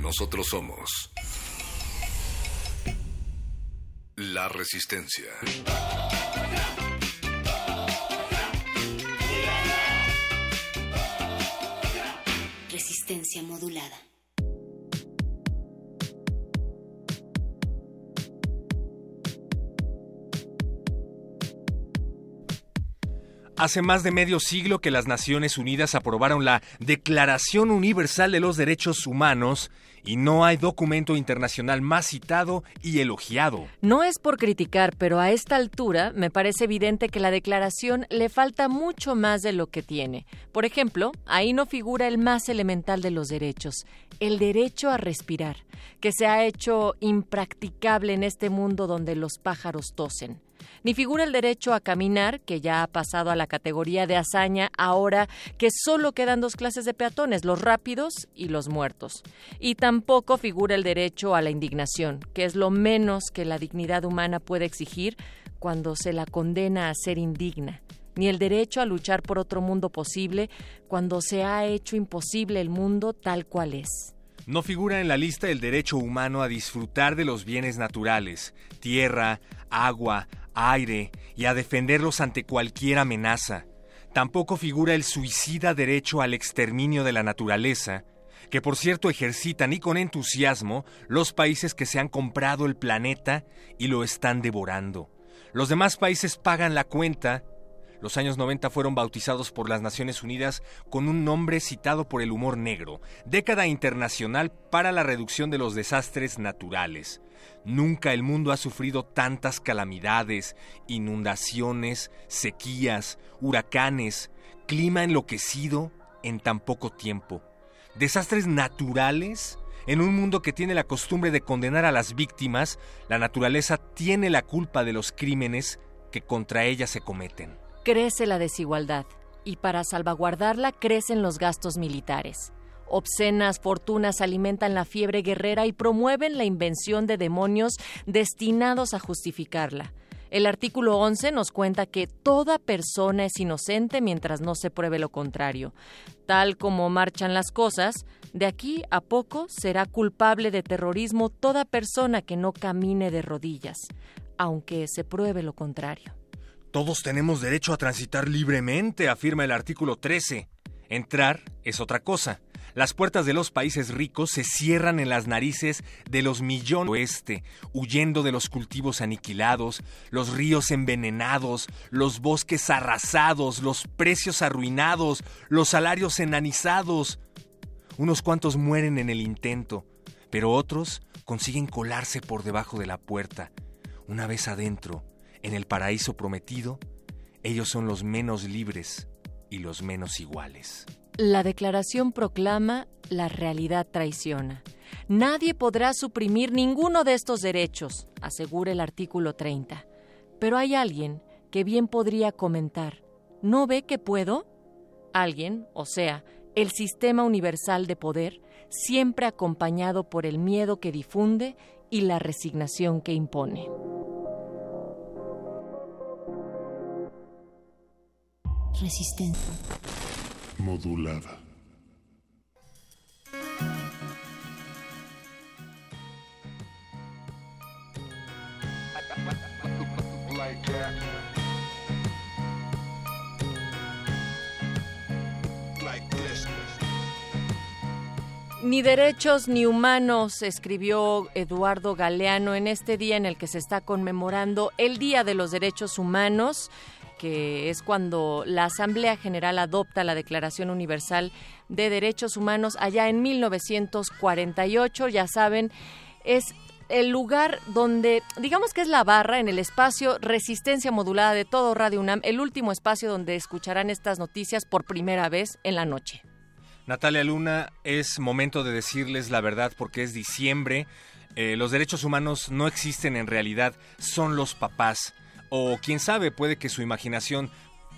Nosotros somos la resistencia. Resistencia modulada. Hace más de medio siglo que las Naciones Unidas aprobaron la Declaración Universal de los Derechos Humanos y no hay documento internacional más citado y elogiado. No es por criticar, pero a esta altura me parece evidente que la declaración le falta mucho más de lo que tiene. Por ejemplo, ahí no figura el más elemental de los derechos, el derecho a respirar, que se ha hecho impracticable en este mundo donde los pájaros tosen ni figura el derecho a caminar, que ya ha pasado a la categoría de hazaña ahora que solo quedan dos clases de peatones, los rápidos y los muertos. Y tampoco figura el derecho a la indignación, que es lo menos que la dignidad humana puede exigir cuando se la condena a ser indigna ni el derecho a luchar por otro mundo posible cuando se ha hecho imposible el mundo tal cual es. No figura en la lista el derecho humano a disfrutar de los bienes naturales, tierra, agua, aire y a defenderlos ante cualquier amenaza. Tampoco figura el suicida derecho al exterminio de la naturaleza, que por cierto ejercitan y con entusiasmo los países que se han comprado el planeta y lo están devorando. Los demás países pagan la cuenta los años 90 fueron bautizados por las Naciones Unidas con un nombre citado por el humor negro, década internacional para la reducción de los desastres naturales. Nunca el mundo ha sufrido tantas calamidades, inundaciones, sequías, huracanes, clima enloquecido en tan poco tiempo. Desastres naturales en un mundo que tiene la costumbre de condenar a las víctimas, la naturaleza tiene la culpa de los crímenes que contra ella se cometen crece la desigualdad y para salvaguardarla crecen los gastos militares. Obscenas fortunas alimentan la fiebre guerrera y promueven la invención de demonios destinados a justificarla. El artículo 11 nos cuenta que toda persona es inocente mientras no se pruebe lo contrario. Tal como marchan las cosas, de aquí a poco será culpable de terrorismo toda persona que no camine de rodillas, aunque se pruebe lo contrario. Todos tenemos derecho a transitar libremente, afirma el artículo 13. Entrar es otra cosa. Las puertas de los países ricos se cierran en las narices de los millones oeste, huyendo de los cultivos aniquilados, los ríos envenenados, los bosques arrasados, los precios arruinados, los salarios enanizados. Unos cuantos mueren en el intento, pero otros consiguen colarse por debajo de la puerta. Una vez adentro, en el paraíso prometido, ellos son los menos libres y los menos iguales. La declaración proclama, la realidad traiciona. Nadie podrá suprimir ninguno de estos derechos, asegura el artículo 30. Pero hay alguien que bien podría comentar, ¿no ve que puedo? Alguien, o sea, el sistema universal de poder, siempre acompañado por el miedo que difunde y la resignación que impone. Resistencia. Modulada. Ni derechos ni humanos, escribió Eduardo Galeano en este día en el que se está conmemorando el Día de los Derechos Humanos que es cuando la Asamblea General adopta la Declaración Universal de Derechos Humanos allá en 1948. Ya saben, es el lugar donde, digamos que es la barra en el espacio Resistencia Modulada de todo Radio UNAM, el último espacio donde escucharán estas noticias por primera vez en la noche. Natalia Luna, es momento de decirles la verdad porque es diciembre. Eh, los derechos humanos no existen en realidad, son los papás. O quién sabe, puede que su imaginación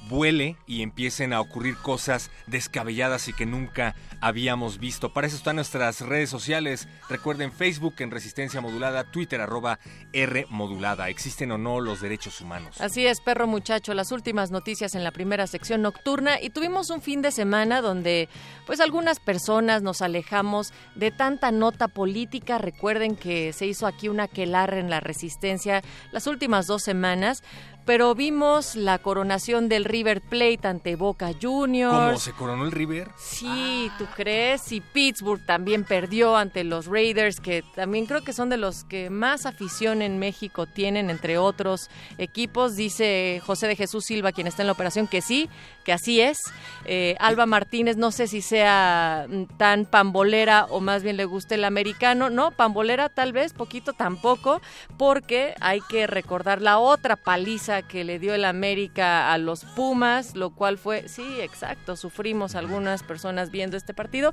vuele y empiecen a ocurrir cosas descabelladas y que nunca habíamos visto. Para eso están nuestras redes sociales. Recuerden Facebook en Resistencia Modulada, Twitter arroba R Modulada. ¿Existen o no los derechos humanos? Así es, perro muchacho. Las últimas noticias en la primera sección nocturna y tuvimos un fin de semana donde pues algunas personas nos alejamos de tanta nota política. Recuerden que se hizo aquí una quelarre en la Resistencia las últimas dos semanas pero vimos la coronación del River Plate ante Boca Juniors. ¿Cómo se coronó el River? Sí, ¿tú crees? Y Pittsburgh también perdió ante los Raiders, que también creo que son de los que más afición en México tienen, entre otros equipos. Dice José de Jesús Silva, quien está en la operación, que sí, que así es. Eh, Alba Martínez, no sé si sea tan pambolera o más bien le guste el americano. No, pambolera tal vez, poquito tampoco, porque hay que recordar la otra paliza que le dio el América a los Pumas, lo cual fue, sí, exacto, sufrimos algunas personas viendo este partido,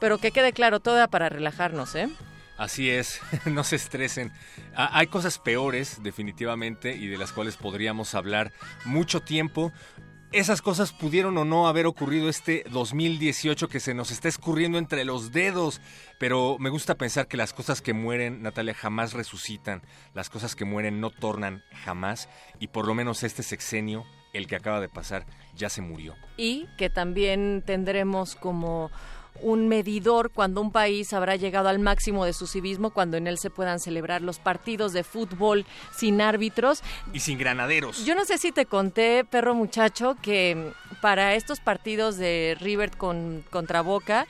pero que quede claro, toda para relajarnos, ¿eh? Así es, no se estresen. hay cosas peores, definitivamente, y de las cuales podríamos hablar mucho tiempo esas cosas pudieron o no haber ocurrido este 2018 que se nos está escurriendo entre los dedos. Pero me gusta pensar que las cosas que mueren, Natalia, jamás resucitan. Las cosas que mueren no tornan jamás. Y por lo menos este sexenio, el que acaba de pasar, ya se murió. Y que también tendremos como un medidor cuando un país habrá llegado al máximo de su civismo, cuando en él se puedan celebrar los partidos de fútbol sin árbitros. Y sin granaderos. Yo no sé si te conté, perro muchacho, que para estos partidos de River con, contra Boca,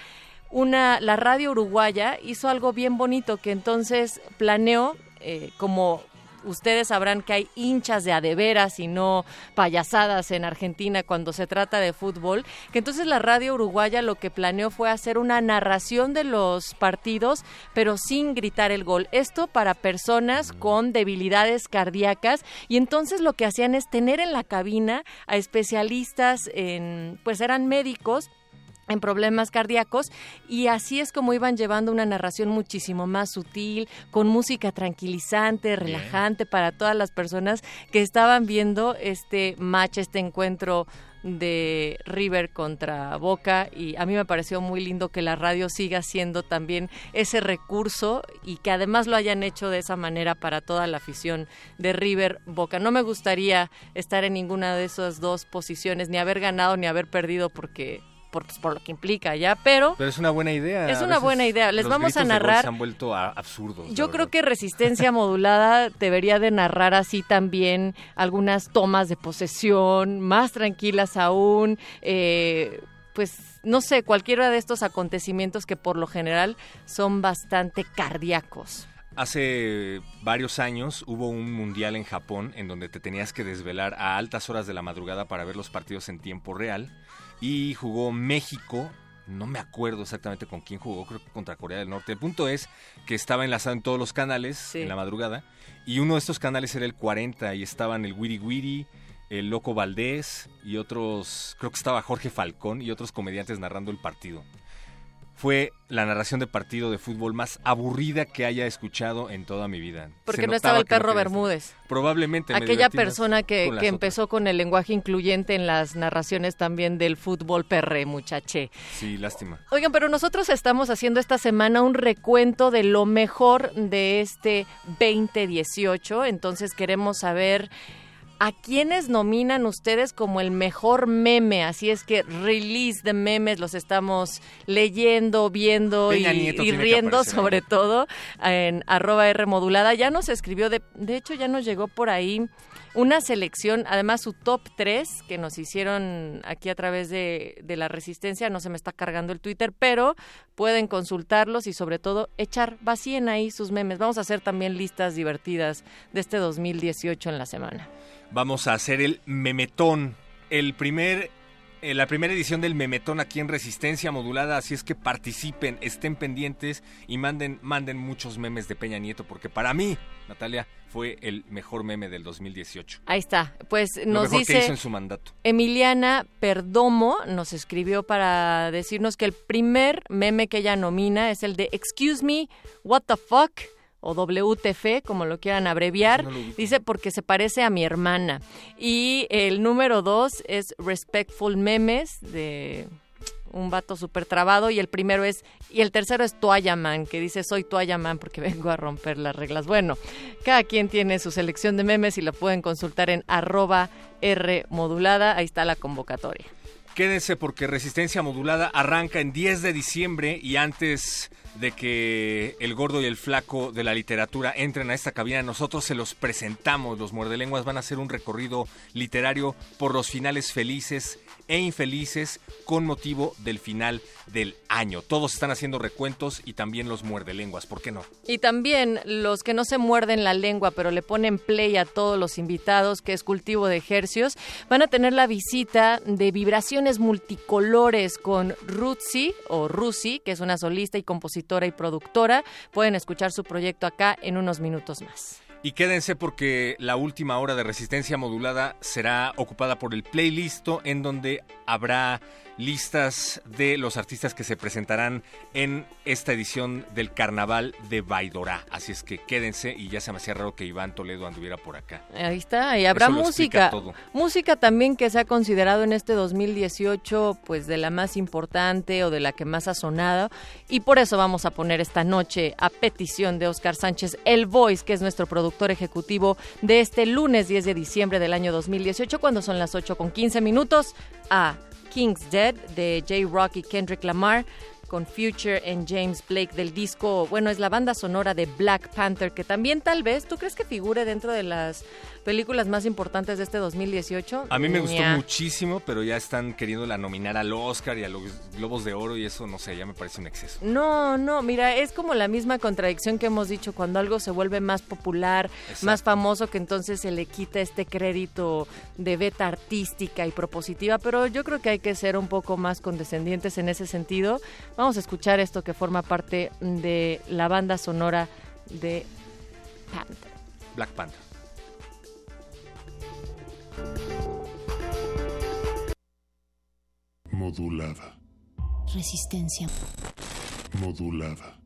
una, la radio uruguaya hizo algo bien bonito que entonces planeó eh, como ustedes sabrán que hay hinchas de adeveras y no payasadas en Argentina cuando se trata de fútbol, que entonces la radio uruguaya lo que planeó fue hacer una narración de los partidos, pero sin gritar el gol. Esto para personas con debilidades cardíacas y entonces lo que hacían es tener en la cabina a especialistas en, pues eran médicos en problemas cardíacos y así es como iban llevando una narración muchísimo más sutil, con música tranquilizante, relajante para todas las personas que estaban viendo este match, este encuentro de River contra Boca y a mí me pareció muy lindo que la radio siga siendo también ese recurso y que además lo hayan hecho de esa manera para toda la afición de River Boca. No me gustaría estar en ninguna de esas dos posiciones, ni haber ganado ni haber perdido porque pues, por, lo que implica ya, pero... Pero es una buena idea. Es una buena idea. Les vamos a narrar... Se han vuelto absurdos. Yo creo que Resistencia Modulada debería de narrar así también algunas tomas de posesión, más tranquilas aún, eh, pues no sé, cualquiera de estos acontecimientos que por lo general son bastante cardíacos. Hace varios años hubo un mundial en Japón en donde te tenías que desvelar a altas horas de la madrugada para ver los partidos en tiempo real y jugó México. No me acuerdo exactamente con quién jugó, creo que contra Corea del Norte. El punto es que estaba enlazado en todos los canales en la madrugada y uno de estos canales era el 40 y estaban el Wiri Wiri, el Loco Valdés y otros, creo que estaba Jorge Falcón y otros comediantes narrando el partido fue la narración de partido de fútbol más aburrida que haya escuchado en toda mi vida. Porque no estaba el perro Bermúdez. Probablemente. Aquella persona que, que empezó con el lenguaje incluyente en las narraciones también del fútbol perre, muchaché. Sí, lástima. Oigan, pero nosotros estamos haciendo esta semana un recuento de lo mejor de este 2018, entonces queremos saber... ¿A quiénes nominan ustedes como el mejor meme? Así es que release de memes los estamos leyendo, viendo y, riendo sobre todo en arroba R modulada. Ya nos escribió, de, de hecho ya nos llegó por ahí una selección, además su top 3 que nos hicieron aquí a través de, de, la resistencia, no se me está cargando el Twitter, pero pueden consultarlos y sobre todo echar, vacíen ahí sus memes. Vamos a hacer también listas divertidas de este 2018 en la semana vamos a hacer el memetón. El primer eh, la primera edición del Memetón aquí en Resistencia Modulada, así es que participen, estén pendientes y manden, manden muchos memes de Peña Nieto, porque para mí, Natalia, fue el mejor meme del 2018. Ahí está, pues Lo nos que dice hizo en su mandato. Emiliana Perdomo, nos escribió para decirnos que el primer meme que ella nomina es el de Excuse me, what the fuck o WTF, como lo quieran abreviar, no lo dice porque se parece a mi hermana. Y el número dos es Respectful Memes, de un vato súper trabado, y el primero es, y el tercero es Toalla Man, que dice soy Toalla Man porque vengo a romper las reglas. Bueno, cada quien tiene su selección de memes y lo pueden consultar en arroba R modulada, ahí está la convocatoria. Quédense porque Resistencia Modulada arranca en 10 de diciembre y antes de que el gordo y el flaco de la literatura entren a esta cabina, nosotros se los presentamos. Los muerdelenguas van a hacer un recorrido literario por los finales felices e infelices con motivo del final del año. Todos están haciendo recuentos y también los muerdelenguas, ¿por qué no? Y también los que no se muerden la lengua, pero le ponen play a todos los invitados, que es cultivo de ejercios, van a tener la visita de vibraciones multicolores con Rutsi o Rusi, que es una solista y compositora y productora. Pueden escuchar su proyecto acá en unos minutos más. Y quédense porque la última hora de resistencia modulada será ocupada por el playlist en donde habrá listas de los artistas que se presentarán en esta edición del Carnaval de Baidorá. Así es que quédense y ya se me hacía raro que Iván Toledo anduviera por acá. Ahí está, y habrá Eso música. Música también que se ha considerado en este 2018 pues de la más importante o de la que más ha sonado y por eso vamos a poner esta noche a petición de Oscar Sánchez El Voice, que es nuestro productor ejecutivo de este lunes 10 de diciembre del año 2018 cuando son las 8 con 15 minutos a King's Dead de J-Rock y Kendrick Lamar con Future and James Blake del disco, bueno, es la banda sonora de Black Panther, que también tal vez, ¿tú crees que figure dentro de las películas más importantes de este 2018? A mí me gustó Ña. muchísimo, pero ya están queriéndola nominar al Oscar y a los Globos de Oro y eso, no sé, ya me parece un exceso. No, no, mira, es como la misma contradicción que hemos dicho, cuando algo se vuelve más popular, Exacto. más famoso, que entonces se le quita este crédito de beta artística y propositiva, pero yo creo que hay que ser un poco más condescendientes en ese sentido. Vamos a escuchar esto que forma parte de la banda sonora de Panther. Black Panther. Modulada. Resistencia. Modulada.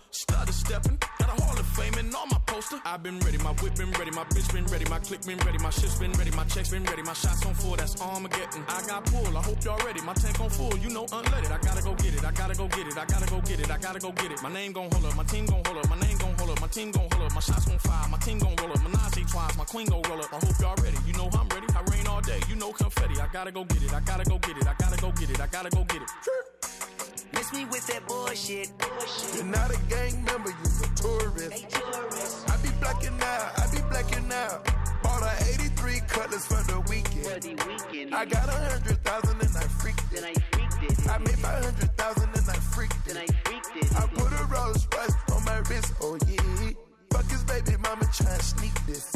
Stutter stepping, got a hall of fame and on my poster. I've been ready, my whip been ready, my bitch been ready, my click been ready, my shit's been ready, my checks been ready, my shots on full, that's Armageddon. I got pull, I hope y'all ready, my tank on full, you know unleaded. I gotta go get it, I gotta go get it, I gotta go get it, I gotta go get it. My name gon' hold up, my team gon' hold up, my name gon' hold up, my team gon' hold up, my shots gon' fire, my team gon' roll up, Menage twice, my queen gon' roll up. I hope y'all ready, you know I'm ready, I all day, you know confetti. I gotta go get it, I gotta go get it, I gotta go get it, I gotta go get it. Miss me with that bullshit. bullshit. You're not a gang member, you're a tourist. I be blacking out, I be blacking out. Bought a 83 cutlass for the weekend. the weekend. I got a hundred thousand and I freaked it. I freaked it. I made five hundred thousand and I freaked Then I it. freaked it. I put a Rolls Royce on my wrist, oh yeah. Fuck his baby mama trying to sneak this.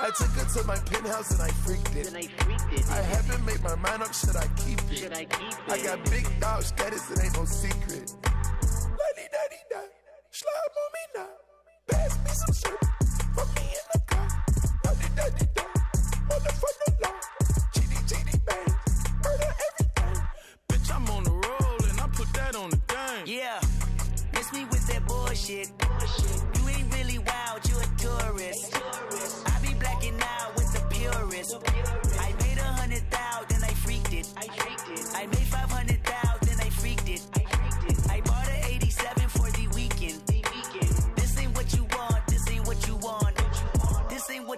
I took her to my penthouse and I freaked it. Then I freaked it. I haven't made my mind up, should I keep it? Should I keep it? I got big dog status, it ain't no secret. Lady daddy da, slide on me now. Pass me some syrup, put me in the car. Lady daddy da, motherfucker law. GD GD bang, murder everything. Bitch, I'm on the roll and I put that on the game. Yeah. Miss me with that bullshit. You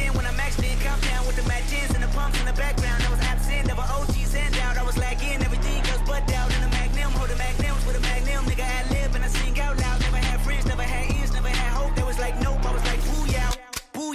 In when I'm maxed in, down with the matches and the pumps in the background. I was absent, never OGs and out. I was lagging, everything goes but down in the magnum. Holding magnums with a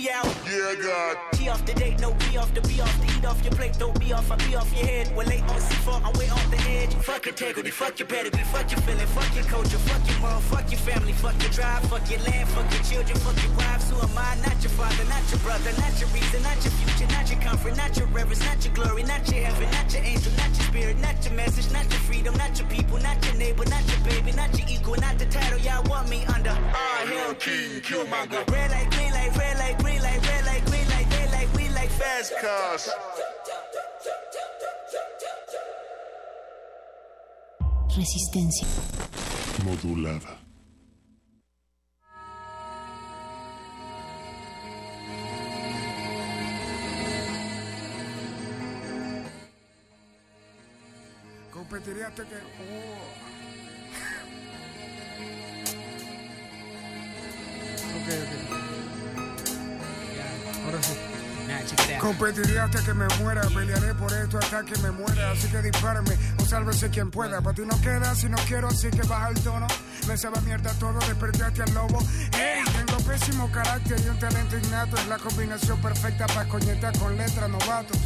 yow. Yeah, God. T off the date, no be off the be off the eat off your plate, don't be off, I be off your head. We're late on C4, I'm way off the edge. Fuck integrity, fuck your pedigree, fuck your feeling, fuck your culture, fuck your moral, fuck your family, fuck your drive, fuck your land, fuck your children, fuck your wives. Who am I? Not your father, not your brother, not your reason, not your future, not your comfort, not your reverence, not your glory, not your heaven, not your angel, not your spirit, not your message, not your freedom, not your people, not your neighbor, not your baby, not your equal, not the title y'all want me under. Ah, hell, king, killmonger. Red light, green light, red light, green light, red light, green light, they like, we like fast Cars. Resistencia. Modulada. Competiría hasta que. Oh. Ok, ok. Ahora sí. Competiría hasta que me muera, pelearé por esto hasta que me muera, así que dispárame o sálvese quien pueda. Para ti no queda si no quiero, así que baja el tono. Me sabe a mierda todo, despertaste al lobo. ¡Ey! Tengo pésimo carácter y un talento innato. Es la combinación perfecta para coñetar con letras novatos.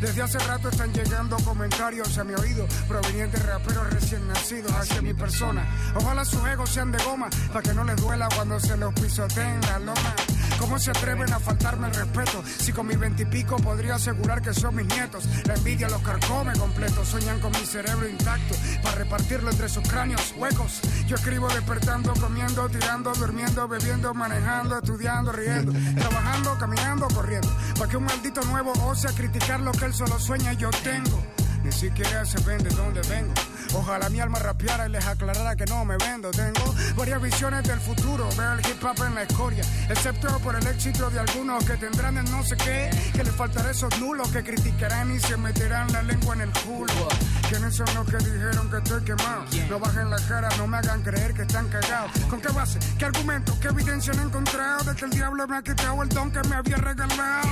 Desde hace rato están llegando comentarios a mi oído provenientes de raperos recién nacidos hacia mi persona. Ojalá sus egos sean de goma para que no les duela cuando se los pisoteen la loma. ¿Cómo se atreven a faltarme el respeto? Si con mis veintipico podría asegurar que son mis nietos. La envidia los carcome completo. Sueñan con mi cerebro intacto para repartirlo entre sus cráneos huecos. Yo escribo despertando, comiendo, tirando, durmiendo, bebiendo, manejando, estudiando, riendo, trabajando, caminando, corriendo. Para que un maldito nuevo ose criticar lo que él solo sueña yo tengo. Ni siquiera se ven de dónde vengo. Ojalá mi alma rapeara y les aclarara que no me vendo. Tengo varias visiones del futuro. Veo el hip hop en la escoria. Excepto por el éxito de algunos que tendrán el no sé qué. Que les faltará esos nulos que criticarán y se meterán la lengua en el culo. ¿Quiénes son los que dijeron que estoy quemado? No bajen la cara, no me hagan creer que están cagados. ¿Con qué base? ¿Qué argumento? ¿Qué evidencia han encontrado de que el diablo me ha quitado el don que me había regalado?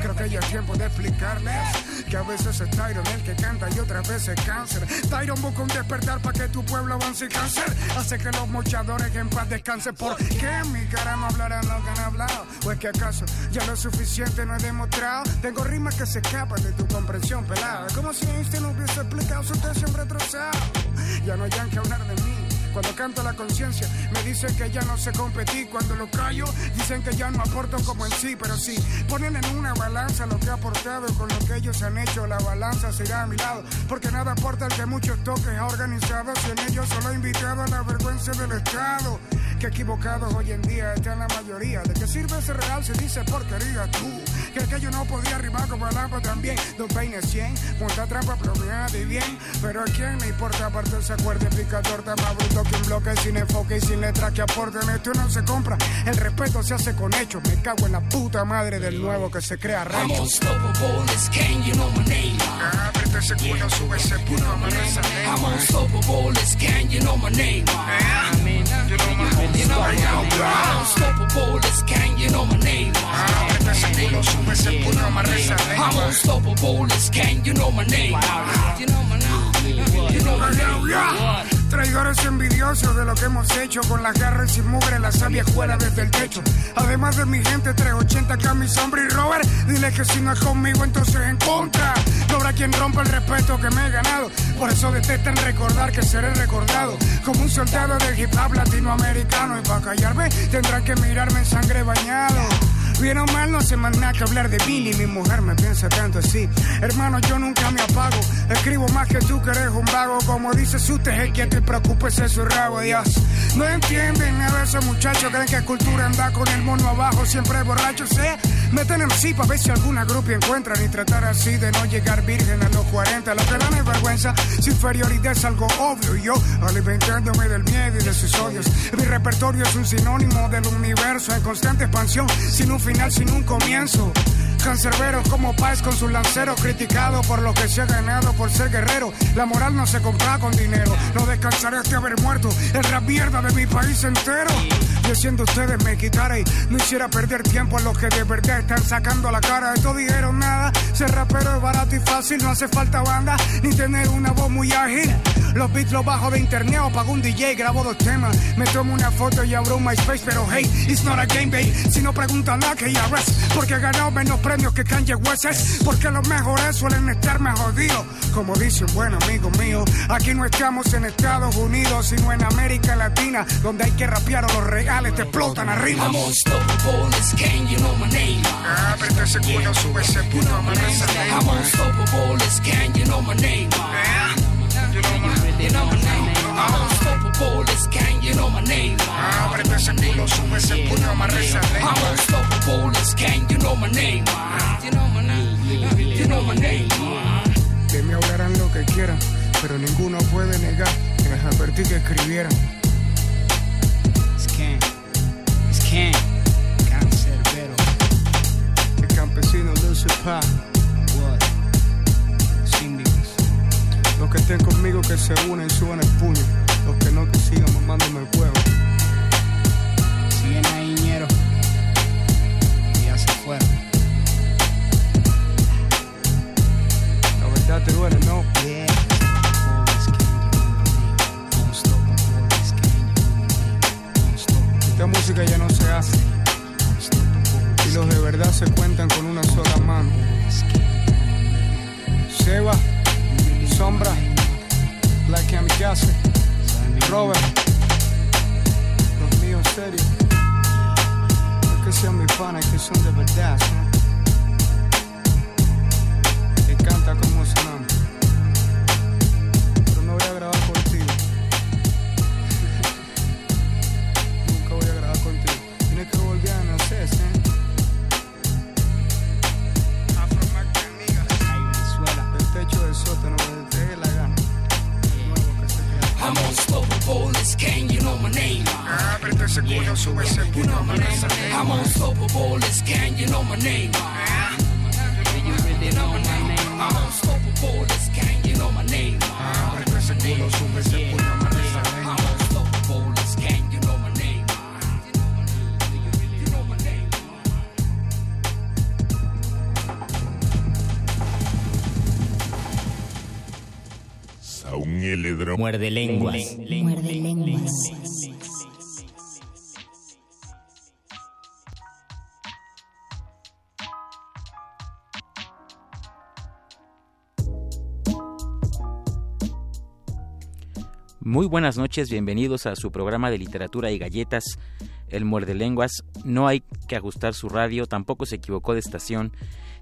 Creo que ya es tiempo de explicarles que a veces es Tyron el que canta y otras veces cáncer. Tyron busca un despertar para que tu pueblo avance y cáncer. Hace que los mochadores en paz descansen. ¿Por qué en mi cara no hablarán lo que han hablado? ¿O es que acaso ya lo suficiente no he demostrado? Tengo rimas que se escapan de tu comprensión pelada. Como si Einstein hubiese explicado su tesis retrasado. Ya no hayan que hablar de mí. Cuando canto la conciencia, me dicen que ya no sé competir. Cuando lo callo, dicen que ya no aporto como en sí. Pero si ponen en una balanza lo que he aportado con lo que ellos han hecho, la balanza se irá a mi lado. Porque nada aporta el que muchos toques ha organizado. Si en ellos solo invitado a la vergüenza del Estado. Que equivocados hoy en día están la mayoría. ¿De qué sirve ese real si dice porquería tú? Que aquello no podía rimar como el agua también. Dos peines 100, monta trampa, propiedad y bien. Pero a quién le importa aparte ese acuerdo pica torta más bruto que un bloque sin enfoque y sin letra que aporten. Esto no se compra, el respeto se hace con hechos. Me cago en la puta madre del nuevo que se crea I'm recho. unstoppable as Ken, you know my name. Ábrete ese culo, sube ese puto, amanece I'm unstoppable as Ken, you know my name. You know, I'm unstoppable as Ken, you know my name. Ábrete ese culo, sube ese puto, amanece I'm unstoppable as Ken, you know my name. You know my name. You know my name. Traidores envidiosos de lo que hemos hecho con las garras y mugre, la sabia escuela desde el techo. Además de mi gente, 380 acá mi sombra y Robert. Dile que si no es conmigo, entonces en contra. No habrá quien rompa el respeto que me he ganado. Por eso detestan recordar que seré recordado como un soldado del hip hop latinoamericano. Y para callarme, tendrán que mirarme en sangre bañado. O mal, no hace más nada que hablar de ni mi mujer me piensa tanto así. Hermano, yo nunca me apago. Escribo más que tú que eres un vago. Como dice usted, es que te preocupes de su rabo, Dios. No entienden de esos muchachos, creen que cultura anda con el mono abajo, siempre borracho. Se meten en sí para ver si alguna grupo encuentran y tratar así de no llegar virgen a los 40. Lo que es vergüenza, su inferioridad es algo obvio. Y yo alimentándome del miedo y de sus odios. Mi repertorio es un sinónimo del universo en constante expansión, sin un sin un comienzo. Cancerberos como Paz con sus lanceros, criticado por lo que se ha ganado por ser guerrero. La moral no se compra con dinero, no descansaré hasta haber muerto. Es la mierda de mi país entero. Yo siendo ustedes me quitara y no hiciera perder tiempo a los que de verdad están sacando la cara. Esto dijeron nada, ser rapero es barato y fácil, no hace falta banda ni tener una voz muy ágil. Los beats los bajo de internet o pago un DJ, grabo dos temas. Me tomo una foto y abro un MySpace, pero hey, it's not a game, babe. Si no preguntan a que ya porque he ganado menos premios que Kanye West. Porque los mejores suelen estar más jodidos. Como dice un buen amigo mío, aquí no estamos en Estados Unidos, sino en América Latina, donde hay que rapear o los reales te explotan arriba. You know my. Ah, pero ese culo, sube ese puto, amarreza I'm unstoppable, it's Kane, you know my name. You know my name. I'm unstoppable, it's Kane, you know my name. Ábrete ese culo, sube ese puto, amarreza I'm unstoppable, Kane, you know my name. You know my name. You know my name. De mí hablarán lo que quieran, pero ninguno puede negar que les advertí que escribieran. It's Ken. Cancerbero. El campesino Paz. What? Síndicos. Los que estén conmigo que se unen, suban el puño. Los que no, que sigan mamándome el huevo. Siguen ahí, ñero. Y ya se fueron. La verdad te duele, ¿no? Yeah. Esta música ya no se hace. Y los de verdad se cuentan con una sola mano. Seba, Sombra, Black Kamikaze, Robert. Los míos serios. No es que sean mis panas, que son de verdad, ¿no? Muerde lenguas. Muerde lenguas. Muy buenas noches, bienvenidos a su programa de literatura y galletas, El Muerde Lenguas. No hay que ajustar su radio, tampoco se equivocó de estación.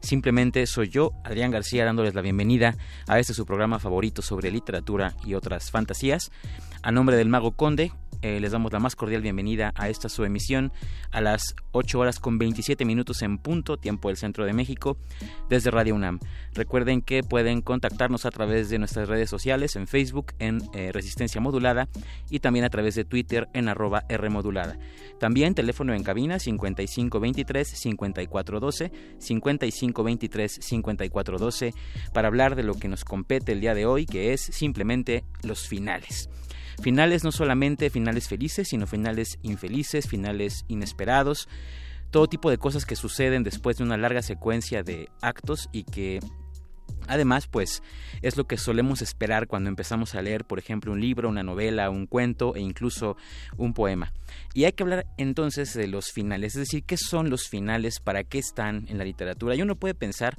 Simplemente soy yo, Adrián García, dándoles la bienvenida a este su programa favorito sobre literatura y otras fantasías. A nombre del Mago Conde, eh, les damos la más cordial bienvenida a esta su emisión a las 8 horas con 27 minutos en punto, tiempo del centro de México, desde Radio UNAM. Recuerden que pueden contactarnos a través de nuestras redes sociales, en Facebook, en eh, Resistencia Modulada y también a través de Twitter en arroba Rmodulada. También teléfono en cabina 5523-5412, 5523-5412, para hablar de lo que nos compete el día de hoy, que es simplemente los finales. Finales no solamente finales felices, sino finales infelices, finales inesperados, todo tipo de cosas que suceden después de una larga secuencia de actos y que Además, pues es lo que solemos esperar cuando empezamos a leer, por ejemplo, un libro, una novela, un cuento e incluso un poema. Y hay que hablar entonces de los finales, es decir, qué son los finales, para qué están en la literatura. Y uno puede pensar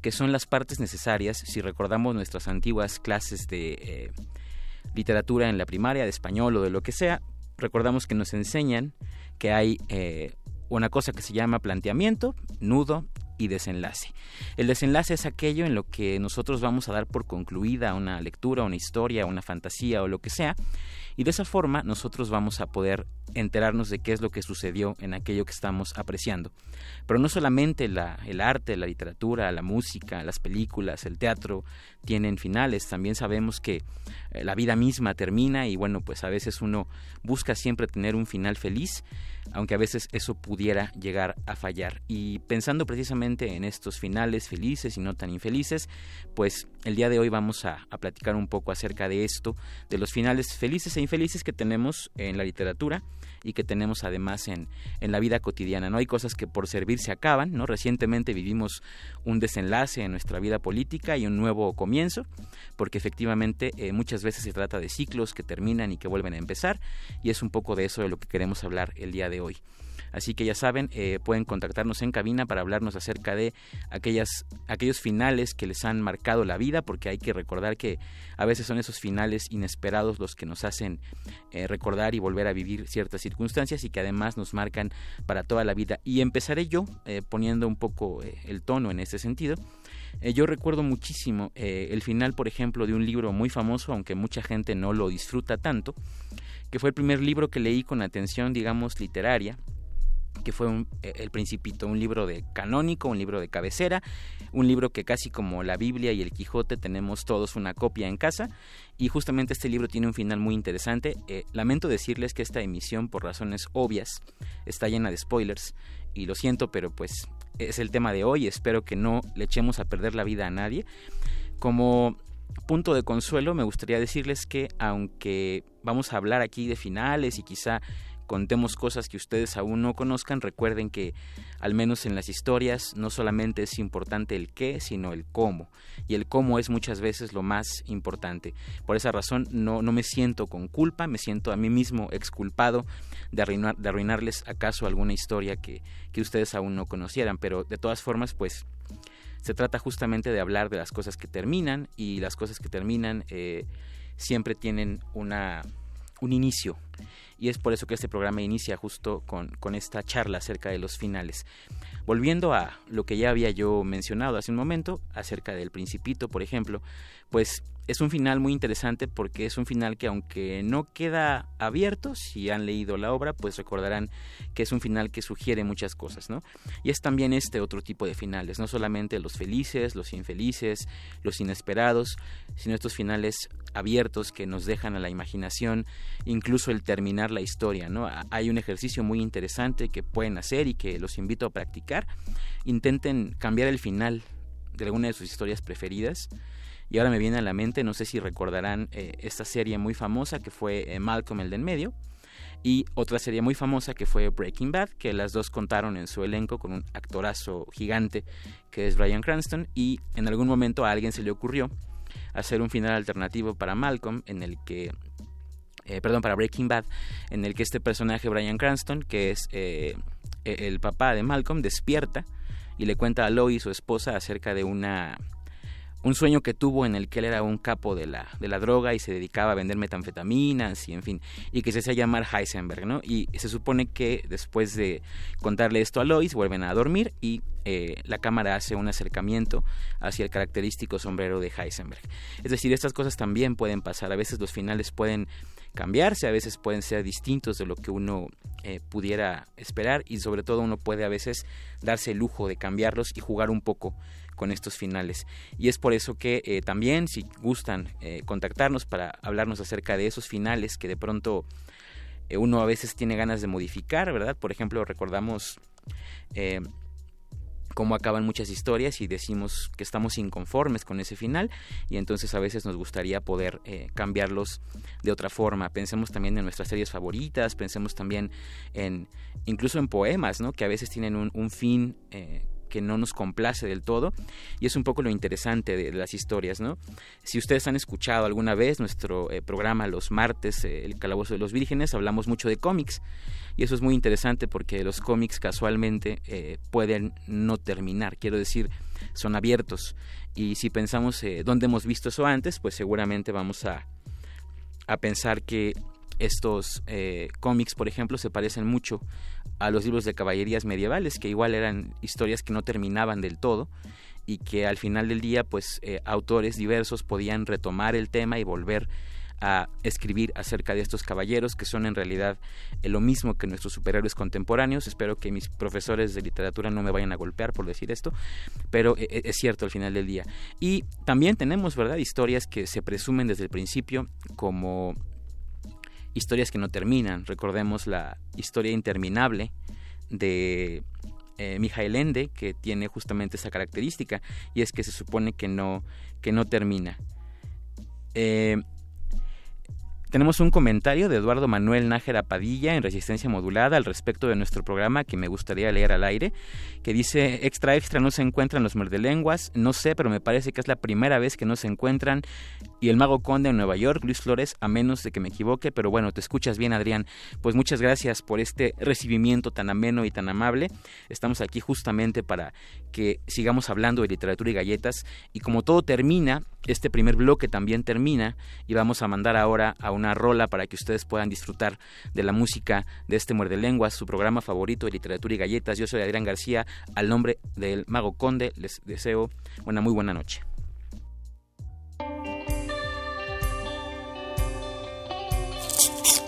que son las partes necesarias, si recordamos nuestras antiguas clases de eh, literatura en la primaria, de español o de lo que sea, recordamos que nos enseñan que hay eh, una cosa que se llama planteamiento, nudo y desenlace. El desenlace es aquello en lo que nosotros vamos a dar por concluida una lectura, una historia, una fantasía o lo que sea, y de esa forma nosotros vamos a poder enterarnos de qué es lo que sucedió en aquello que estamos apreciando. Pero no solamente el arte, la literatura, la música, las películas, el teatro tienen finales, también sabemos que eh, la vida misma termina y bueno, pues a veces uno busca siempre tener un final feliz aunque a veces eso pudiera llegar a fallar. Y pensando precisamente en estos finales felices y no tan infelices, pues el día de hoy vamos a, platicar un poco acerca de esto, de los finales felices e que tenemos en la literatura y que tenemos además en, en la vida cotidiana. No hay cosas que por servir se acaban, ¿no? Recientemente vivimos un desenlace en nuestra vida política y un nuevo comienzo, porque efectivamente eh, muchas veces se trata de ciclos que terminan y que vuelven a empezar, y es un poco de eso de lo que queremos hablar el día de hoy. Así que ya saben, eh, pueden contactarnos en cabina para hablarnos acerca de aquellas, aquellos finales que les han marcado la vida, porque hay que recordar que a veces son esos finales inesperados los que nos hacen eh, recordar y volver a vivir ciertas circunstancias y que además nos marcan para toda la vida. Y empezaré yo eh, poniendo un poco el tono en este sentido. yo recuerdo muchísimo el final, por ejemplo, de un libro muy famoso, aunque mucha gente no lo disfruta tanto, que fue el primer libro que leí con atención, digamos, literaria, que fue eh, El Principito, un libro de canónico, un libro de cabecera, un libro que casi como la Biblia y el Quijote tenemos todos una copia en casa y justamente este libro tiene un final muy interesante. Eh, lamento decirles que esta emisión por razones obvias está llena de spoilers y lo siento, pero pues es el tema de hoy, espero que no le echemos a perder la vida a nadie. Como punto de consuelo me gustaría decirles que aunque vamos a hablar aquí de finales y quizá contemos cosas que ustedes aún no conozcan, recuerden que al menos en las historias no solamente es importante el qué, sino el cómo. Y el cómo es muchas veces lo más importante. Por esa razón no, no me siento con culpa, me siento a mí mismo exculpado de, arruinar, de arruinarles acaso alguna historia que, que ustedes aún no conocieran. Pero de todas formas, pues se trata justamente de hablar de las cosas que terminan y las cosas que terminan eh, siempre tienen una, un inicio y es por eso que este programa inicia justo con, con esta charla acerca de los finales. Volviendo a lo que ya había yo mencionado hace un momento, acerca del principito, por ejemplo, pues es un final muy interesante porque es un final que aunque no queda abierto, si han leído la obra, pues recordarán que es un final que sugiere muchas cosas, ¿no? Y es también este otro tipo de finales, no solamente los felices, los infelices, los inesperados, sino estos finales abiertos que nos dejan a la imaginación, incluso el terminar la historia, ¿no? Hay un ejercicio muy interesante que pueden hacer y que los invito a practicar. Intenten cambiar el final de alguna de sus historias preferidas y ahora me viene a la mente, no sé si recordarán eh, esta serie muy famosa que fue eh, Malcolm el de en medio y otra serie muy famosa que fue Breaking Bad, que las dos contaron en su elenco con un actorazo gigante que es Brian Cranston y en algún momento a alguien se le ocurrió hacer un final alternativo para Malcolm en el que eh, perdón, para Breaking Bad, en el que este personaje, Brian Cranston, que es e-, el papá de Malcolm, despierta y le cuenta a Lois, su esposa, acerca de una un sueño que tuvo en el que él era un capo de la, de la droga y se dedicaba a vender metanfetaminas y en fin, y que se hacía llamar Heisenberg, ¿no? Y se supone que después de contarle esto a Lois, vuelven a dormir y eh, la cámara hace un acercamiento hacia el característico sombrero de Heisenberg. Es decir, estas cosas también pueden pasar, a veces los finales pueden cambiarse, a veces pueden ser distintos de lo que uno eh, pudiera esperar y sobre todo uno puede a veces darse el lujo de cambiarlos y jugar un poco con estos finales. Y es por eso que eh, también si gustan eh, contactarnos para hablarnos acerca de esos finales que de pronto eh, uno a veces tiene ganas de modificar, ¿verdad? Por ejemplo, recordamos cómo acaban muchas historias y decimos que estamos inconformes con ese final y entonces a veces nos gustaría poder cambiarlos de otra forma. Pensemos también en nuestras series favoritas, pensemos también en incluso en poemas, ¿no? Que a veces tienen un, fin que no nos complace del todo y es un poco lo interesante de, las historias, ¿no? Si ustedes han escuchado alguna vez nuestro eh, programa los martes, eh, El Calabozo de los Vírgenes, hablamos mucho de cómics y eso es muy interesante porque los cómics casualmente eh, pueden no terminar, quiero decir, son abiertos y si pensamos dónde hemos visto eso antes, pues seguramente vamos a, a pensar que estos eh, cómics, por ejemplo, se parecen mucho a los libros de caballerías medievales, que igual eran historias que no terminaban del todo y que al final del día, pues, eh, autores diversos podían retomar el tema y volver a escribir acerca de estos caballeros que son en realidad eh, lo mismo que nuestros superhéroes contemporáneos. Espero que mis profesores de literatura no me vayan a golpear por decir esto, pero es cierto al final del día. Y también tenemos, ¿verdad?, historias que se presumen desde el principio como historias que no terminan. Recordemos la historia interminable de eh, Mijael Ende, que tiene justamente esa característica, y es que se supone que no, que no termina. Eh, tenemos un comentario de Eduardo Manuel Nájera Padilla en Resistencia Modulada al respecto de nuestro programa que me gustaría leer al aire, que dice, extra extra no se encuentran los muerdelenguas, no sé, pero me parece que es la primera vez que no se encuentran y el Mago Conde en Nueva York, Luis Flores, a menos de que me equivoque, pero bueno, te escuchas bien, Adrián. Pues muchas gracias por este recibimiento tan ameno y tan amable. Estamos aquí justamente para que sigamos hablando de literatura y galletas. Y como todo termina, este primer bloque también termina y vamos a mandar ahora a una rola para que ustedes puedan disfrutar de la música de este Muerde Lenguas, su programa favorito de literatura y galletas. Yo soy Adrián García, al nombre del Mago Conde, les deseo una muy buena noche.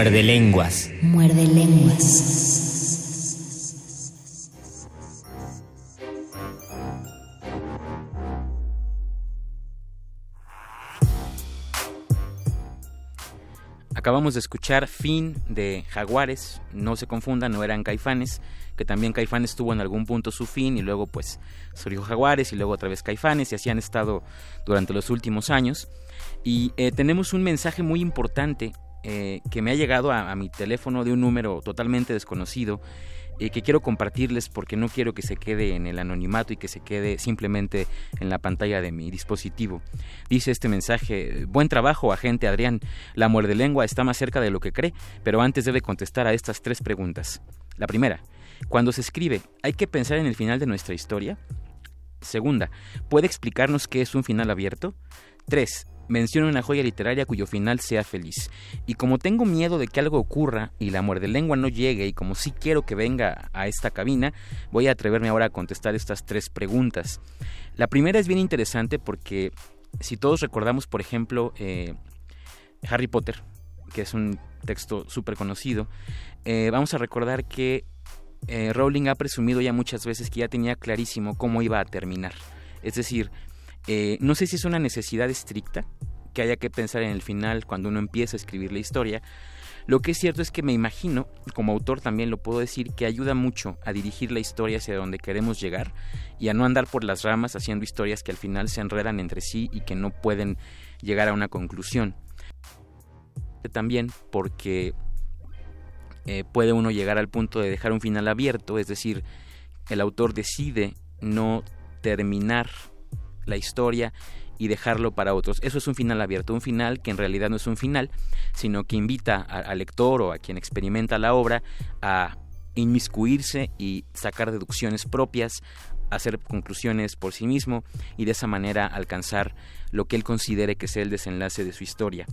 Muerde lenguas. Muerde lenguas. Acabamos de escuchar Fin de Jaguares, no se confundan, no eran Caifanes, que también Caifanes tuvo en algún punto su fin y luego pues surgió Jaguares y luego otra vez Caifanes y así han estado durante los últimos años. Y eh, tenemos un mensaje muy importante eh, que me ha llegado a, mi teléfono de un número totalmente desconocido eh, que quiero compartirles porque no quiero que se quede en el anonimato y que se quede simplemente en la pantalla de mi dispositivo. Dice este mensaje, buen trabajo, agente Adrián, la muerde lengua está más cerca de lo que cree, pero antes debe contestar a estas tres preguntas. La primera, cuando se escribe, ¿hay que pensar en el final de nuestra historia? Segunda, ¿puede explicarnos qué es un final abierto? 3 mencione una joya literaria cuyo final sea feliz. Y como tengo miedo de que algo ocurra y la muerde lengua no llegue y como sí quiero que venga a esta cabina, voy a atreverme ahora a contestar estas tres preguntas. La primera es bien interesante porque si todos recordamos, por ejemplo, eh, Harry Potter, que es un texto súper conocido, eh, vamos a recordar que eh, Rowling ha presumido ya muchas veces que ya tenía clarísimo cómo iba a terminar. Es decir, eh, no sé si es una necesidad estricta que haya que pensar en el final cuando uno empieza a escribir la historia. Lo que es cierto es que me imagino, como autor también lo puedo decir, que ayuda mucho a dirigir la historia hacia donde queremos llegar y a no andar por las ramas haciendo historias que al final se enredan entre sí y que no pueden llegar a una conclusión. También porque eh, puede uno llegar al punto de dejar un final abierto, es decir, el autor decide no terminar la historia y dejarlo para otros. Eso es un final abierto, un final que en realidad no es un final, sino que invita al lector o a quien experimenta la obra a inmiscuirse y sacar deducciones propias, hacer conclusiones por sí mismo y de esa manera alcanzar lo que él considere que sea el desenlace de su historia.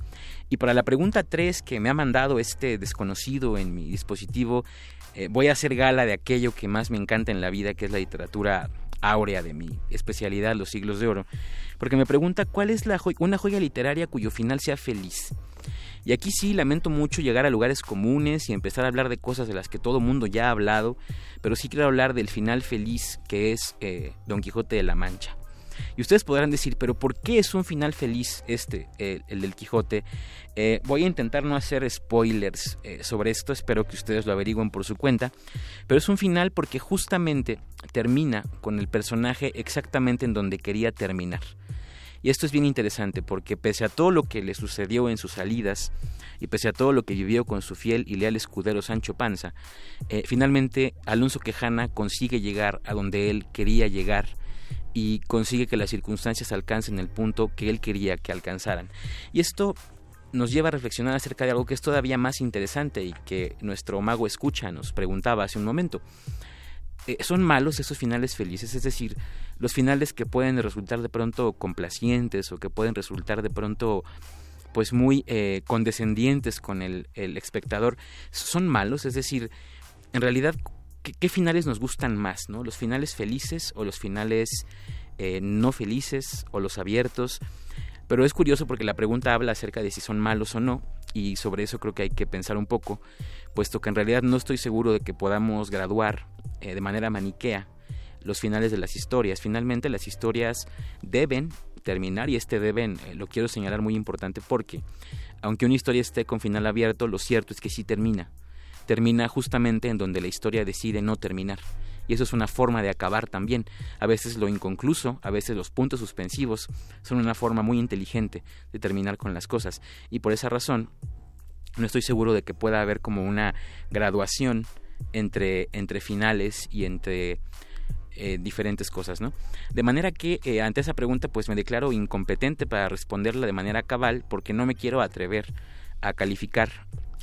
Y para la pregunta 3 que me ha mandado este desconocido en mi dispositivo, eh, voy a hacer gala de aquello que más me encanta en la vida, que es la literatura áurea de mi especialidad, los siglos de oro, porque me pregunta cuál es la una joya literaria cuyo final sea feliz. Y aquí sí lamento mucho llegar a lugares comunes y empezar a hablar de cosas de las que todo mundo ya ha hablado, pero sí quiero hablar del final feliz que es eh, Don Quijote de la Mancha. Y ustedes podrán decir, pero ¿por qué es un final feliz este, el del Quijote? Eh, voy a intentar no hacer spoilers eh, sobre esto, espero que ustedes lo averigüen por su cuenta, pero es un final porque justamente termina con el personaje exactamente en donde quería terminar. Y esto es bien interesante porque pese a todo lo que le sucedió en sus salidas y pese a todo lo que vivió con su fiel y leal escudero Sancho Panza, eh, finalmente Alonso Quejana consigue llegar a donde él quería llegar y consigue que las circunstancias alcancen el punto que él quería que alcanzaran. Y esto nos lleva a reflexionar acerca de algo que es todavía más interesante y que nuestro mago escucha nos preguntaba hace un momento. Eh, ¿Son malos esos finales felices? Es decir, los finales que pueden resultar de pronto complacientes o que pueden resultar de pronto pues muy eh, condescendientes con el, el, espectador, ¿son malos? Es decir, en realidad, ¿qué, ¿qué, finales nos gustan más? ¿no? ¿Los finales felices o los finales eh, no felices o los abiertos? Pero es curioso porque la pregunta habla acerca de si son malos o no, y sobre eso creo que hay que pensar un poco, puesto que en realidad no estoy seguro de que podamos graduar eh, de manera maniquea los finales de las historias. Finalmente las historias deben terminar y este deben, eh, lo quiero señalar muy importante porque aunque una historia esté con final abierto, lo cierto es que sí termina. Termina justamente en donde la historia decide no terminar y eso es una forma de acabar también. A veces lo inconcluso, a veces los puntos suspensivos son una forma muy inteligente de terminar con las cosas y por esa razón no estoy seguro de que pueda haber como una graduación entre, entre finales y entre eh, diferentes cosas, ¿no? De manera que eh, ante esa pregunta pues me declaro incompetente para responderla de manera cabal porque no me quiero atrever a calificar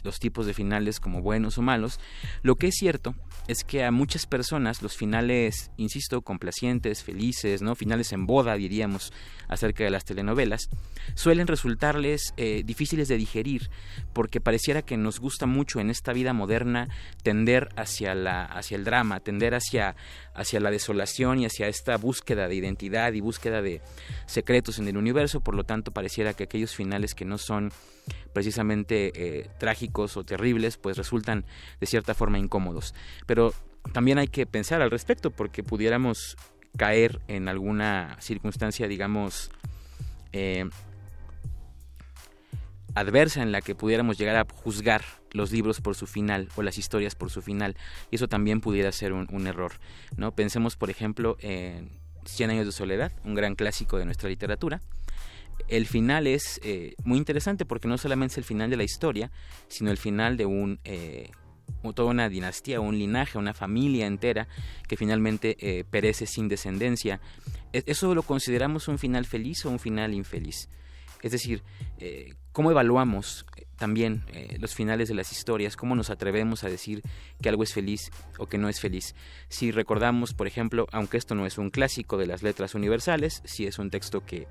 los tipos de finales como buenos o malos. Lo que es cierto es que a muchas personas los finales, insisto, complacientes, felices, ¿no? Finales en boda, diríamos, acerca de las telenovelas, suelen resultarles eh, difíciles de digerir porque pareciera que nos gusta mucho en esta vida moderna tender hacia la hacia el drama, tender hacia hacia la desolación y hacia esta búsqueda de identidad y búsqueda de secretos en el universo, por lo tanto pareciera que aquellos finales que no son precisamente eh, trágicos o terribles, pues resultan de cierta forma incómodos. Pero también hay que pensar al respecto porque pudiéramos caer en alguna circunstancia, digamos, eh, adversa en la que pudiéramos llegar a juzgar los libros por su final o las historias por su final. Y eso también pudiera ser un, error. ¿no? Pensemos, por ejemplo, en Cien años de soledad, un gran clásico de nuestra literatura. El final es eh, muy interesante porque no solamente es el final de la historia, sino el final de un... Eh, toda una dinastía, un linaje, una familia entera que finalmente eh, perece sin descendencia. ¿E-, ¿Eso lo consideramos un final feliz o un final infeliz? Es decir, ¿cómo evaluamos también los finales de las historias? ¿Cómo nos atrevemos a decir que algo es feliz o que no es feliz? Si recordamos, por ejemplo, aunque esto no es un clásico de las letras universales, si es un texto que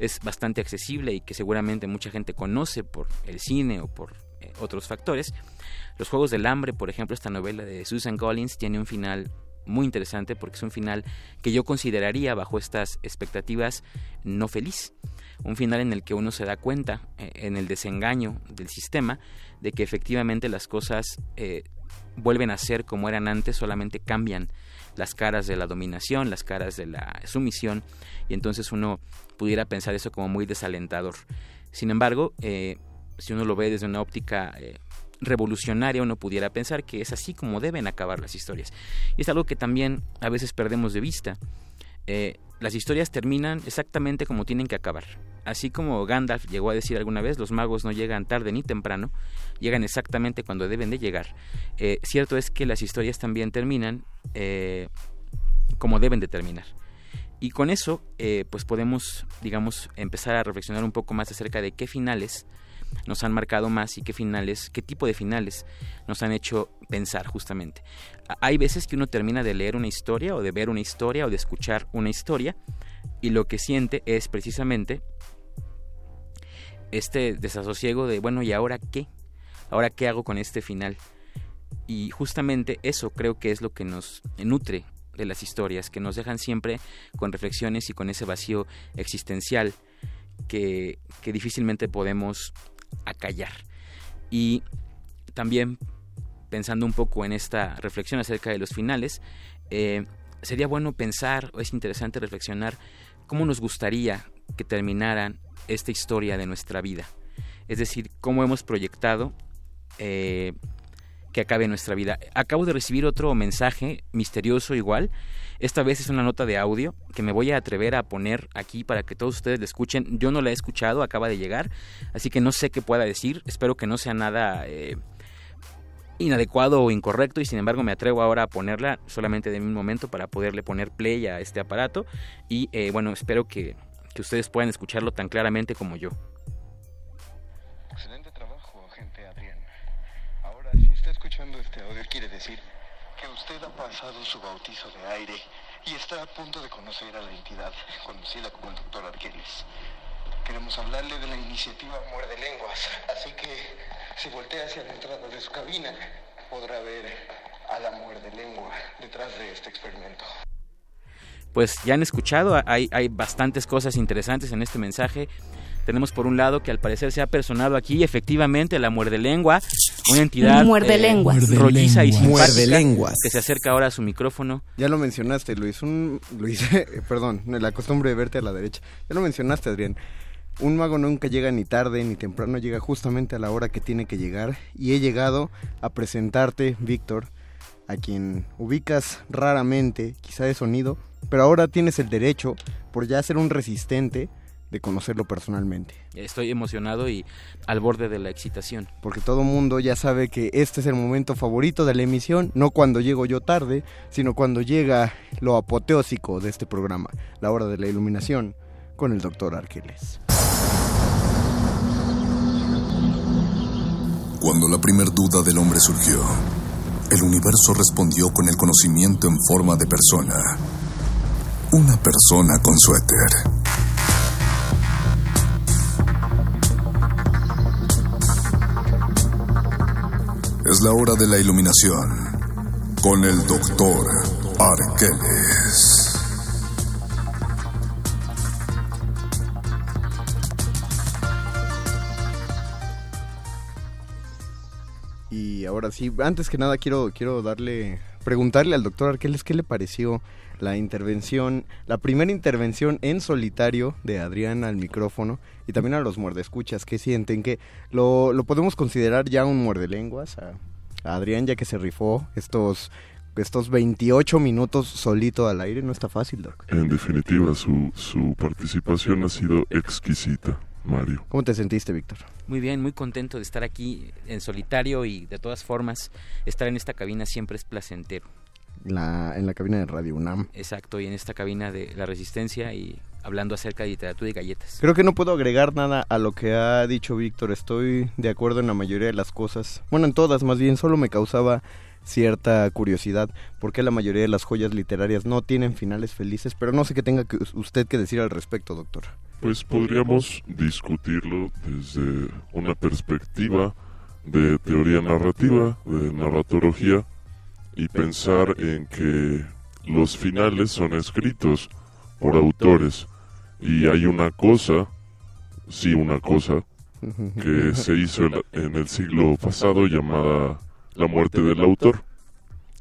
es bastante accesible y que seguramente mucha gente conoce por el cine o por otros factores, Los Juegos del Hambre, por ejemplo, esta novela de Susan Collins tiene un final muy interesante porque es un final que yo consideraría bajo estas expectativas no feliz. Un final en el que uno se da cuenta, eh, en el desengaño del sistema, de que efectivamente las cosas eh, vuelven a ser como eran antes, solamente cambian las caras de la dominación, las caras de la sumisión, y entonces uno pudiera pensar eso como muy desalentador. Sin embargo, eh, si uno lo ve desde una óptica revolucionaria, uno pudiera pensar que es así como deben acabar las historias. Y es algo que también a veces perdemos de vista. las historias terminan exactamente como tienen que acabar. Así como Gandalf llegó a decir alguna vez, los magos no llegan tarde ni temprano, llegan exactamente cuando deben de llegar. Eh, cierto es que las historias también terminan eh, como deben de terminar. Y con eso, eh, pues podemos, digamos, empezar a reflexionar un poco más acerca de qué finales nos han marcado más y qué finales, qué tipo de finales nos han hecho pensar justamente. Hay veces que uno termina de leer una historia o de ver una historia o de escuchar una historia y lo que siente es precisamente este desasosiego de, bueno, ¿y ahora qué? ¿Ahora qué hago con este final? Y justamente eso creo que es lo que nos nutre de las historias, que nos dejan siempre con reflexiones y con ese vacío existencial que, que difícilmente podemos acallar. Y también pensando un poco en esta reflexión acerca de los finales, eh, sería bueno pensar, o es interesante reflexionar, cómo nos gustaría que terminaran esta historia de nuestra vida. Es decir, cómo hemos proyectado eh, que acabe nuestra vida. Acabo de recibir otro mensaje misterioso igual. Esta vez es una nota de audio que me voy a atrever a poner aquí para que todos ustedes la escuchen. Yo no la he escuchado, acaba de llegar, así que no sé qué pueda decir. Espero que no sea nada eh, inadecuado o incorrecto y sin embargo me atrevo ahora a ponerla solamente de mi momento para poderle poner play a este aparato y eh, bueno, espero que que ustedes puedan escucharlo tan claramente como yo. Quiere decir que usted ha pasado su bautizo de aire y está a punto de conocer a la entidad conocida como el doctor Arqueles. Queremos hablarle de la iniciativa Muerde Lenguas, así que si voltea hacia la entrada de su cabina, podrá ver a la Muerde Lengua detrás de este experimento pues ya han escuchado, hay, hay bastantes cosas interesantes en este mensaje. Tenemos por un lado que al parecer se ha personado aquí efectivamente la muerde lengua, una entidad muerde lenguas. Eh, rolliza y muerde lenguas. que se acerca ahora a su micrófono. Ya lo mencionaste, Luis, un Luis, perdón, la costumbre de verte a la derecha. Ya lo mencionaste, Adrián. Un mago nunca llega ni tarde ni temprano, llega justamente a la hora que tiene que llegar y he llegado a presentarte, Víctor, a quien ubicas raramente, quizá de sonido, pero ahora tienes el derecho, por ya ser un resistente, de conocerlo personalmente. Estoy emocionado y al borde de la excitación. Porque todo mundo ya sabe que este es el momento favorito de la emisión, no cuando llego yo tarde, sino cuando llega lo apoteósico de este programa, la hora de la iluminación, con el doctor Arqueles. Cuando la primer duda del hombre surgió, el universo respondió con el conocimiento en forma de persona. Una persona con suéter. Es la hora de la iluminación con el doctor Arqueles. Y ahora sí, antes que nada quiero, quiero darle, preguntarle al doctor Arqueles qué le pareció la intervención, la primera intervención en solitario de Adrián al micrófono y también a los muerdescuchas, ¿qué sienten? que lo, lo podemos considerar ya un muerdelenguas a, a Adrián ya que se rifó estos estos 28 minutos solito al aire, no está fácil, Doc. En definitiva, su, su participación ha sido exquisita, Mario. ¿Cómo te sentiste, Víctor? Muy bien, muy contento de estar aquí en solitario y de todas formas estar en esta cabina siempre es placentero. La, en la cabina de Radio UNAM. Exacto, y en esta cabina de La Resistencia y hablando acerca de literatura y galletas. Creo que no puedo agregar nada a lo que ha dicho Víctor. Estoy de acuerdo en la mayoría de las cosas. Bueno, en todas más bien. Solo me causaba cierta curiosidad porque la mayoría de las joyas literarias no tienen finales felices, pero no sé qué tenga que usted que decir al respecto, doctor. Pues podríamos discutirlo desde una perspectiva de teoría narrativa, de narratología, y pensar en que los finales son escritos por autores y hay una cosa, sí una cosa, que se hizo en el siglo pasado llamada la muerte del autor,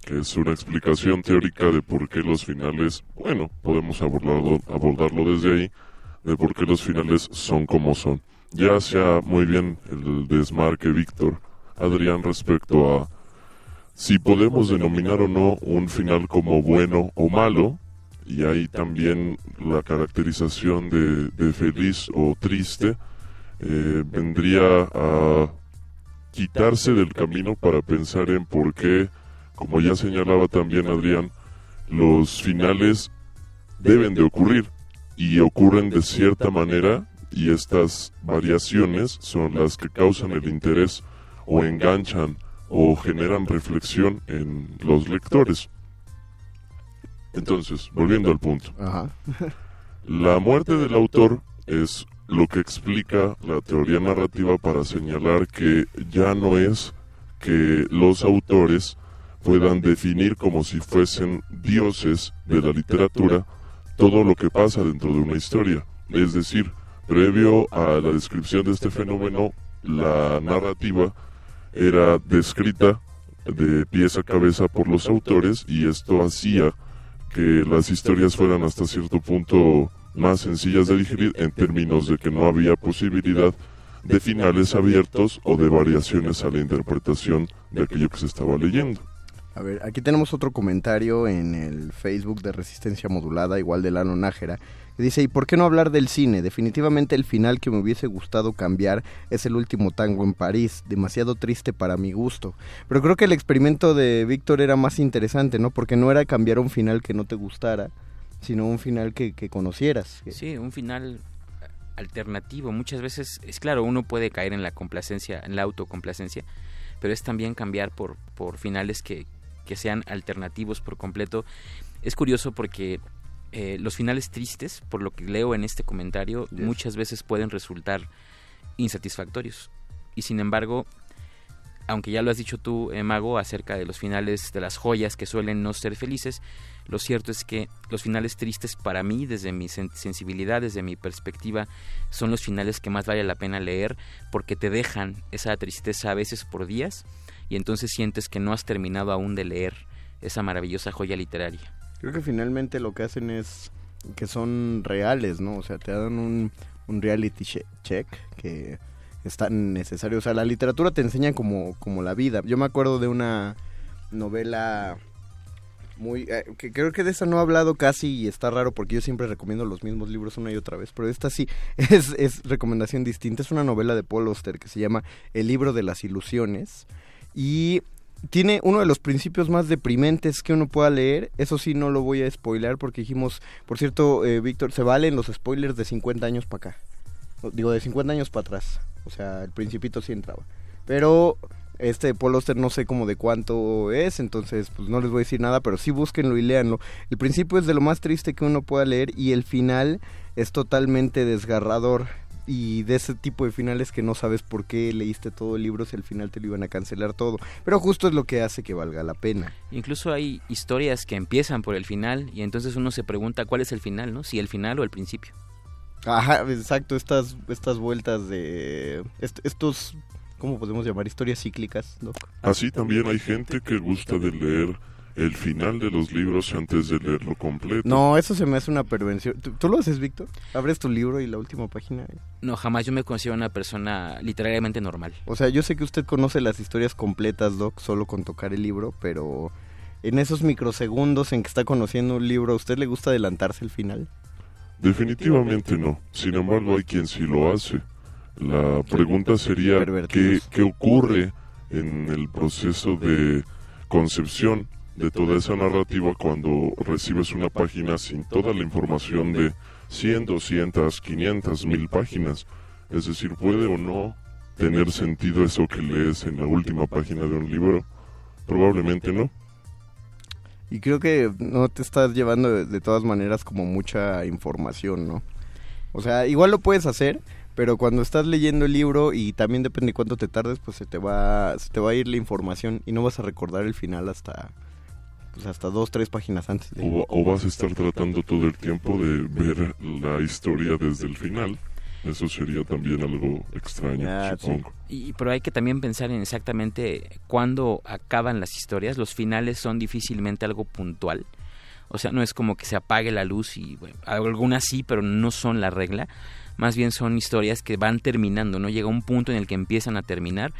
que es una explicación teórica de por qué los finales, bueno, podemos abordarlo, abordarlo desde ahí, de por qué los finales son como son. Ya sea muy bien el desmarque Víctor, Adrián, respecto a si podemos denominar o no un final como bueno o malo, y hay también la caracterización de, de feliz o triste, eh, vendría a quitarse del camino para pensar en por qué, como ya señalaba también Adrián, los finales deben de ocurrir y ocurren de cierta manera y estas variaciones son las que causan el interés o enganchan o generan reflexión en los lectores. Entonces, volviendo al punto. La muerte del autor es lo que explica la teoría narrativa para señalar que ya no es que los autores puedan definir como si fuesen dioses de la literatura todo lo que pasa dentro de una historia. Es decir, previo a la descripción de este fenómeno, la narrativa era descrita de pies a cabeza por los autores y esto hacía que las historias fueran hasta cierto punto más sencillas de digerir en términos de que no había posibilidad de finales abiertos o de variaciones a la interpretación de aquello que se estaba leyendo. A ver, aquí tenemos otro comentario en el Facebook de Resistencia Modulada, igual de Lano Nájera, dice, ¿y por qué no hablar del cine? Definitivamente el final que me hubiese gustado cambiar es el último tango en París, demasiado triste para mi gusto. Pero creo que el experimento de Víctor era más interesante, ¿no? Porque no era cambiar un final que no te gustara, sino un final que, conocieras. Sí, un final alternativo. Muchas veces, es claro, uno puede caer en la complacencia, en la autocomplacencia, pero es también cambiar por, por finales que, que sean alternativos por completo. Es curioso porque eh, los finales tristes, por lo que leo en este comentario, muchas veces pueden resultar insatisfactorios. Y sin embargo, aunque ya lo has dicho tú, eh, Mago, acerca de los finales de las joyas que suelen no ser felices, lo cierto es que los finales tristes para mí, desde mi sensibilidad, desde mi perspectiva, son los finales que más vale la pena leer porque te dejan esa tristeza a veces por días y entonces sientes que no has terminado aún de leer esa maravillosa joya literaria. Creo que finalmente lo que hacen es que son reales, ¿no? O sea, te dan un, un reality check que es tan necesario. O sea, la literatura te enseña como, como la vida. Yo me acuerdo de una novela muy eh, que creo que de esta no he hablado casi y está raro porque yo siempre recomiendo los mismos libros una y otra vez, pero esta sí es, es recomendación distinta. Es una novela de Paul Auster que se llama El libro de las ilusiones y tiene uno de los principios más deprimentes que uno pueda leer. Eso sí, no lo voy a spoilear porque dijimos, por cierto, eh, Víctor, se valen los spoilers de 50 años para acá. Digo, de 50 años para atrás. O sea, el principito sí entraba. Pero este Paul Auster no sé cómo de cuánto es, entonces pues no les voy a decir nada, pero sí búsquenlo y léanlo. El principio es de lo más triste que uno pueda leer y el final es totalmente desgarrador y de ese tipo de finales que no sabes por qué leíste todo el libro si al final te lo iban a cancelar todo. Pero justo es lo que hace que valga la pena. Incluso hay historias que empiezan por el final y entonces uno se pregunta cuál es el final, ¿no? Si el final o el principio. Ajá, exacto, estas, estas vueltas de... est- estos, ¿cómo podemos llamar? Historias cíclicas, Doc. Así también hay gente que gusta de leer el final de los libros antes de leerlo completo. No, eso se me hace una pervención. ¿Tú, tú lo haces, Víctor? Abres tu libro y la última página. No, jamás yo me considero una persona literariamente normal. O sea, yo sé que usted conoce las historias completas, Doc, solo con tocar el libro, pero en esos microsegundos en que está conociendo un libro, ¿a usted le gusta adelantarse el final? Definitivamente no. Sin embargo, hay quien sí lo hace. La pregunta sería ¿qué, qué ocurre en el proceso de concepción de toda esa narrativa cuando recibes una página sin toda la información de 100, 200, 500, 1000 páginas. Es decir, puede o no tener sentido eso que lees en la última página de un libro. Probablemente no. Y creo que no te estás llevando de, de todas maneras como mucha información, ¿no? O sea, igual lo puedes hacer, pero cuando estás leyendo el libro y también depende cuánto te tardes, pues se te va se te va a ir la información y no vas a recordar el final hasta pues hasta dos, tres páginas antes de O, o vas a estar tratando todo el tiempo de ver la historia desde el final. Eso sería también algo extraño, supongo. Y, pero hay que también pensar en exactamente cuándo acaban las historias. Los finales son difícilmente algo puntual. O sea, no es como que se apague la luz y bueno, algunas sí, pero no son la regla. Más bien son historias que van terminando, ¿no? Llega un punto en el que empiezan a terminar.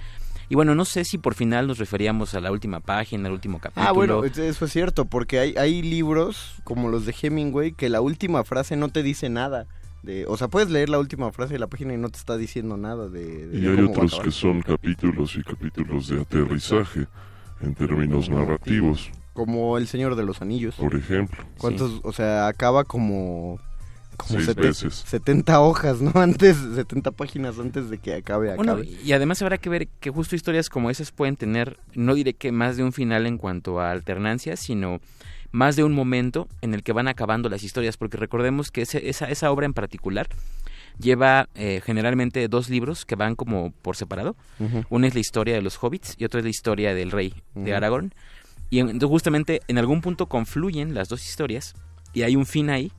Y bueno, no sé si por final nos referíamos a la última página, al último capítulo. Ah, bueno, es- eso es cierto, porque hay, hay libros como los de Hemingway que la última frase no te dice nada. De, o sea, puedes leer la última frase de la página y no te está diciendo nada de, de Y hay otros que son capítulos y capítulos de aterrizaje en términos narrativos, Como El Señor de los Anillos. por ejemplo. ¿Cuántos? O sea, acaba como... Como Seis sete- veces. 70 hojas, ¿no? Antes, 70 páginas antes de que acabe, Bueno, acabe. y además habrá que ver que justo historias como esas pueden tener, no diré que más de un final en cuanto a alternancia, sino más de un momento en el que van acabando las historias, porque recordemos que ese- esa, esa obra en particular lleva eh, generalmente dos libros que van como por separado. Una es la historia de los hobbits y otra es la historia del rey de. Aragorn. Y en- justamente en algún punto confluyen las dos historias y hay un fin ahí,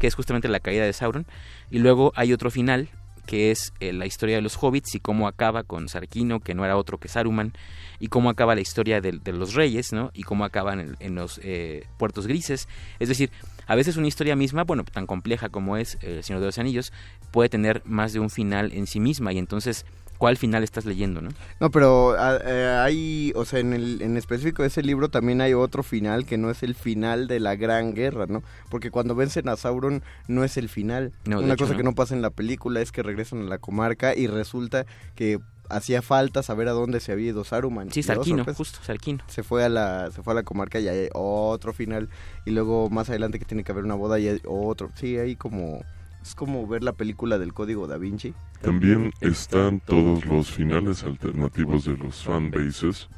que es justamente la caída de Sauron, y luego hay otro final que es eh, la historia de los hobbits y cómo acaba con Sarquino, que no era otro que Saruman, y cómo acaba la historia de, los reyes, ¿no? Y cómo acaban en, en los eh, puertos grises. Es decir, a veces una historia misma, bueno, tan compleja como es eh, El Señor de los Anillos, puede tener más de un final en sí misma, y entonces, ¿cuál final estás leyendo, no? No, pero eh, hay, o sea, en, el, en específico de ese libro también hay otro final que no es el final de la gran guerra, ¿no? Porque cuando vencen a Sauron no es el final. No, Una hecho, cosa no. que no pasa en la película es que regresan a la comarca y resulta que hacía falta saber a dónde se había ido Saruman. Sí, Sarquino, justo, Sarquino. Se fue a la, se fue a la comarca y hay otro final y luego más adelante que tiene que haber una boda y hay otro. Sí, hay como es como ver la película del Código Da Vinci. También están todos los finales alternativos de los fanbases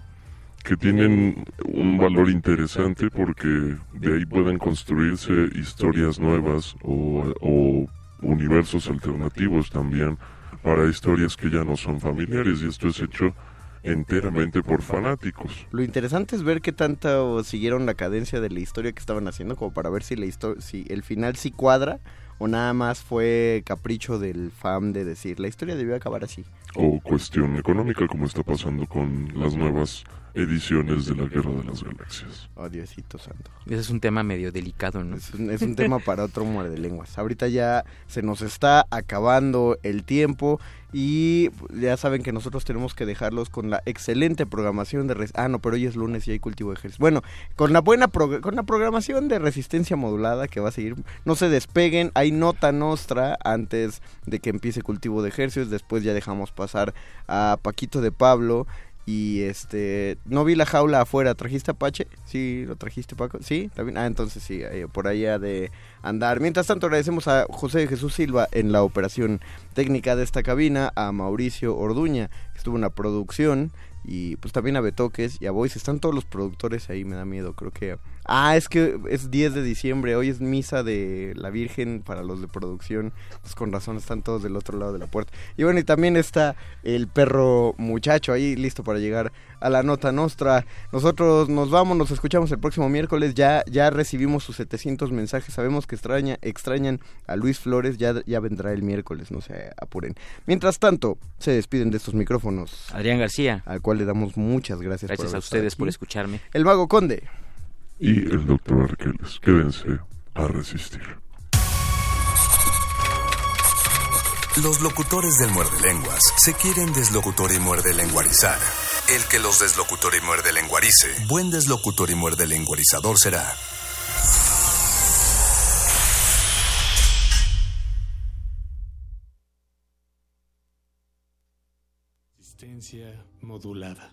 que tienen un valor interesante porque de ahí pueden construirse historias nuevas o, o universos alternativos también para historias que ya no son familiares y esto es hecho enteramente por fanáticos. Lo interesante es ver qué tanto siguieron la cadencia de la historia que estaban haciendo, como para ver si la histo- si el final sí cuadra o nada más fue capricho del fan de decir la historia debió acabar así. o cuestión económica como está pasando con las nuevas ediciones de la Guerra de las Galaxias. Oh, Diosito santo. Ese es un tema medio delicado, ¿no? Es un, es un tema para otro muerde lenguas. Ahorita ya se nos está acabando el tiempo y ya saben que nosotros tenemos que dejarlos con la excelente programación de... res- ah, no, pero hoy es lunes y hay cultivo de ejercicio. Bueno, con la buena con la programación de resistencia modulada que va a seguir. No se despeguen, hay nota nostra antes de que empiece cultivo de ejercicios. Después ya dejamos pasar a Paquito de Pablo Y este, no vi la jaula afuera. ¿Trajiste Apache? Sí, lo trajiste Paco. Sí, también. Ah, entonces sí, eh, por allá de andar. Mientras tanto, agradecemos a José Jesús Silva en la operación técnica de esta cabina, a Mauricio Orduña, que estuvo en la producción, y pues también a Betoques y a Voice. Están todos los productores ahí, me da miedo. Creo que. Ah, es que es 10 de diciembre. Hoy es misa de la Virgen para los de producción. Pues con razón están todos del otro lado de la puerta. Y bueno, y también está el perro muchacho ahí listo para llegar a la nota nostra. Nosotros nos vamos, nos escuchamos el próximo miércoles. Ya, ya recibimos sus 700 mensajes. Sabemos que extraña, extrañan a Luis Flores. Ya, ya vendrá el miércoles, no se apuren. Mientras tanto, se despiden de estos micrófonos. Adrián García. Al cual le damos muchas gracias. Gracias por a ustedes por escucharme. El Mago Conde. Y el doctor Arqueles. Quédense a resistir. Los locutores del muerde lenguas se quieren deslocutor y muerde lenguarizar. El que los deslocutor y muerde lenguarice, buen deslocutor y muerde lenguarizador será. Resistencia modulada.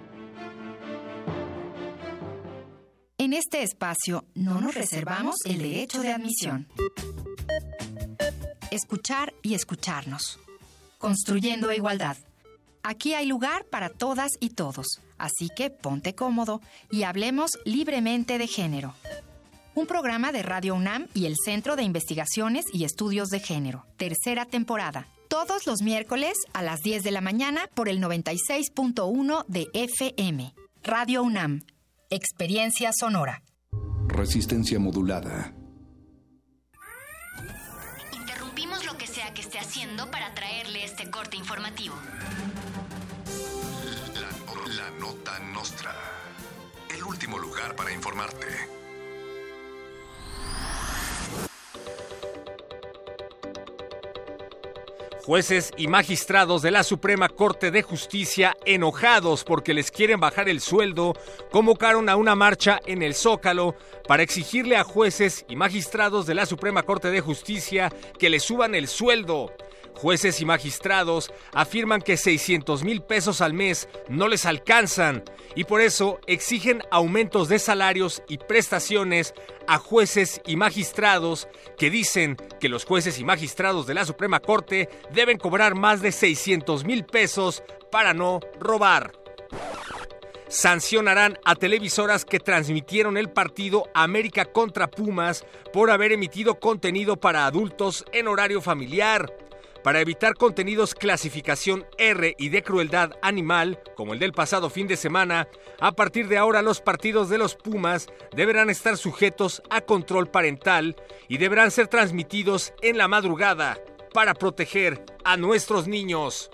En este espacio no nos reservamos el derecho de admisión. Escuchar y escucharnos. Construyendo igualdad. Aquí hay lugar para todas y todos, así que ponte cómodo y hablemos libremente de género. Un programa de Radio UNAM y el Centro de Investigaciones y Estudios de Género. Tercera temporada. Todos los miércoles a las 10 de la mañana por el 96.1 de FM. Radio UNAM. Experiencia sonora. Resistencia modulada. Interrumpimos lo que sea que esté haciendo para traerle este corte informativo. La, la nota nostra. El último lugar para informarte. Jueces y magistrados de la Suprema Corte de Justicia, enojados porque les quieren bajar el sueldo, convocaron a una marcha en el Zócalo para exigirle a jueces y magistrados de la Suprema Corte de Justicia que le suban el sueldo. Jueces y magistrados afirman que 600 mil pesos al mes no les alcanzan y por eso exigen aumentos de salarios y prestaciones a jueces y magistrados que dicen que los jueces y magistrados de la Suprema Corte deben cobrar más de 600 mil pesos para no robar. Sancionarán a televisoras que transmitieron el partido América contra Pumas por haber emitido contenido para adultos en horario familiar para evitar contenidos clasificación R y de crueldad animal, como el del pasado fin de semana, a partir de ahora los partidos de los Pumas deberán estar sujetos a control parental y deberán ser transmitidos en la madrugada para proteger a nuestros niños.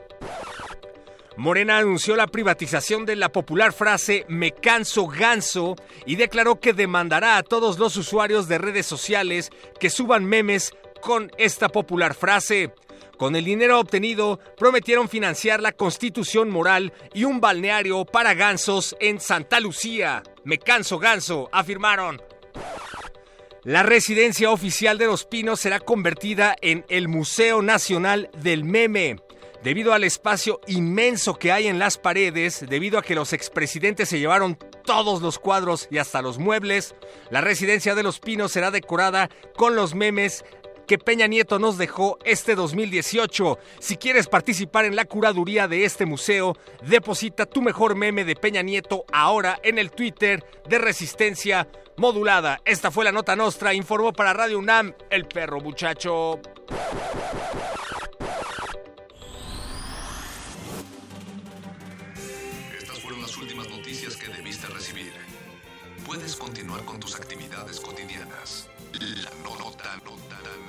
Morena anunció la privatización de la popular frase me canso ganso y declaró que demandará a todos los usuarios de redes sociales que suban memes con esta popular frase. Con el dinero obtenido, prometieron financiar la constitución moral y un balneario para gansos en Santa Lucía. Me canso ganso, afirmaron. La residencia oficial de Los Pinos será convertida en el Museo Nacional del Meme. Debido al espacio inmenso que hay en las paredes, debido a que los expresidentes se llevaron todos los cuadros y hasta los muebles, la residencia de Los Pinos será decorada con los memes que Peña Nieto nos dejó este 2018. Si quieres participar en la curaduría de este museo, deposita tu mejor meme de Peña Nieto ahora en el Twitter de Resistencia Modulada. Esta fue la nota nostra, informó para Radio UNAM el perro muchacho. Estas fueron las últimas noticias que debiste recibir. Puedes continuar con tus actividades cotidianas. La nota, nota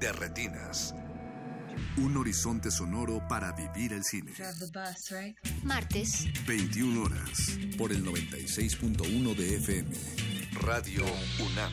De Retinas. Un horizonte sonoro para vivir el cine. Martes, 21 horas. Por el 96.1 de FM. Radio UNAM.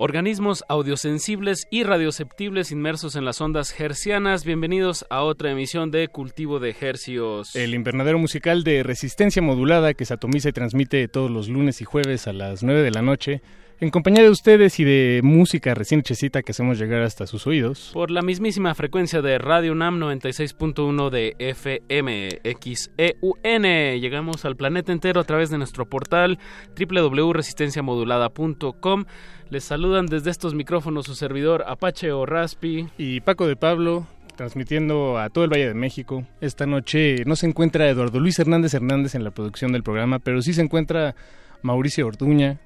Organismos audiosensibles y radioceptibles inmersos en las ondas hercianas, bienvenidos a otra emisión de Cultivo de Hercios. El invernadero musical de resistencia modulada que se atomiza y transmite todos los lunes y jueves a las 9 de la noche, en compañía de ustedes y de música recién hechecita que hacemos llegar hasta sus oídos. Por la mismísima frecuencia de Radio UNAM 96.1 de FM XEUN. Llegamos al planeta entero a través de nuestro portal www.resistenciamodulada.com. Les saludan desde estos micrófonos su servidor Apache o Raspi. Y Paco de Pablo, transmitiendo a todo el Valle de México. Esta noche no se encuentra Eduardo Luis Hernández Hernández en la producción del programa, pero sí se encuentra Mauricio Orduña.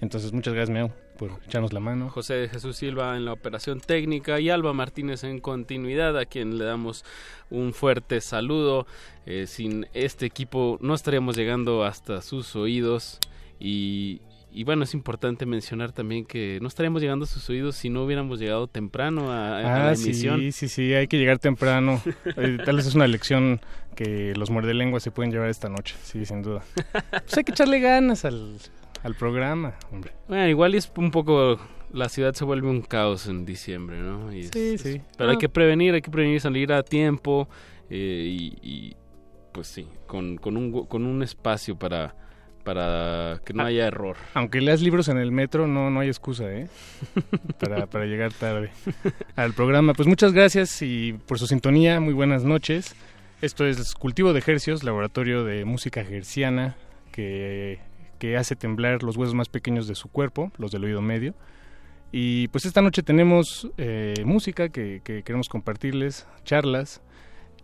Entonces, muchas gracias, Meo, por echarnos la mano. José de Jesús Silva en la operación técnica y Alba Martínez en continuidad, a quien le damos un fuerte saludo. Eh, sin este equipo no estaríamos llegando hasta sus oídos y, y bueno, es importante mencionar también que no estaríamos llegando a sus oídos si no hubiéramos llegado temprano a, a la Ah, emisión. sí, sí, sí, hay que llegar temprano. Eh, Tal vez es una lección que los muerdelenguas se pueden llevar esta noche, sí, sin duda. Pues hay que echarle ganas al, al programa, hombre. Bueno, igual es un poco la ciudad se vuelve un caos en diciembre, ¿no? Y es- Sí, es- sí. pero hay que prevenir, hay que prevenir salir a tiempo eh, y, y, pues sí, con, con, un, con un espacio para, para que no Ah. haya error. Aunque leas libros en el metro, no, no hay excusa, ¿eh? Para, para llegar tarde al programa. Pues muchas gracias y por su sintonía, muy buenas noches. Esto es Cultivo de Hercios, laboratorio de música herciana que, que hace temblar los huesos más pequeños de su cuerpo, los del oído medio. Y pues esta noche tenemos eh, música que, que queremos compartirles, charlas.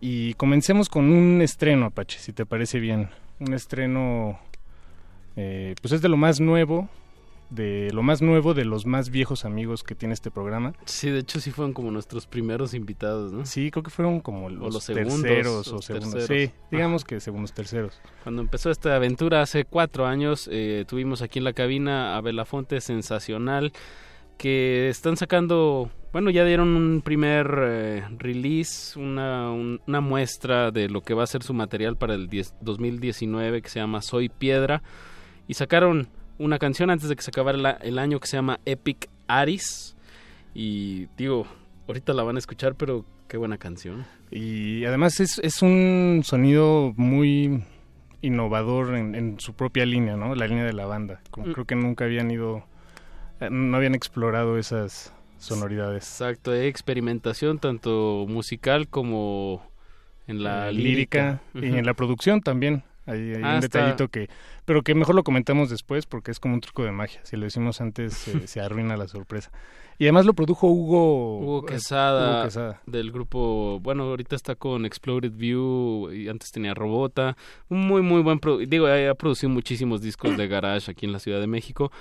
Y comencemos con un estreno, Apache, si te parece bien. Un estreno, eh, pues es de lo más nuevo, de lo más nuevo de los más viejos amigos que tiene este programa. Sí, de hecho sí fueron como nuestros primeros invitados, ¿no? Sí, creo que fueron como los, los segundos, terceros o los segundos. terceros. Sí, digamos que segundos terceros. Cuando empezó esta aventura hace cuatro años, eh, tuvimos aquí en la cabina a Belafonte Sensacional, que están sacando, bueno, ya dieron un primer eh, release, una, un- una muestra de lo que va a ser su material para el 10 2019, que se llama Soy Piedra, y sacaron una canción antes de que se acabara la- el año que se llama Epic Aris, y digo, ahorita la van a escuchar, pero qué buena canción. Y además es, es un sonido muy innovador en, en su propia línea, ¿no? La línea de la banda. Como Mm. creo que nunca habían ido, eh, no habían explorado esas sonoridades. Exacto, hay experimentación tanto musical como en la Eh, lírica. y en la producción también. Hay, hay Ah, un está- detallito que, pero que mejor lo comentamos después porque es como un truco de magia. Si lo decimos antes se- se arruina la sorpresa. Y además lo produjo Hugo, Hugo eh, Quesada, Hugo Quesada. del grupo, bueno, ahorita está con Exploded View y antes tenía Robota, un muy muy buen digo, ha producido muchísimos discos de garage aquí en la Ciudad de México.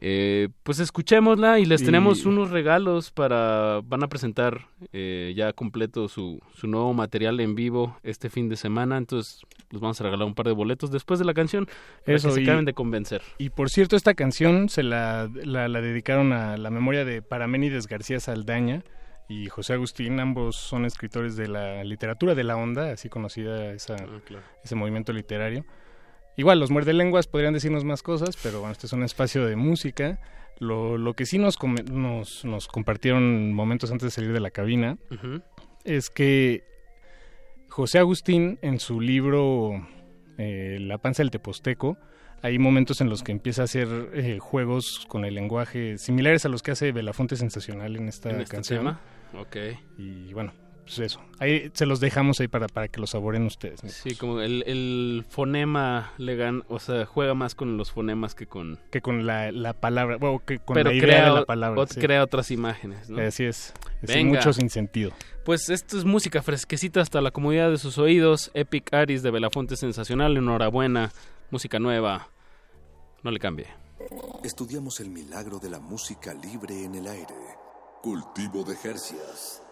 Eh, pues escuchémosla y les Y- tenemos unos regalos para van a presentar eh, ya completo su, su nuevo material en vivo este fin de semana, entonces les vamos a regalar un par de boletos después de la canción para Eso, que se y- acaben de convencer. Y por cierto, esta canción se la, la, la dedicaron a la memoria de Paraménides García Saldaña y José Agustín, ambos son escritores de la literatura de la onda, así conocida esa, claro. ese movimiento literario. Igual, los muerdelenguas podrían decirnos más cosas, pero bueno, este es un espacio de música. Lo, lo que sí nos, nos, nos compartieron momentos antes de salir de la cabina es que José Agustín en su libro eh, La panza del teposteco hay momentos en los que empieza a hacer eh, juegos con el lenguaje similares a los que hace Belafonte Sensacional en esta ¿En este canción. tema? Ok. Y bueno, pues eso. Ahí se los dejamos ahí para, para que lo saboren ustedes. Sí, como el, el fonema le gan, o sea, juega más con los fonemas que con... Que con la, la palabra, bueno, que con pero la idea crea, de la palabra. o- sí. crea otras imágenes, ¿no? Así es. Es Venga. mucho sin sentido. Pues esto es música fresquecita hasta la comodidad de sus oídos. Epic Aris de Belafonte Sensacional, enhorabuena. Música nueva. No le cambie. Estudiamos el milagro de la música libre en el aire. Cultivo de Jercias.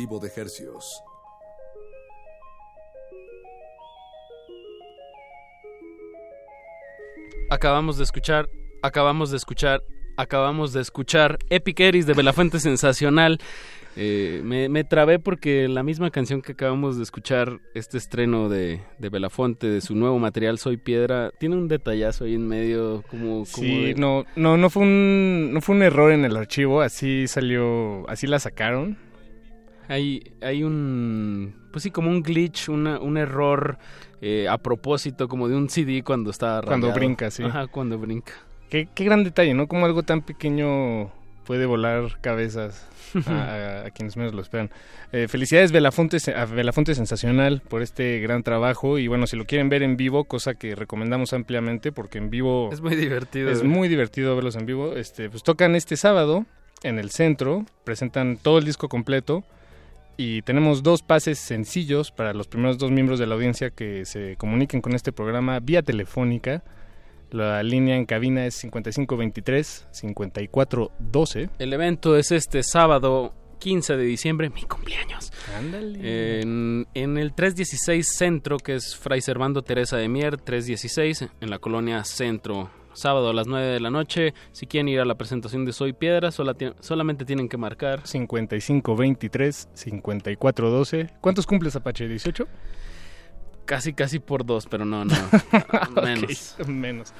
Cultivo de Hercios. Acabamos de escuchar, acabamos de escuchar, acabamos de escuchar Epic Eris de Belafuente Sensacional. Eh, me, me trabé porque la misma canción que acabamos de escuchar, este estreno de, de Belafonte, de su nuevo material Soy Piedra, tiene un detallazo ahí en medio, como... como Sí, de- no, no, no fue un, no fue un error en el archivo, así salió, así la sacaron. Hay, hay un, pues sí, como un glitch, una, un error eh, a propósito, como de un CD cuando está Cuando rayado. brinca, sí. Ajá, cuando brinca. Qué, qué gran detalle, ¿no? Como algo tan pequeño puede volar cabezas a, a- a quienes menos lo esperan. Eh, felicidades Belafonte, a Belafonte Sensacional por este gran trabajo y bueno, si lo quieren ver en vivo, cosa que recomendamos ampliamente porque en vivo Es muy divertido. es muy divertido verlos en vivo. Este, pues tocan este sábado en el centro, presentan todo el disco completo y tenemos dos pases sencillos para los primeros dos miembros de la audiencia que se comuniquen con este programa vía telefónica. La línea en cabina es 5523-5412. El evento es este sábado 15 de diciembre, mi cumpleaños. Ándale. En, en el 316 Centro, que es Fray Servando Teresa de Mier, 316, en la colonia Centro. Sábado a las 9 de la noche. Si quieren ir a la presentación de Soy Piedra, sola solamente tienen que marcar 5523-5412. ¿Cuántos cumples, Apache? ¿18? casi, casi por dos, pero no, no. menos. Ok, menos.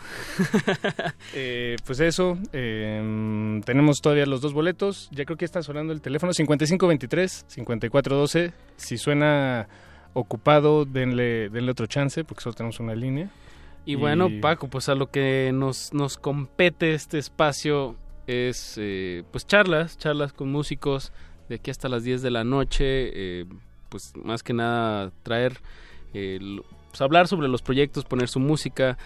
Eh, pues eso, eh, tenemos todavía los dos boletos. Ya creo que está sonando el teléfono 5523-5412. Si suena ocupado, denle, denle otro chance porque solo tenemos una línea. Y bueno, Paco, pues a lo que nos, nos compete este espacio es eh, pues charlas, charlas con músicos de aquí hasta las 10 de la noche, eh, pues más que nada traer, eh, pues hablar sobre los proyectos, poner su música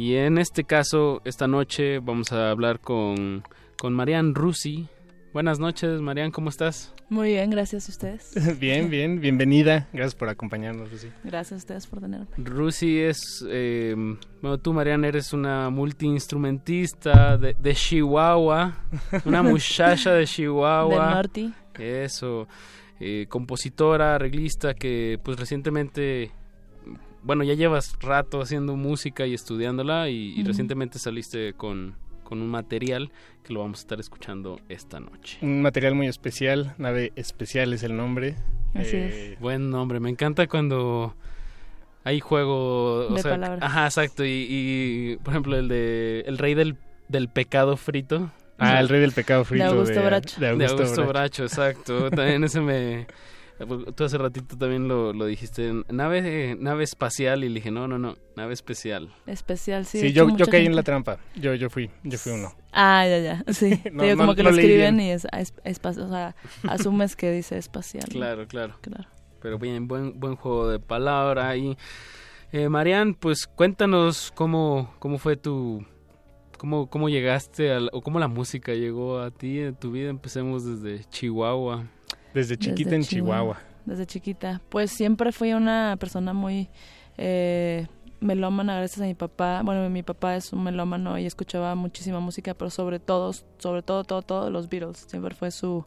y en este caso, esta noche vamos a hablar con, con Marian Rusi. Buenas noches, Marian, ¿cómo estás? Muy bien, gracias a ustedes. bien, bien, bienvenida. Gracias por acompañarnos, Lucy. Gracias a ustedes por tenerme. Rusi es, eh, bueno, tú Mariana eres una multiinstrumentista de, de Chihuahua, una muchacha de Chihuahua. Del norte. Eso, eh, compositora, arreglista que pues recientemente, bueno, ya llevas rato haciendo música y estudiándola y, recientemente saliste con, con un material que lo vamos a estar escuchando esta noche. Un material muy especial, nave especial es el nombre. Así Eh, Buen nombre, me encanta cuando hay juego o De sea, palabras. Ajá, exacto. Y, y, por ejemplo, el de El Rey del, del Pecado Frito. Ah, El Rey del Pecado Frito De Augusto Bracho. de Augusto, Bracho. Bracho, exacto. También ese me. Tú hace ratito también lo, lo dijiste. Nave, nave espacial. Y le dije, no, no, no. Nave especial. Especial, sí. Sí, yo, yo caí en la trampa. Yo, yo fui, yo fui uno. Ah, ya, ya. Sí. No, digo, no- como que no lo escriben bien. y es, es, espa- o sea, asumes que dice espacial. Claro, claro. Claro. Pero bien, buen, buen juego de palabra. Y, eh, Marian, pues cuéntanos cómo, cómo fue tu. Cómo, cómo llegaste al, o cómo la música llegó a ti en tu vida. Empecemos desde Chihuahua. Desde chiquita en Chihuahua. Desde chiquita. Pues siempre fui una persona muy eh, melómana gracias a mi papá. Bueno, mi papá es un melómano y escuchaba muchísima música, pero sobre todo, sobre todo, todo, todo los Beatles. Siempre fue su,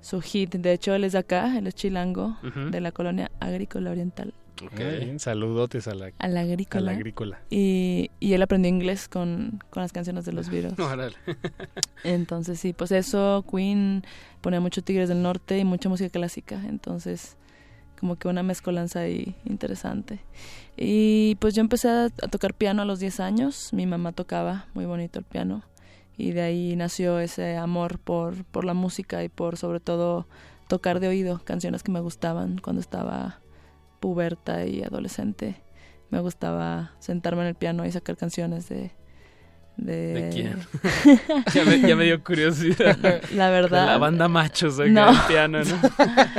su hit. De hecho, él es de acá, él es chilango, de la colonia agrícola oriental. Bien, saludotes a la, A la agrícola. a la agrícola. Y, y él aprendió inglés con, con las canciones de los Beatles. Órale. Entonces sí, pues eso, Queen ponía mucho Tigres del Norte y mucha música clásica, entonces como que una mezcolanza ahí interesante. Y pues yo empecé a, a tocar piano a los 10 años, mi mamá tocaba muy bonito el piano y de ahí nació ese amor por, por la música y por sobre todo tocar de oído canciones que me gustaban cuando estaba puberta y adolescente. Me gustaba sentarme en el piano y sacar canciones de... ¿De, ¿De quién? ya, me, ya me dio curiosidad. La verdad. De la banda machos No. el piano, ¿no?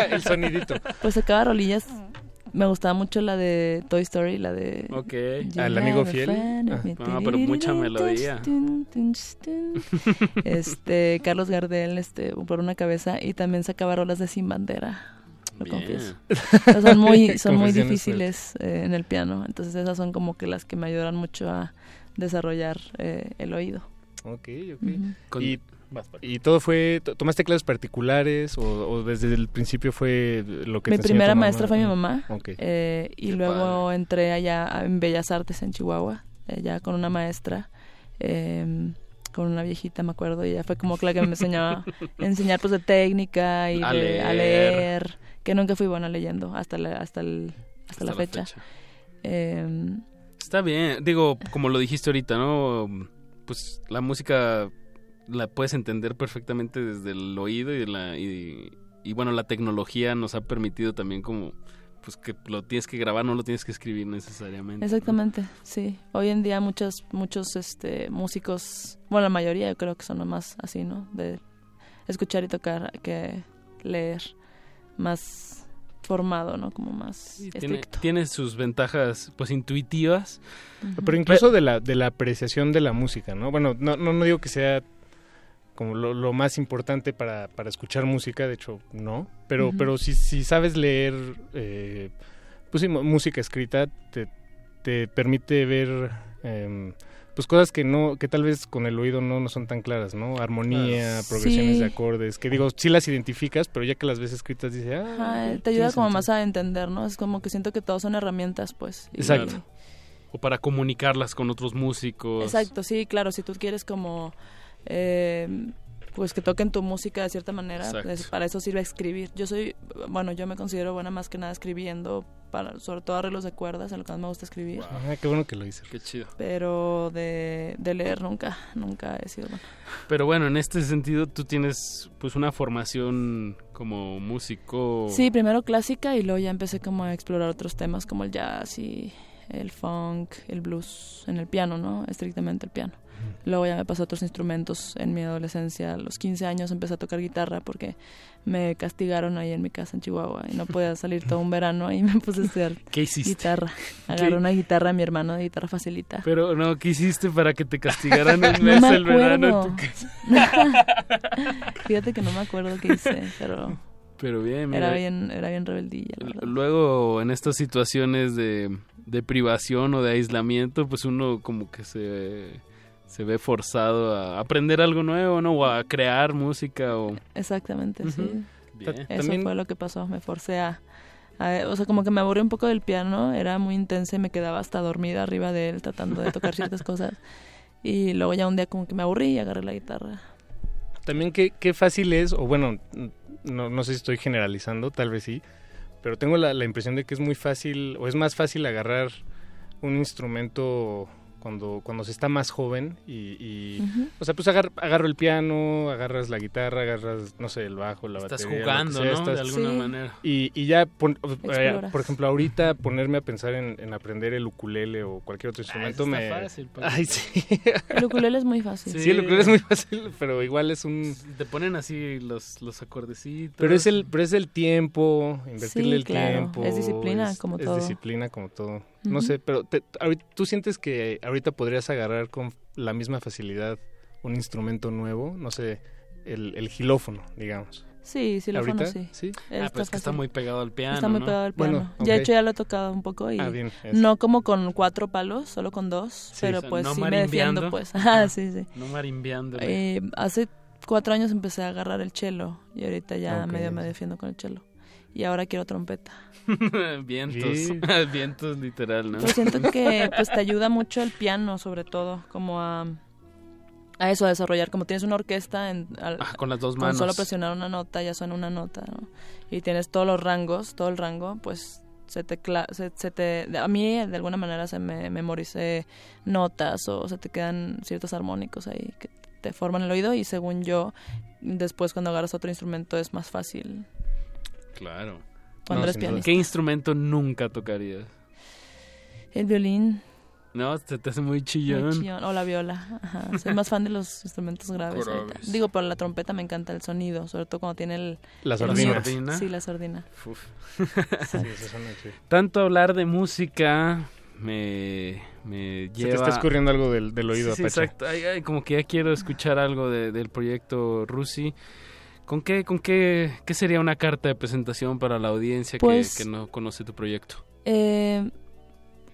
el sonidito. Pues sacaba rolillas. Me gustaba mucho la de Toy Story, la de... Ok. Al amigo fiel. Ah. No, pero mucha melodía. Este, Carlos Gardel, este, por una cabeza, y también sacaba rolas de Sin Bandera. Lo Bien. confieso. Pero son muy, son muy difíciles eh, en el piano. Entonces esas son como que las que me ayudan mucho a desarrollar eh, el oído. Ok, ok. Ujú. Con- Y ¿Y todo fue, to- tomaste clases particulares o, o desde el principio fue lo que Mi te primera maestra fue mi mamá. Eh, y luego entré allá en Bellas Artes en Chihuahua, ya con una maestra, eh, con una viejita, me acuerdo, y ella fue como que la que me enseñó a enseñar pues de técnica y A de- a leer. Que nunca fui buena leyendo hasta la, hasta el, hasta, la fecha. Eh, Está bien, digo, como lo dijiste ahorita, ¿no? Pues la música la puedes entender perfectamente desde el oído y la y, y, bueno, la tecnología nos ha permitido también como pues que lo tienes que grabar, no lo tienes que escribir necesariamente. Exactamente, sí. Hoy en día muchos muchos este músicos, bueno, la mayoría yo creo que son más así, ¿no? De escuchar y tocar que leer más formado, ¿no? Como más Sí, tiene, estricto. tiene sus ventajas pues intuitivas. Pero incluso de la, de la apreciación de la música, ¿no? Bueno, no, no, no digo que sea como lo, lo más importante para, para escuchar música, de hecho, no. Pero, pero si, si sabes leer, eh, pues sí, música escrita, te, te permite ver, em, pues cosas que no, que tal vez con el oído no, no son tan claras, ¿no? Armonía, progresiones Sí. de acordes, que digo, sí las identificas, pero ya que las ves escritas dices, ah, Ajá, te ayuda como sentido". más a entender, ¿no? Es como que siento que todos son herramientas, pues. y- Exacto. O para comunicarlas con otros músicos. Exacto, sí, claro, si tú quieres como eh, pues que toquen tu música de cierta manera, pues, para eso sirve escribir. Yo soy, bueno, yo me considero buena más que nada escribiendo, para, sobre todo arreglos de cuerdas, es lo que más me gusta escribir. Ah, qué bueno que lo dices. Qué chido. Pero de, de leer nunca, nunca he sido buena. Pero bueno, en este sentido tú tienes pues una formación como músico. Sí, primero clásica y luego ya empecé como a explorar otros temas como el jazz y el funk, el blues, en el piano, ¿no? Estrictamente el piano. Luego ya me pasé a otros instrumentos en mi adolescencia. A los 15 años empecé a tocar guitarra porque me castigaron ahí en mi casa en Chihuahua y no podía salir todo un verano y me puse a estudiar ¿Qué hiciste? guitarra. ¿Qué? Agarré una guitarra a mi hermano de guitarra facilita. Pero no, ¿qué hiciste para que te castigaran un No mes me el verano en tu casa? Fíjate que no me acuerdo qué hice, pero Pero bien, mira. era bien, era bien rebeldilla. la verdad. Luego, en estas situaciones de, de privación o de aislamiento, pues uno como que se, se ve forzado a aprender algo nuevo, ¿no? O a crear música o... Exactamente, sí. Bien. Eso También- fue lo que pasó, me forcé a, a- O sea, como que me aburrí un poco del piano, era muy intensa y me quedaba hasta dormida arriba de él tratando de tocar ciertas cosas. Y luego ya un día como que me aburrí y agarré la guitarra. También qué, qué fácil es, o bueno, no, no sé si estoy generalizando, tal vez sí, pero tengo la, la impresión de que es muy fácil, o es más fácil agarrar un instrumento cuando, cuando se está más joven y, y- Ujú. o sea, pues agar- agarro el piano, agarras la guitarra, agarras, no sé, el bajo, la Estás batería. jugando, sea, ¿no? De alguna manera. Y, y ya, pon- eh, por ejemplo, ahorita ponerme a pensar en, en aprender el ukulele o cualquier otro instrumento eso está me... fácil, pa. Ay, sí. El ukulele es muy fácil. Sí, el ukulele es muy fácil, pero igual es un... Te ponen así los, los acordecitos. Pero es el, pero es el tiempo, invertirle Sí, el claro, tiempo. es disciplina, como es todo. disciplina como todo. No sé, pero te- tú sientes que ahorita podrías agarrar con la misma facilidad un instrumento nuevo, no sé, el, el gilófono, digamos. Sí, xilófono ¿Ahorita? sí. Sí. Ah, pues que está muy pegado al piano, Está muy ¿no? pegado al piano. Bueno, Ya de hecho ya lo he tocado un poco y Ah, bien, no como con cuatro palos, solo con dos, pero o sea, pues no sí me defiendo pues. Ah, sí, sí. No marimbeando. Eh, hace cuatro años empecé a agarrar el cello y ahorita ya medio me defiendo con el cello. Y ahora quiero trompeta. vientos. Sí. vientos literal, ¿no? Pero siento que pues te ayuda mucho el piano sobre todo, como a, a eso, a desarrollar. Como tienes una orquesta, en, al- Ah, con las dos con manos. solo presionar una nota ya suena una nota, ¿no? Y tienes todos los rangos, todo el rango, pues se te, cla- se, se te a mí de alguna manera se me memoricé notas o se te quedan ciertos armónicos ahí que te forman el oído y según yo después cuando agarras otro instrumento es más fácil Claro. Cuando eres pianista. ¿Qué instrumento nunca tocarías? el violín No, se te hace muy muy chillón. chillón, o la viola Ajá, soy más fan de los instrumentos graves digo pero la trompeta me encanta el sonido sobre todo cuando tiene el La sordina. sí la sordina Uf. Sí, eso suena. Tanto hablar de música me, me Se lleva... te está escurriendo algo del, del oído, Sí, Apache. exacto. Ay, ay, como que ya quiero escuchar algo de- del proyecto Rusi. ¿Con qué, con qué, qué sería una carta de presentación para la audiencia que- Pues- que, no conoce tu proyecto? Eh,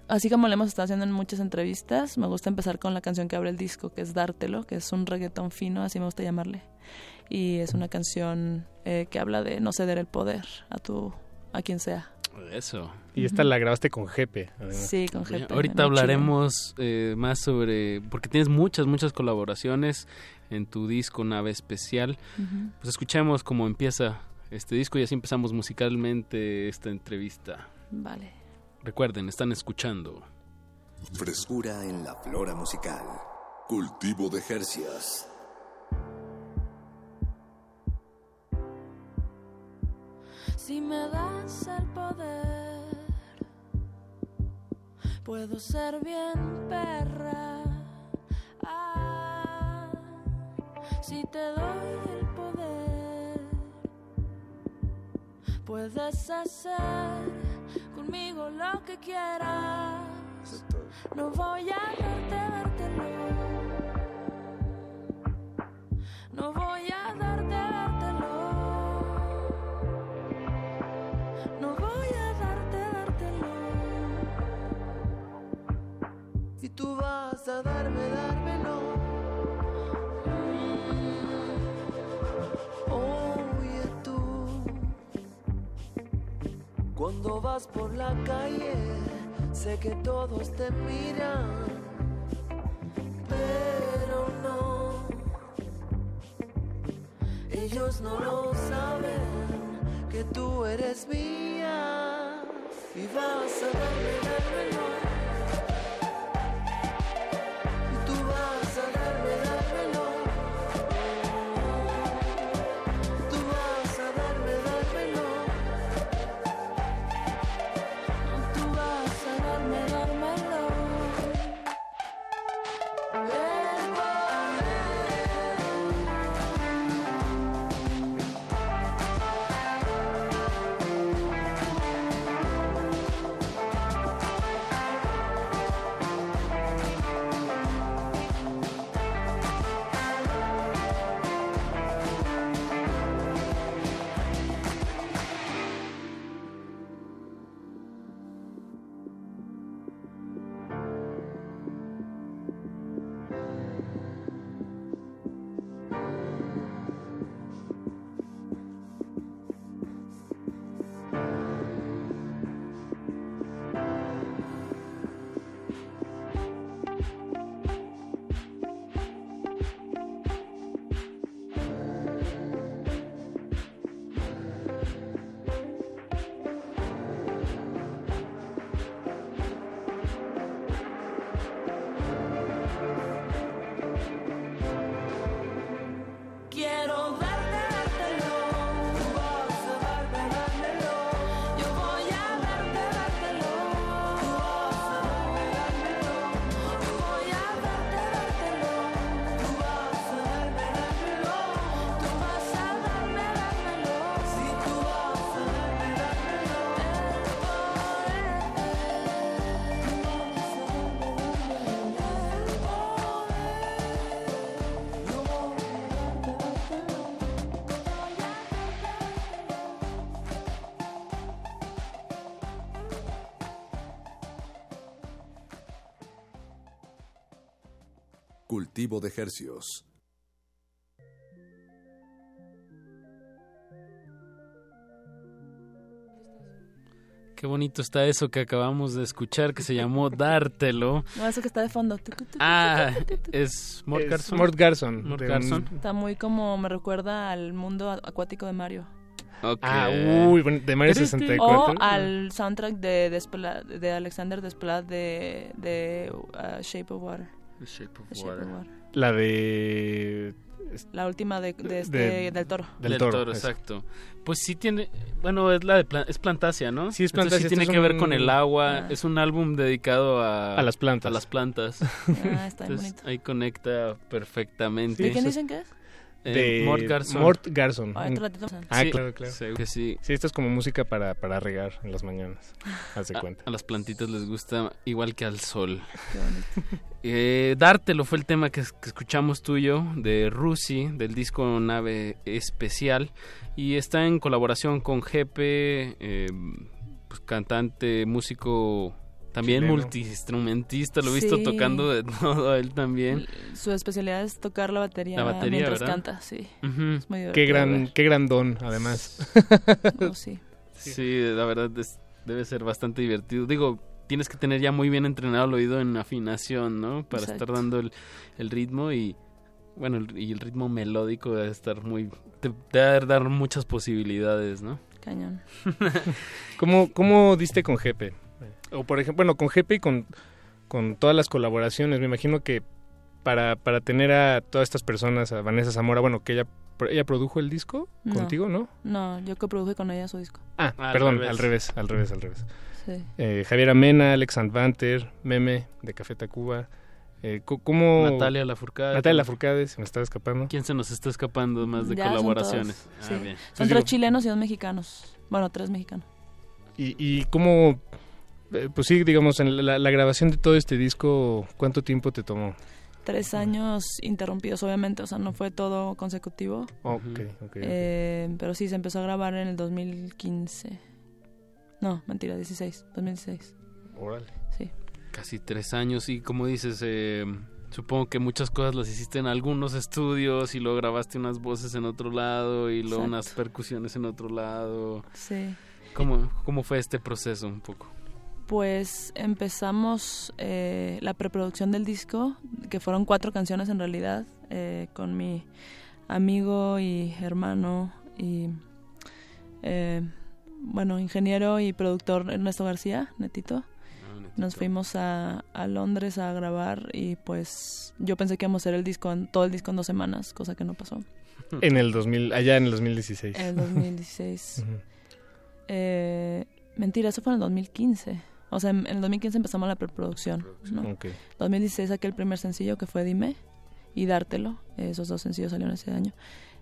así como lo hemos estado haciendo en muchas entrevistas, me gusta empezar con la canción que abre el disco, que es Dártelo, que es un reggaetón fino, así me gusta llamarle. Y es una canción eh, que habla de no ceder el poder a tu a quien sea. Eso. Y esta la grabaste con Jepe. Sí, con Jepe. Ahorita hablaremos eh, más sobre, porque tienes muchas, muchas colaboraciones en tu disco Nave Especial. Pues escuchemos cómo empieza este disco y así empezamos musicalmente esta entrevista. Vale. Recuerden, están escuchando. Frescura en la flora musical. Cultivo de Jercias. Si me das el poder, puedo ser bien perra. Ah, si te doy el poder, puedes hacer conmigo lo que quieras. No voy a darte, dártelo. No voy a darte, dártelo. No voy a darte, dártelo. Y tú vas a darme, dármelo. Cuando vas por la calle, sé que todos te miran, pero no. Ellos no lo saben que tú eres mía y vas a darme, dármelo. Y tú vas De Hercios. Qué bonito está eso que acabamos de escuchar que se llamó Dártelo. No, eso que está de fondo. Ah, es Mort Garson. Mort Garson, Mort Garson. Está muy como, me recuerda al mundo acuático de Mario. Ok. Ah, uy, de Mario 64. O al soundtrack de, Despla- de Alexander Desplat de, de uh, Shape of Water. The Shape of The Shape of Water. La de... La última de, de este, De- del toro. Del Del toro, exacto. Pues sí tiene, bueno, es la de Plan- es Plantasia, ¿no? Sí, es Entonces Plantasia, sí este tiene es que ver con el agua. Ah. Es un álbum dedicado a A las plantas. A las plantas. Ah, está bien Entonces, bonito. ahí conecta perfectamente. ¿De quién dicen que es? Eh, de Mort Garson. Mort Garson. Ah. Ah, Sí, claro, claro. seguro que sí. Sí, esto es como música para, para regar en las mañanas. Haz de A, cuenta. a las plantitas les gusta igual que al sol. Qué bonito. Eh, Dártelo fue el tema que, que escuchamos tuyo de Rusi, del disco Nave Especial. Y está en colaboración con Jepe, eh, pues, cantante, músico También chileno. multiinstrumentista, lo he visto Sí. tocando de todo él también. Su especialidad es tocar la batería, La batería, mientras ¿verdad? canta, sí. Es muy divertido Qué gran, qué gran don, además. Oh, sí. Sí, la verdad es- debe ser bastante divertido. Digo, tienes que tener ya muy bien entrenado el oído en afinación, ¿no? Para Exacto. estar dando el, el ritmo y bueno, el- y el ritmo melódico debe estar muy te, te debe dar muchas posibilidades, ¿no? Cañón. ¿Cómo, ¿Cómo diste con Jepe? O por ejemplo, bueno, con Jepe y con, con todas las colaboraciones, me imagino que para, para tener a todas estas personas, a Vanessa Zamora, bueno, que ella, ella produjo el disco No. contigo, ¿no? No, yo coproduje con ella su disco. Ah, Al perdón, revés. al revés, al revés, al revés. Sí. Eh, Javier Amena, Alex Antvanter, Meme de Café Tacuba. Eh, ¿Cómo? Natalia Lafourcade. Natalia Lafourcade, se me estaba escapando. ¿Quién se nos está escapando más de Ya son colaboraciones? todos, Ah, sí. bien. Son Pues tres digo- chilenos y dos mexicanos. Bueno, tres mexicanos. ¿Y, y cómo, pues sí, digamos, en la, la grabación de todo este disco, ¿cuánto tiempo te tomó? Tres años interrumpidos, obviamente, o sea, no fue todo consecutivo. Ok, ok. Eh, pero sí, se empezó a grabar en el 2015. No, mentira, 16, 2016. Órale. Sí. Casi tres años y como dices, eh, supongo que muchas cosas las hiciste en algunos estudios y luego grabaste unas voces en otro lado y luego Exacto. unas percusiones en otro lado. Sí. ¿Cómo, ¿Cómo fue este proceso un poco? Pues empezamos eh, la preproducción del disco, que fueron cuatro canciones en realidad, eh, con mi amigo y hermano y, eh, bueno, ingeniero y productor Ernesto García, Netito. Nos fuimos a, a Londres a grabar y pues yo pensé que íbamos a hacer el disco, en, todo el disco en dos semanas, cosa que no pasó. En el 2000, allá en el 2016. En el 2016. Ujú. Eh, mentira, eso fue en el 2015. O sea, en en el 2015 empezamos la preproducción. ¿no? Ok. 2016 saqué el primer sencillo que fue Dime y Dártelo. Esos dos sencillos salieron ese año.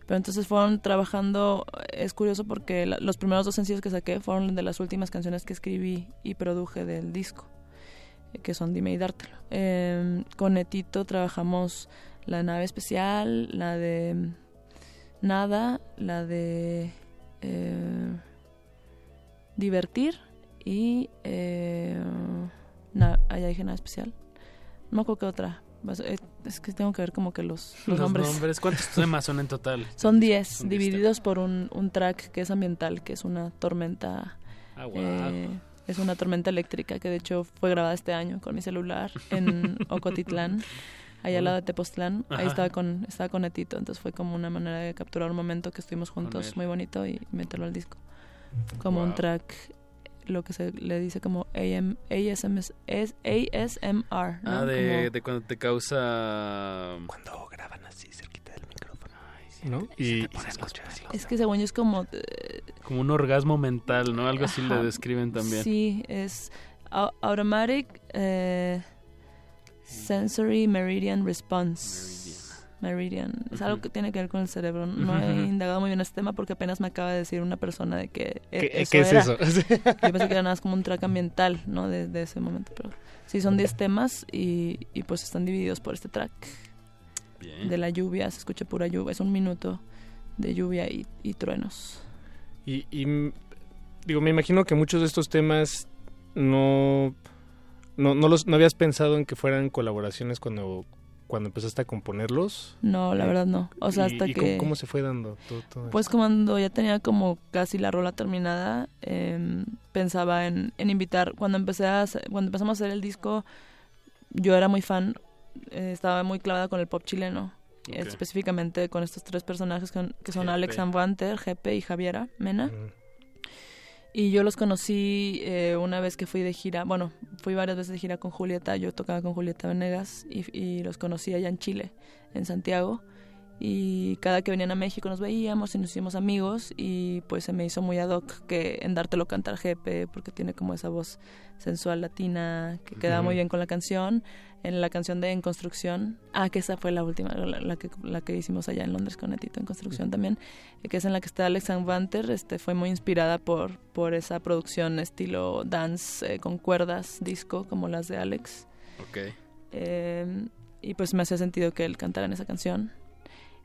Pero entonces fueron trabajando, es curioso porque la- los primeros dos sencillos que saqué fueron de las últimas canciones que escribí y produje del disco, eh, que son Dime y Dártelo. Eh, con Netito trabajamos la nave especial, la de Nada, la de eh, Divertir y... Eh, ya dije nada especial. No me acuerdo qué otra. Eh, Es que tengo que ver como que los, los, nombres. ¿Cuántos temas son en total? Son 10, Son diez divididos por un, un track que es ambiental, que es una tormenta. Ah, guau. eh, es una tormenta eléctrica que de hecho fue grabada este año con mi celular en Ocotitlán, allá al lado de Tepoztlán. Ahí Ajá. estaba con, estaba con Etito, entonces fue como una manera de capturar un momento que estuvimos juntos muy bonito y meterlo al disco. Como un Wow. track, lo que se le dice como AM, ASMR, es ASMR. ¿no? Ah, de, Como- de cuando te causa... Cuando graban así cerquita del micrófono. ¿No? Y, es que según yo es como... eh, Como un orgasmo mental, ¿no? Algo así Ajá. le describen también. Sí, es au- Automatic eh, Sensory Meridian Response. Meridian. Es algo que tiene que ver con el cerebro. No he indagado muy bien este tema porque apenas me acaba de decir una persona de que e- ¿Qué- eso qué es era. eso? Yo pensé que era nada más como un track ambiental, ¿no? De, de ese momento. Pero sí, son 10 temas y, y pues están divididos por este track. Bien. De la lluvia, se escucha pura lluvia. Es un minuto de lluvia y, y truenos. Y, y, digo, me imagino que muchos de estos temas no, no, no, los, no habías pensado en que fueran colaboraciones cuando, cuando empezaste a componerlos. No, la Eh, verdad no. O sea, hasta y que... cómo, se fue dando todo, todo Pues cuando ya tenía como casi la rola terminada, em, pensaba en, en invitar, cuando empecé a hacer- cuando empezamos a hacer el disco, yo era muy fan, eh, estaba muy clavada con el pop chileno, específicamente con estos tres personajes que, que son Jepe. Alex Anwanter, Jepe y Javiera Mena. Y yo los conocí eh, una vez que fui de gira, bueno, fui varias veces de gira con Julieta, yo tocaba con Julieta Venegas y, y los conocí allá en Chile, en Santiago. Y cada que venían a México nos veíamos y nos hicimos amigos y pues se me hizo muy ad hoc que en dártelo cantar Jepe porque tiene como esa voz sensual latina que queda muy bien con la canción. En la canción de En Construcción, ah, que esa fue la última, la, la que, la que hicimos allá en Londres con Netito En Construcción también, que es en la que está Alex Vanter, este, fue muy inspirada por, por esa producción estilo dance eh, con cuerdas, disco, como las de Alex. Ok. Eh, y pues me hacía sentido que él cantara en esa canción.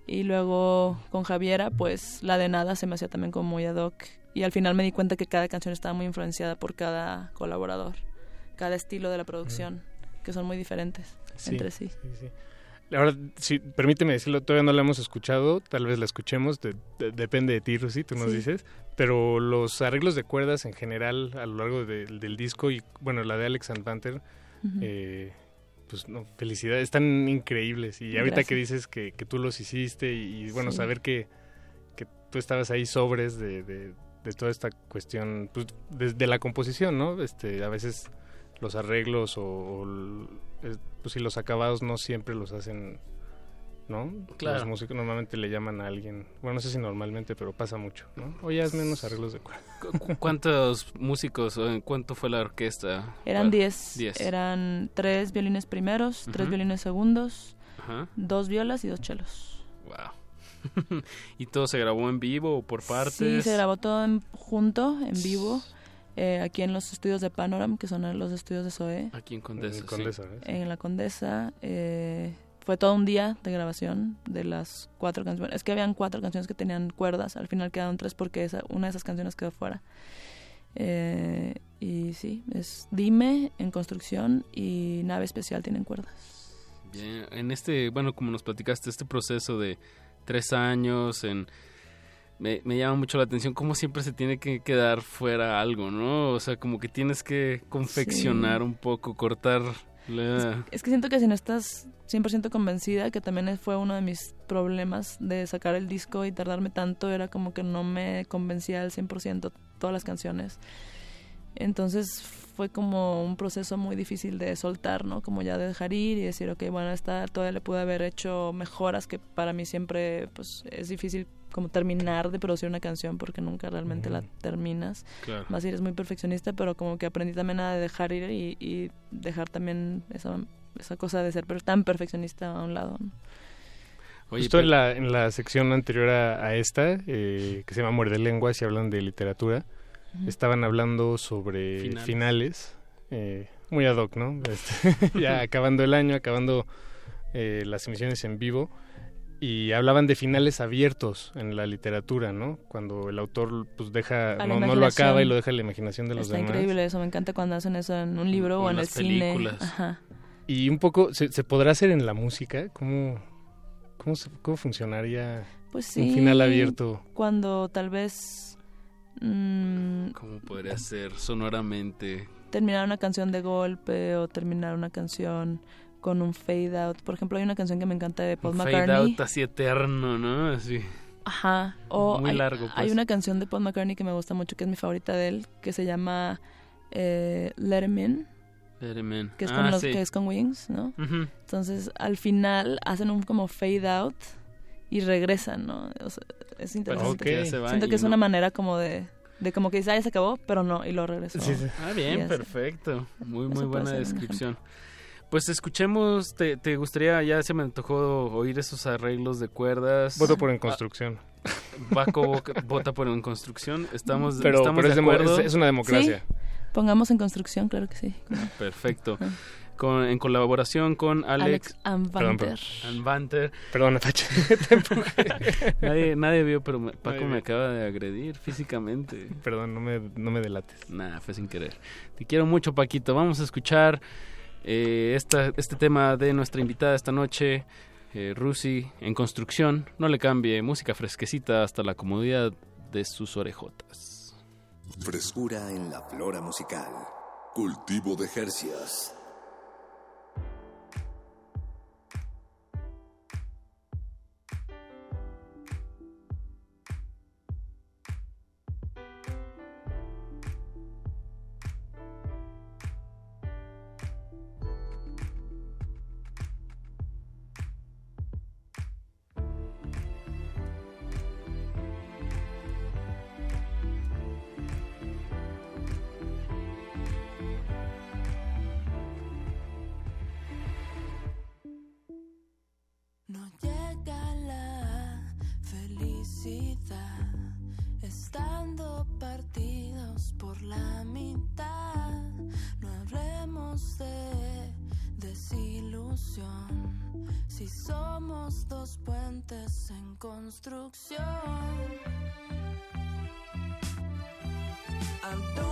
Y luego con Javiera, pues la de nada se me hacía también como muy ad hoc. Y al final me di cuenta que cada canción estaba muy influenciada por cada colaborador. cada estilo de la producción, que son muy diferentes Sí, entre sí. sí. Ahora, si permíteme decirlo, todavía no la hemos escuchado, tal vez la escuchemos, de- de- depende de ti, Rosy, tú nos Sí. dices, pero los arreglos de cuerdas en general a lo largo de- del disco y, bueno, la de Alex and Panther, eh, pues no, felicidades, están increíbles y ahorita que dices que, que tú los hiciste y, y, bueno, Sí. saber que, que tú estabas ahí sobres de, de- de toda esta cuestión, pues desde la composición, ¿no? Este, a veces los arreglos o, o pues si los acabados no siempre los hacen, ¿no? Claro. Los músicos normalmente le llaman a alguien, bueno, no sé si normalmente, pero pasa mucho, ¿no? Oye, hazme unos arreglos de cuerda. ¿Cu- ¿Cuántos músicos o cuánto fue la orquesta? Eran ¿Cuál? 10. Diez. Eran tres violines primeros, tres Ujú. violines segundos, Ajá. dos violas y dos chelos. Wow. ¿Y todo se grabó en vivo o por partes? Sí, se grabó todo en- junto, en vivo, eh, aquí en los estudios de Panoram, que son los estudios de SOE. Aquí en Condesa. En sí. Condesa, ¿eh? En la Condesa. eh, fue todo un día de grabación de las cuatro canciones. Es que habían cuatro canciones que tenían cuerdas, al final quedaron tres porque esa, una de esas canciones quedó fuera. Eh, y sí, es Dime en construcción y Nave Especial tienen cuerdas. Bien, en este, bueno, como nos platicaste, este proceso de tres años, en, me, me llama mucho la atención cómo siempre se tiene que quedar fuera algo, ¿no? O sea, como que tienes que confeccionar Sí. un poco, cortar la... Es que siento que si no estás 100% convencida, que también fue uno de mis problemas de sacar el disco y tardarme tanto, era como que no me convencía al 100% todas las canciones. Entonces fue como un proceso muy difícil de soltar, ¿no? Como ya de dejar ir y decir, ok, bueno, esta todavía le pude haber hecho mejoras que para mí siempre pues es difícil como terminar de producir una canción porque nunca realmente la terminas. Claro. Más si eres muy perfeccionista, pero como que aprendí también a dejar ir y, y dejar también esa, esa cosa de ser tan perfeccionista a un lado. ¿no? Oye, Justo pero- en, la, en la sección anterior a, a esta, eh, que se llama Muerde Lenguas y hablan de literatura, estaban hablando sobre Finales. finales, eh, muy ad hoc, ¿no? Este, ya acabando el año, acabando eh, las emisiones en vivo, y hablaban de finales abiertos en la literatura, ¿no? Cuando el autor pues deja, no, no lo acaba y lo deja a la imaginación de los Está demás. increíble eso, me encanta cuando hacen eso en un libro O o, en en el las cine. películas. Ajá. Y un poco, ¿se, se podrá hacer en la música? ¿Cómo, cómo, se- cómo funcionaría Pues sí. un final abierto? Cuando tal vez mm, ¿Cómo podría ser sonoramente? terminar una canción de golpe o terminar una canción con un fade out. Por ejemplo, hay una canción que me encanta de Paul Un fade McCartney. out así eterno, ¿no? Así. Ajá. O Muy hay, largo, hay pues. una canción de Paul McCartney que me gusta mucho, que es mi favorita de él, que se llama eh, Let Him In, Let him in. que es, Ah, con los, sí. que es con Wings, ¿no? Entonces, al final hacen un como fade out y regresan, ¿no? O sea, es interesante. Ok. que ya se va Siento que es no. una manera como de, de como que dice, ah, ya se acabó, pero no, y lo regresó. Sí, sí. Ah, bien, perfecto. Muy, muy Eso buena descripción. Pues escuchemos, te, te gustaría, ya se me antojó oír esos arreglos de cuerdas. Voto por En Construcción. Ah, Baco voca- vota por En Construcción. Estamos, Pero, estamos pero de es, acuerdo. es- es una democracia. Sí, pongamos en construcción, claro que sí. Perfecto. Con, en colaboración con Alex, Alex Anvanter. Anvanter. Perdón, empujé. Nadie, nadie vio, pero me- Paco Nadie me vio. acaba de agredir físicamente. Perdón, no me, no me delates. Nah, fue sin querer. Te quiero mucho, Paquito. Vamos a escuchar eh, este tema de nuestra invitada esta noche, eh, Rusi, en construcción. No le cambie, música fresquecita hasta la comodidad de sus orejotas. Frescura en la flora musical. Cultivo de Jercias. Estando partidos por la mitad. No hablemos de desilusión si somos dos puentes en construcción. ¿A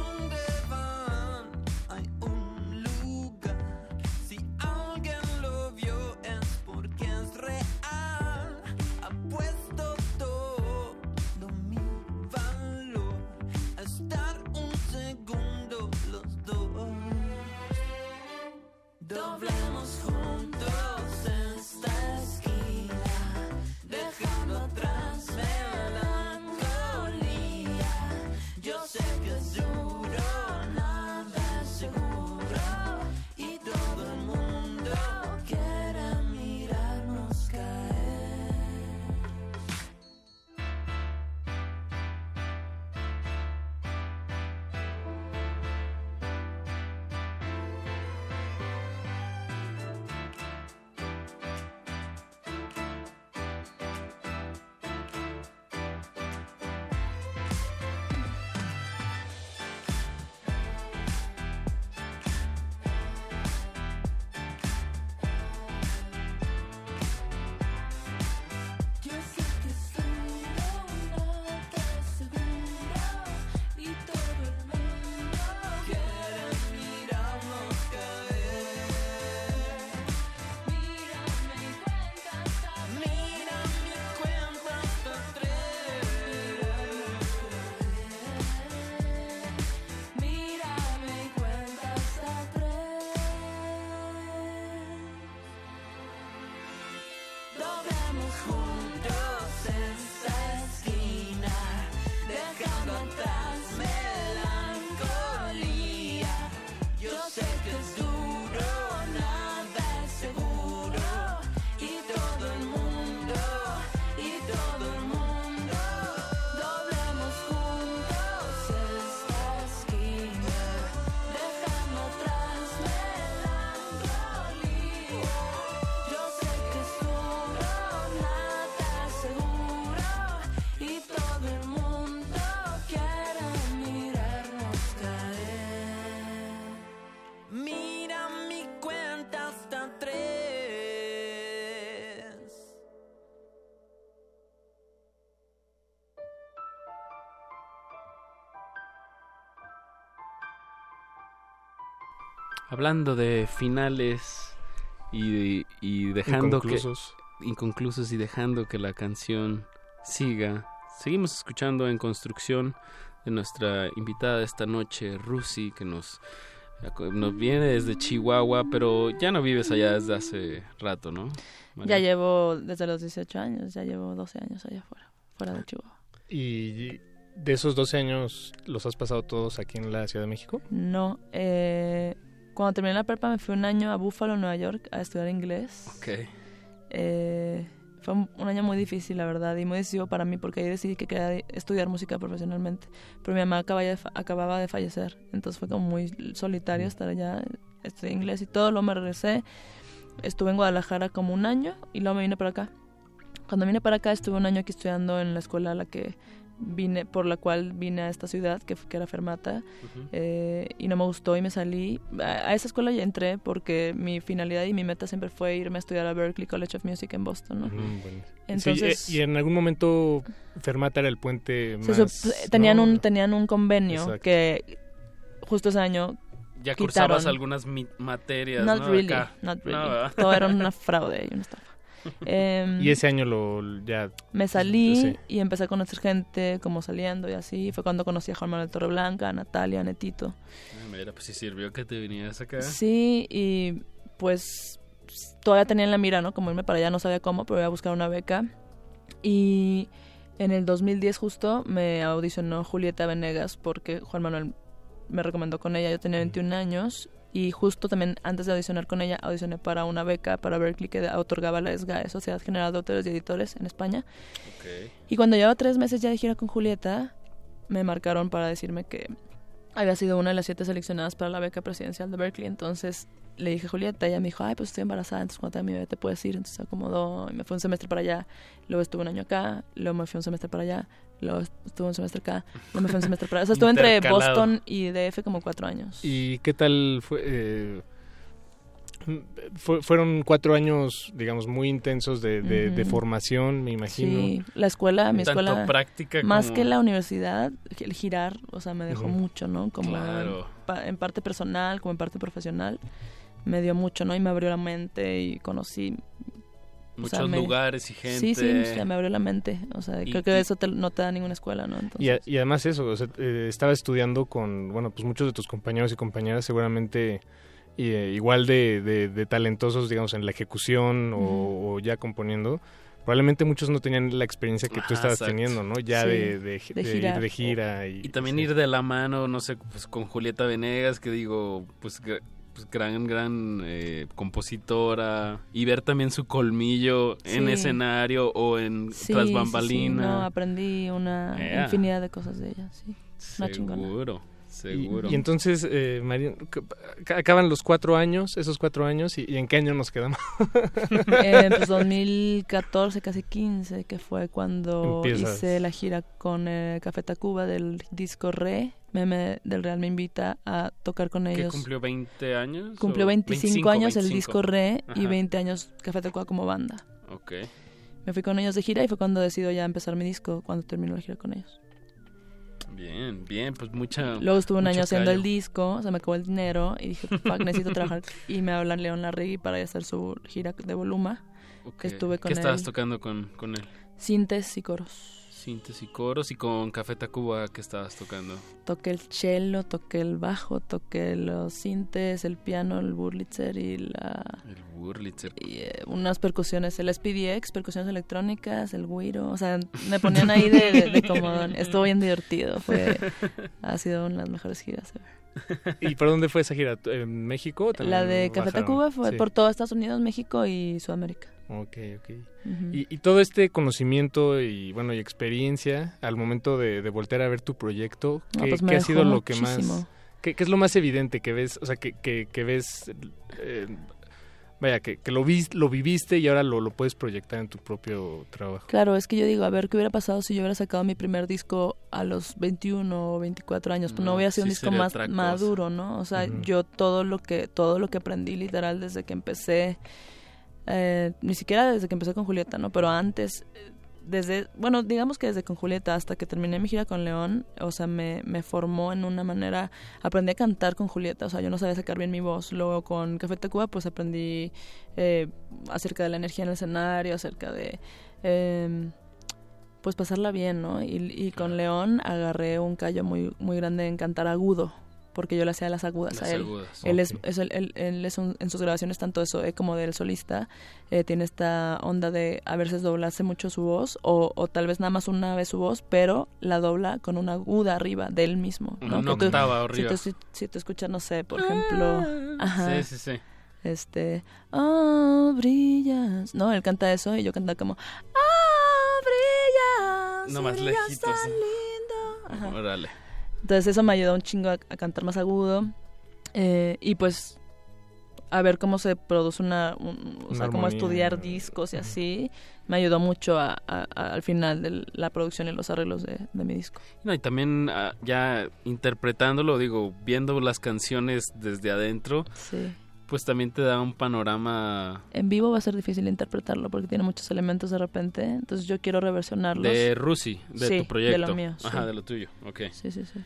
hablando de finales y, y dejando Inconclusos. que inconclusos y dejando que la canción siga. Seguimos escuchando en construcción de nuestra invitada de esta noche, Rusi, que nos nos viene desde Chihuahua, pero ya no vives allá desde hace rato, ¿no? María? Ya llevo desde los 18 años, ya llevo 12 años allá afuera, fuera de Chihuahua. ¿Y de esos 12 años los has pasado todos aquí en la Ciudad de México? No, eh, cuando terminé la prepa me fui un año a Buffalo, Nueva York, a estudiar inglés. Ok. Eh, fue un, año muy difícil, la verdad, y muy decisivo para mí porque ahí decidí que quería estudiar música profesionalmente. Pero mi mamá acababa de, fa- acababa de fallecer, entonces fue como muy solitario estar allá. Estudié inglés y todo, luego me regresé. Estuve en Guadalajara como un año y luego me vine para acá. Cuando vine para acá estuve un año aquí estudiando en la escuela a la que vine, por la cual vine a esta ciudad, que, que era Fermata, eh, y no me gustó y me salí. A, a esa escuela ya entré porque mi finalidad y mi meta siempre fue irme a estudiar a Berklee College of Music en Boston, ¿no? Ujú, bueno. Entonces, Sí, y en algún momento Fermata era el puente se más... sup- tenían, ¿no? un, tenían un convenio Exacto. que justo ese año Ya quitaron. cursabas algunas mi- materias, Not ¿no? really, Acá. not No, really. ¿verdad? Todo era una fraude y una estafa. Em, Y ese año lo ya... Me salí Sí. y empecé a conocer gente como saliendo y así. Fue cuando conocí a Juan Manuel Torreblanca, a Natalia, a Netito. Ah, Mira, pues sí sirvió que te vinieras acá. Sí, y pues todavía tenía en la mira, ¿no? Como irme para allá, no sabía cómo, pero iba a buscar una beca. Y en el 2010 justo me audicionó Julieta Venegas porque Juan Manuel me recomendó con ella. Yo tenía 21 años y justo también antes de audicionar con ella audicioné para una beca para Berkeley que otorgaba la SGAE, Sociedad General de Autores y Editores en España. Y cuando llevaba tres meses ya de gira con Julieta, me marcaron para decirme que había sido una de las siete seleccionadas para la beca presidencial de Berkeley. Entonces le dije a Julieta, ella me dijo, ay, pues estoy embarazada, entonces cuando tenga mi bebé te puedes ir. Entonces se acomodó y me fue un semestre para allá. Luego estuve un año acá, luego me fui un semestre para allá, luego estuve un semestre acá, luego me fui un semestre para allá. O sea, estuve entre. Boston y DF como cuatro años. ¿Y qué tal fue? eh, fue- fueron cuatro años, digamos, muy intensos de, de- de Ujú. formación, me imagino. Sí, la escuela, mi Tanto escuela, práctica más como- que la universidad, el girar, o sea, me dejó mucho, ¿no? Como Claro. en parte personal, como en parte profesional, me dio mucho, ¿no? Y me abrió la mente y conocí o sea, Muchos me- lugares y Sí, sí, gente. o sea, me abrió la mente. O sea, Y- creo que y- eso te- no te da ninguna escuela, ¿no? Entonces, Y, a- y además eso, o sea, eh, estaba estudiando con, bueno, pues muchos de tus compañeros y compañeras seguramente eh, igual de, de- de talentosos, digamos, en la ejecución o, ya componiendo. Probablemente muchos no tenían la experiencia que tú Ajá, estabas exacto. teniendo, ¿no? Ya Sí, de, de, de de girar. ir de gira. Y, Y también ir de la mano, no sé, pues con Julieta Venegas, que digo, pues, pues, gran, gran eh, compositora, y ver también su colmillo en escenario o en sí, tras sí, sí, bambalina. no, aprendí una Yeah. infinidad de cosas de ella, sí. Una chingona. Seguro. Y, y entonces, eh, María, acaban los cuatro años, esos cuatro años, y, y en qué año nos quedamos? Eh, pues 2014, casi 15, que fue cuando Empiezas. hice la gira con eh, Café Tacuba del disco Re. Meme del Real me invita a tocar con ¿Qué ellos. cumplió 20 años? Cumplió o 25, años el 25? disco Re y Ajá. 20 años Café Tacuba como banda. Ok. Me fui con ellos de gira y fue cuando decido ya empezar mi disco, cuando terminó la gira con ellos. Bien, bien, pues mucha. Luego estuve un año haciendo el disco, se me acabó el dinero y dije, fuck, necesito trabajar. Y me hablan León Larregui para hacer su gira de Voluma. Estuve con ¿Qué estabas tocando con, con él? Sintes y coros. Sintes y coros y con Café Tacuba, ¿qué estabas tocando? Toqué el cello, toqué el bajo, toqué los sintes, el piano, el burlitzer y la... El Wurlitzer. y, eh, unas percusiones, el SPDX, percusiones electrónicas, el güiro, o sea, me ponían ahí de, de, de como... Estuvo bien divertido, fue... Ha sido una de las mejores giras ever. ¿Y por dónde fue esa gira? ¿En México? también La de Café bajaron? Tacuba fue Sí. por todo Estados Unidos, México y Sudamérica. Ok, ok. Y, y todo este conocimiento y bueno y experiencia al momento de, de voltear a ver tu proyecto, No, ¿qué, pues qué ha sido lo que muchísimo. más, qué, qué es lo más evidente que ves, o sea, que, que, que ves, eh, vaya, que, que lo, vis, lo viviste y ahora lo, lo puedes proyectar en tu propio trabajo? Claro, es que yo digo, a ver, ¿qué hubiera pasado si yo hubiera sacado mi primer disco a los 21 o 24 años? Pues no, No, hubiera sido un disco más maduro, ¿no? O sea, yo todo lo que todo lo que aprendí literal desde que empecé, eh, ni siquiera desde que empecé con Julieta, ¿no? Pero antes, eh, desde, bueno, digamos que desde con Julieta hasta que terminé mi gira con León, o sea, me, me formó en una manera, aprendí a cantar con Julieta, o sea, yo no sabía sacar bien mi voz. Luego con Café Tacuba, pues aprendí eh, acerca de la energía en el escenario, acerca de, eh, pues pasarla bien, ¿no? Y, y con León agarré un callo muy, muy grande en cantar agudo porque yo le hacía las agudas Las a él. agudas, Él es, ok. es el- él, él es un- en sus grabaciones tanto eso eh, como del solista eh, tiene esta onda de a veces doblarse mucho su voz o, o tal vez nada más una vez su voz, pero la dobla con una aguda arriba de él mismo. ¿no? Una Que tú- octava si arriba. tú- Si, si tú escuchas, no sé, por ejemplo... Ajá, Sí, sí, sí. Este... Oh, brillas... No, él canta eso y yo cantaba como... Oh, brillas... No más brillas lejitos. tan lindo. Ajá. Órale. Entonces eso me ayudó un chingo a, a cantar más agudo eh, y pues a ver cómo se produce una, un- o Una sea, cómo estudiar discos y así, me ayudó mucho a, a- a- al final de la producción y los arreglos de, de mi disco. No, y también ah, ya interpretándolo, digo, viendo las canciones desde adentro, Sí. Pues también te da un panorama En vivo va a ser difícil interpretarlo porque tiene muchos elementos de repente, entonces yo quiero reversionarlos. de Rusi, de Sí, tu proyecto. de lo mío. Ajá, sí. de lo tuyo, ok. Sí, sí, sí.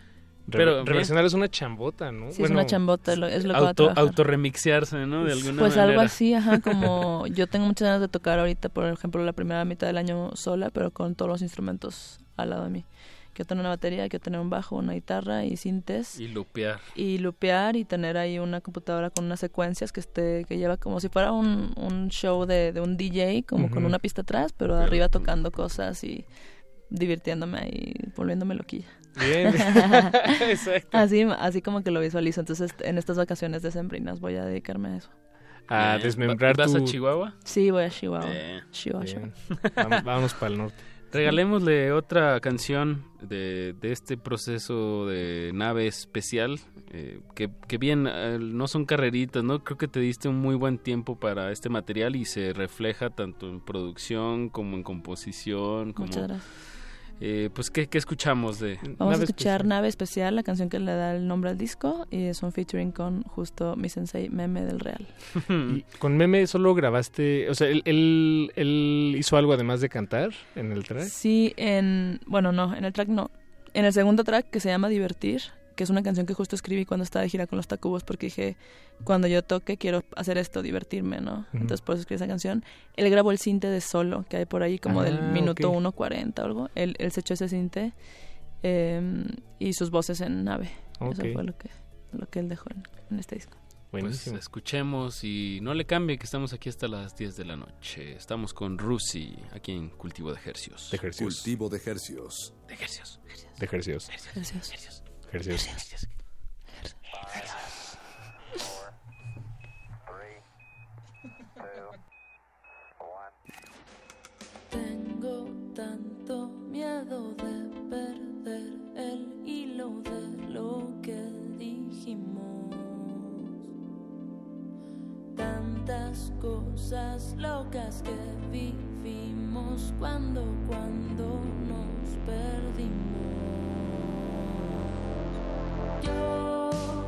Pero Re- reversionar es una chambota, ¿no? Sí, es una chambota, es lo que va a auto, autorremixearse, ¿no? De alguna Pues manera. algo así, ajá, como yo tengo muchas ganas de tocar ahorita, por ejemplo, la primera mitad del año sola, pero con todos los instrumentos al lado de mí. Quiero tener una batería, quiero tener un bajo, una guitarra y sintes. Y lupear. Y lupear y tener ahí una computadora con unas secuencias que esté que lleva como si fuera un, un show de, de un DJ, como con una pista atrás, pero arriba tocando cosas y divirtiéndome y volviéndome loquilla. Bien. Exacto. Así, así como que lo visualizo. Entonces, en estas vacaciones decembrinas voy a dedicarme a eso. A desmembrar ¿Vas a Chihuahua? Sí, voy a Chihuahua. Chihuahua. Bien. Vam- Vámonos para el norte. Regalémosle otra canción de, de este proceso de nave especial, eh, que, que bien, eh, no son carreritas, ¿no? Creo que te diste un muy buen tiempo para este material y se refleja tanto en producción como en composición. Como, Muchas gracias. Eh, pues, ¿qué, qué escuchamos de Vamos a escuchar Nave Especial, la canción que le da el nombre al disco, y es un featuring con justo mi sensei Meme del Real. Y con Meme solo grabaste, o sea, él, él, él hizo algo además de cantar en el track. Sí, en. Bueno, no, en el track no. En el segundo track que se llama Divertir, que es una canción que justo escribí cuando estaba de gira con los Tacubos, porque dije, cuando yo toque quiero hacer esto, divertirme, ¿no? Entonces por eso escribí esa canción. Él grabó el cinte de solo, que hay por ahí como del Ah, minuto ok. 1.40 o algo. Él, él se echó ese cinte eh, y sus voces en nave. Eso fue lo que, lo que él dejó en, en este disco. Pues escuchemos y no le cambie que estamos aquí hasta las 10 de la noche. Estamos con Rusi, aquí en Cultivo de Ejercios. De ejercicios. Cultivo de hercios. De ejercicios. De Tengo tanto miedo de perder el hilo de lo que dijimos. Tantas cosas locas que vivimos cuando, cuando nos perdimos. Yo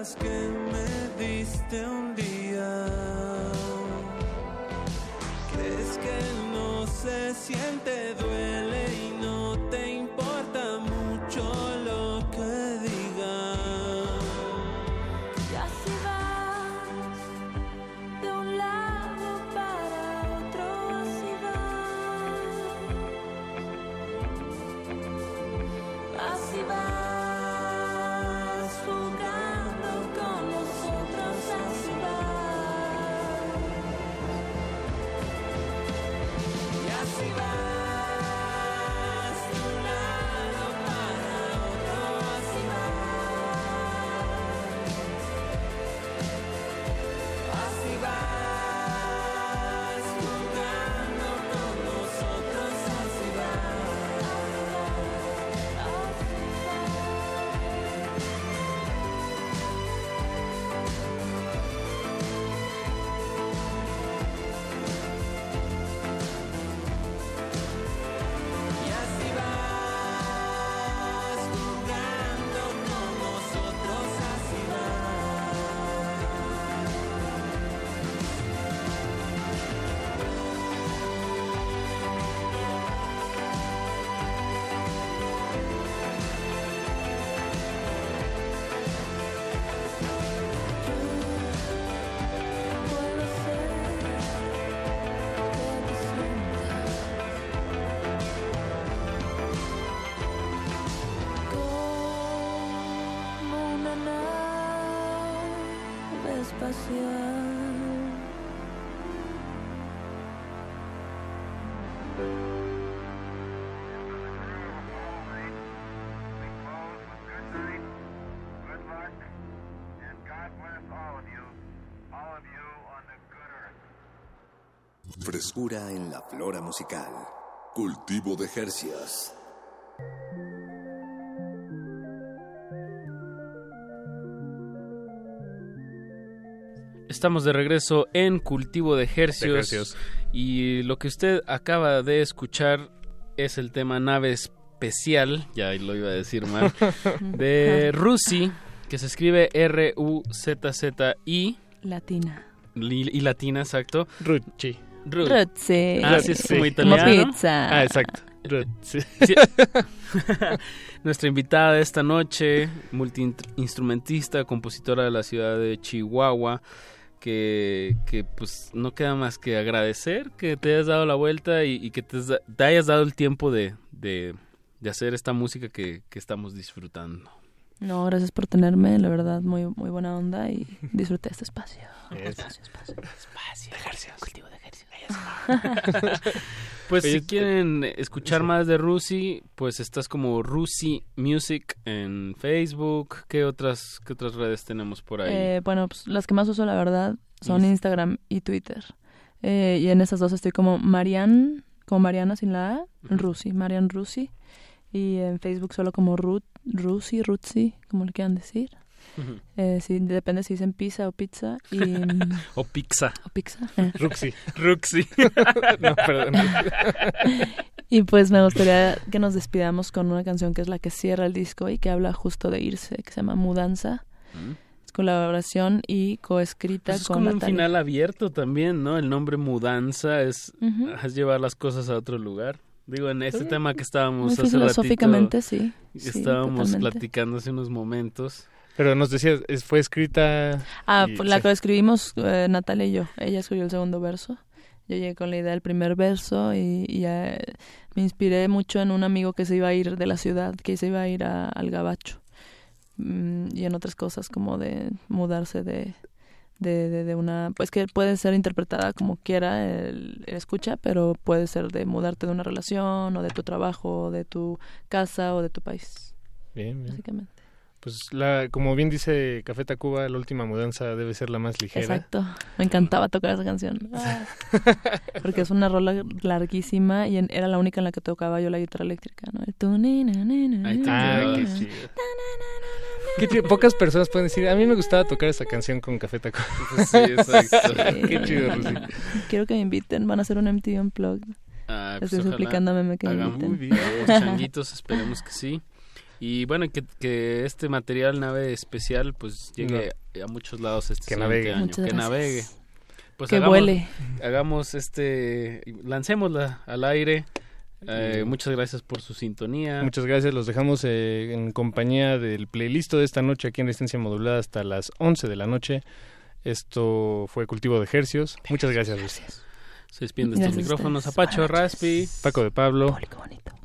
esperanzas que me diste un Frescura en la flora musical. Cultivo de Jercias. Estamos de regreso en Cultivo de Hercios, De hercios. y lo que usted acaba de escuchar es el tema nave especial, ya lo iba a decir mal, de Rusi, que se escribe R-U-Z-Z-I Latina. li- y latina, exacto. Rucci. Ru- Ruzzi. Ah, sí, es Sí. como Como italiano. pizza. Ah, exacto. Sí. Nuestra invitada de esta noche, multiinstrumentista, compositora de la ciudad de Chihuahua, que, que pues no queda más que agradecer que te hayas dado la vuelta y, y que te hayas dado el tiempo de, de, de hacer esta música que, que estamos disfrutando. No, gracias por tenerme, la verdad, muy, muy buena onda y disfruté este espacio. Espacio, espacio. Espacio. Cultivo de Pues Oye, si quieren escuchar más de Rusi, pues estás como Rusi Music en Facebook. ¿Qué otras, qué otras redes tenemos por ahí? Eh, bueno, pues las que más uso, la verdad, son Inst- Instagram y Twitter. Eh, y en esas dos estoy como Marian, como Mariana sin la A, Rusi, Marian Rusi. Y en Facebook solo como Ruth, Rusi, Rutsi, como le quieran decir. Ujú. Eh, sí, depende si dicen pizza o pizza. Y, mm, o pizza. O pizza. eh. Ruxi. Ruxi. no, perdón. Y pues me gustaría que nos despidamos con una canción que es la que cierra el disco y que habla justo de irse, que se llama Mudanza. Es colaboración y coescrita Pues es con como un Natalia. final abierto también, ¿no? El nombre mudanza es llevar las cosas a otro lugar. Digo, en este Sí. tema que estábamos Muy hace filosóficamente, ratito, sí. Sí, estábamos totalmente. platicando hace unos momentos. Pero nos decías, fue escrita... Ah, y- la sí. coescribimos eh, Natalia y yo. Ella escribió el segundo verso. Yo llegué con la idea del primer verso y, y, eh, me inspiré mucho en un amigo que se iba a ir de la ciudad, que se iba a ir a- al gabacho. Mm, y en otras cosas como de mudarse de, de, de, de una... Pues que puede ser interpretada como quiera el, el escucha, pero puede ser de mudarte de una relación o de tu trabajo o de tu casa o de tu país. Bien, bien. Básicamente. Pues la, como bien dice Café Tacuba, la última mudanza debe ser la más ligera. Exacto. Me encantaba tocar esa canción. Ah. Porque es una rola larguísima y en- era la única en la que tocaba yo la guitarra eléctrica, ¿no? El tu, ni, na, ni, na, Ahí te ni, Ah, qué chido. Qué chido. Pocas personas pueden decir, a mí me gustaba tocar esa canción con Café Tacuba. Pues sí, exacto. Qué chido, Rusi. Quiero que me inviten, van a hacer un MTV Unplugged. Ah, pues Estoy Meme que me inviten. los changuitos, esperemos que sí. Y bueno, que, que este material nave especial pues llegue a muchos lados este Que siguiente navegue. año, Muchas que gracias. navegue. Pues Que hagamos- vuele. Hagamos este, lancémosla al aire. Eh, muchas gracias por su sintonía. Muchas gracias, los dejamos eh, en compañía del playlist de esta noche aquí en Resistencia Modulada hasta las 11 de la noche. Esto fue Cultivo de Hercios. Muchas gracias, Lucy. Se despiden de estos Gracias micrófonos. Apacho, Raspi. Paco de Pablo. Buenas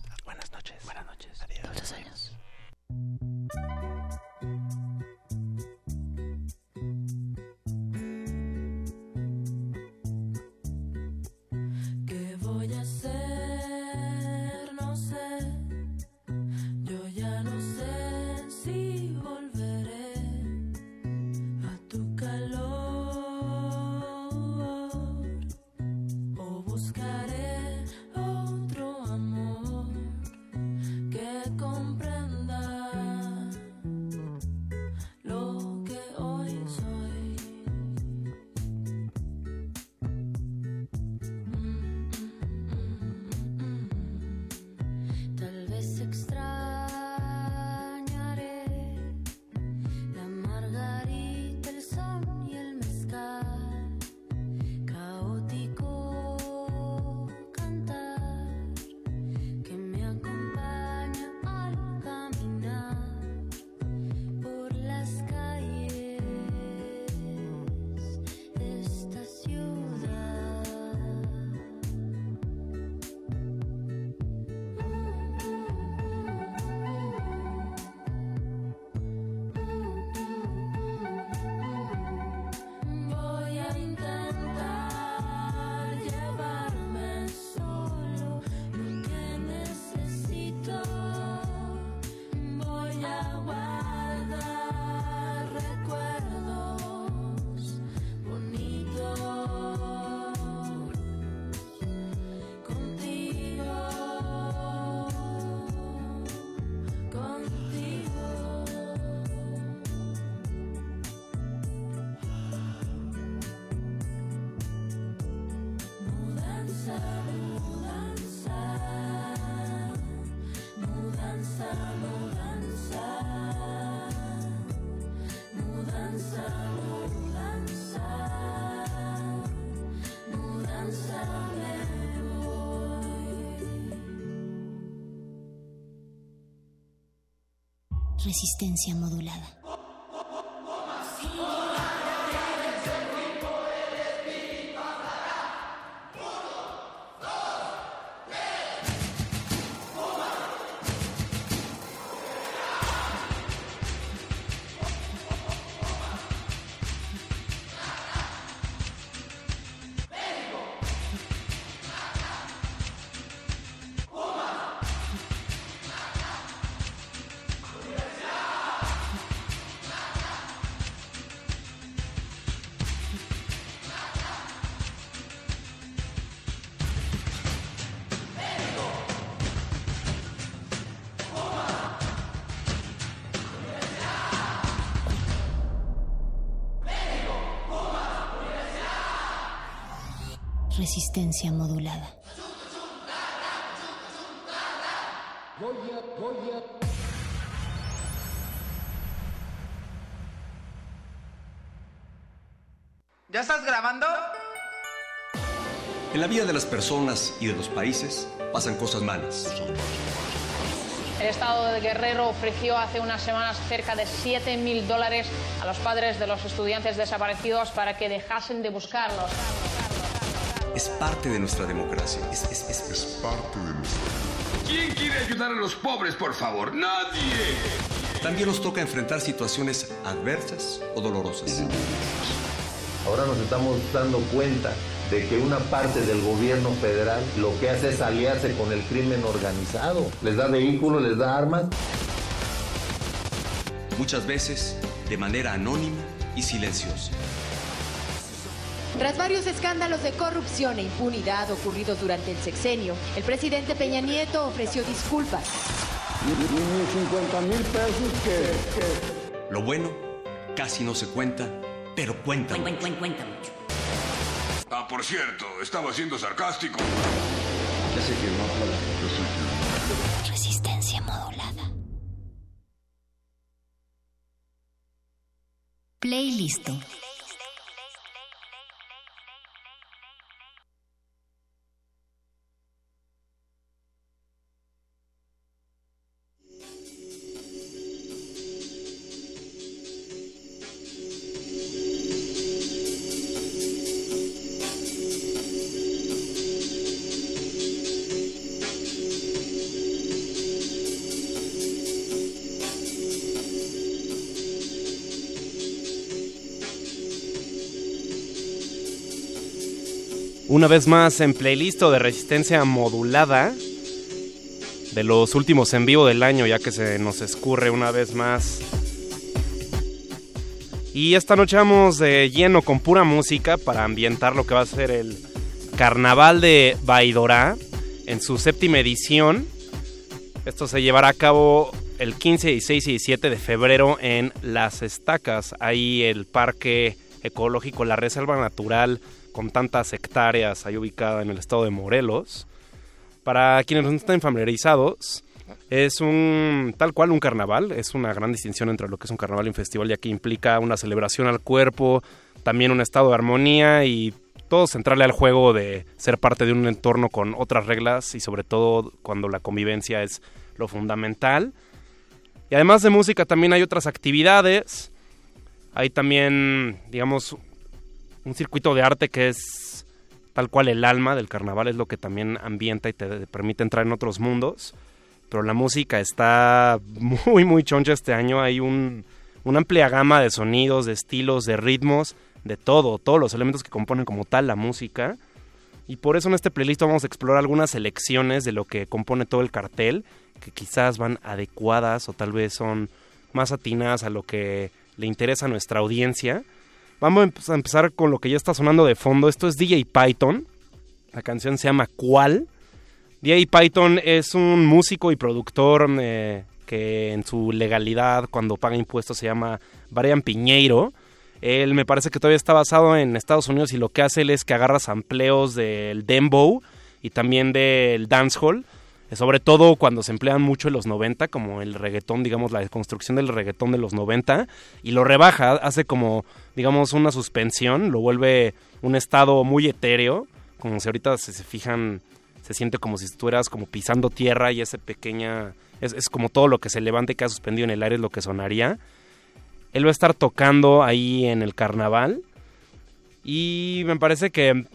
Resistencia modulada. Resistencia modulada. ¿Ya estás grabando? En la vida de las personas y de los países pasan cosas malas. El Estado de Guerrero ofreció hace unas semanas cerca de 7 mil dólares a los padres de los estudiantes desaparecidos para que dejasen de buscarlos. Es parte de nuestra democracia. Es, es- es- es parte de nuestra ¿Quién quiere ayudar a los pobres, por favor? ¡Nadie! También nos toca enfrentar situaciones adversas o dolorosas. Ahora nos estamos dando cuenta de que una parte del gobierno federal lo que hace es aliarse con el crimen organizado. Les da vehículos, les da armas. Muchas veces de manera anónima y silenciosa. Tras varios escándalos de corrupción e impunidad ocurridos durante el sexenio, el presidente Peña Nieto ofreció disculpas. 50 mil pesos que... Lo bueno casi no se cuenta, pero cuenta. mucho. Ah, por cierto, estaba siendo sarcástico. Ya sé que no Resistencia modulada. Playlist. Una vez más en playlist de resistencia modulada de los últimos en vivo del año, ya que se nos escurre una vez más. Y esta noche vamos de lleno con pura música para ambientar lo que va a ser el Carnaval de Baidorá en su séptima edición. Esto se llevará a cabo el 15, 16 y 17 de febrero en Las Estacas, ahí el Parque Ecológico La Reserva Natural con tantas hectáreas ahí ubicada en el estado de Morelos. Para quienes no están familiarizados, es un tal cual un carnaval, es una gran distinción entre lo que es un carnaval y un festival, ya que implica una celebración al cuerpo, también un estado de armonía y todo centrarle al juego de ser parte de un entorno con otras reglas y sobre todo cuando la convivencia es lo fundamental. Y además de música también hay otras actividades. Hay también, digamos, un circuito de arte que es tal cual el alma del carnaval, es lo que también ambienta y te permite entrar en otros mundos. Pero la música está muy, muy choncha este año. Hay un, una amplia gama de sonidos, de estilos, de ritmos, de todo, todos los elementos que componen como tal la música. Y por eso en este playlist vamos a explorar algunas selecciones de lo que compone todo el cartel, que quizás van adecuadas o tal vez son más atinadas a lo que le interesa a nuestra audiencia. Vamos a empe- a empezar con lo que ya está sonando de fondo. Esto es DJ Python. La canción se llama ¿Cuál? DJ Python es un músico y productor eh, que en su legalidad, cuando paga impuestos, se llama Brian Piñeiro. Él me parece que todavía está basado en Estados Unidos y lo que hace él es que agarra sampleos del dembow y también del dancehall, eh, sobre todo cuando se emplean mucho en los 90, como el reggaetón, digamos, la construcción del reggaetón de los 90, y lo rebaja, hace como, digamos, una suspensión, lo vuelve un estado muy etéreo, como si ahorita se, se fijan, se siente como si estuvieras como pisando tierra y esa pequeña es, es como todo lo que se levante que ha suspendido en el aire es lo que sonaría. Él va a estar tocando ahí en el carnaval. Y me parece que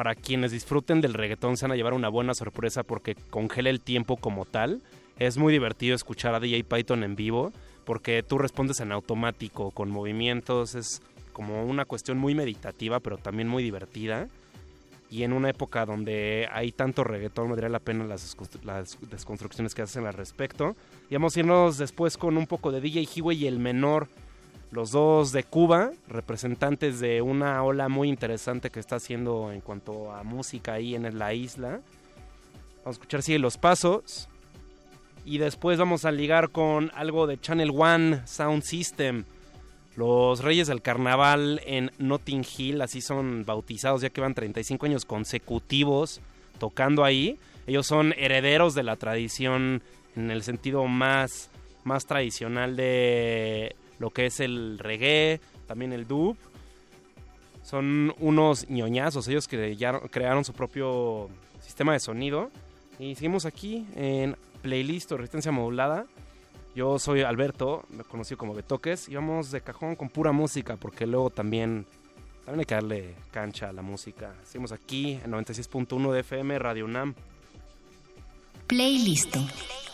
para quienes disfruten del reggaetón se van a llevar una buena sorpresa porque congela el tiempo como tal. Es muy divertido escuchar a DJ Python en vivo porque tú respondes en automático, con movimientos. Es como una cuestión muy meditativa, pero también muy divertida. Y en una época donde hay tanto reggaetón, valdría la pena las, las desconstrucciones que hacen al respecto. Y vamos a irnos después con un poco de DJ Highway y el menor. Los dos de Cuba, representantes de una ola muy interesante que está haciendo en cuanto a música ahí en la isla. Vamos a escuchar Sigue los Pasos. Y después vamos a ligar con algo de Channel One Sound System. Los Reyes del Carnaval en Notting Hill, así son bautizados, ya que van 35 años consecutivos tocando ahí. Ellos son herederos de la tradición en el sentido más, más tradicional de lo que es el reggae, también el dub. Son unos ñoñazos, ellos que crearon su propio sistema de sonido. Y seguimos aquí en playlist o resistencia modulada. Yo soy Alberto, conocido como Betoques, y vamos de cajón con pura música, porque luego también, también hay que darle cancha a la música. Seguimos aquí en 96.1 de FM Radio. Playlist. Playlist.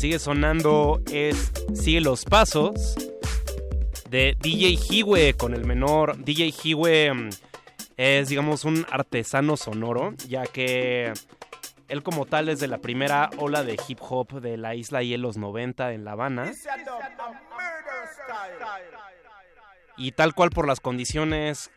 Sigue sonando es Sigue los Pasos de DJ Hiwe con el menor. DJ Hiwe mm, es, digamos, un artesano sonoro, ya que él como tal es de la primera ola de hip hop de la isla y en los 90 en La Habana. Y tal cual por las condiciones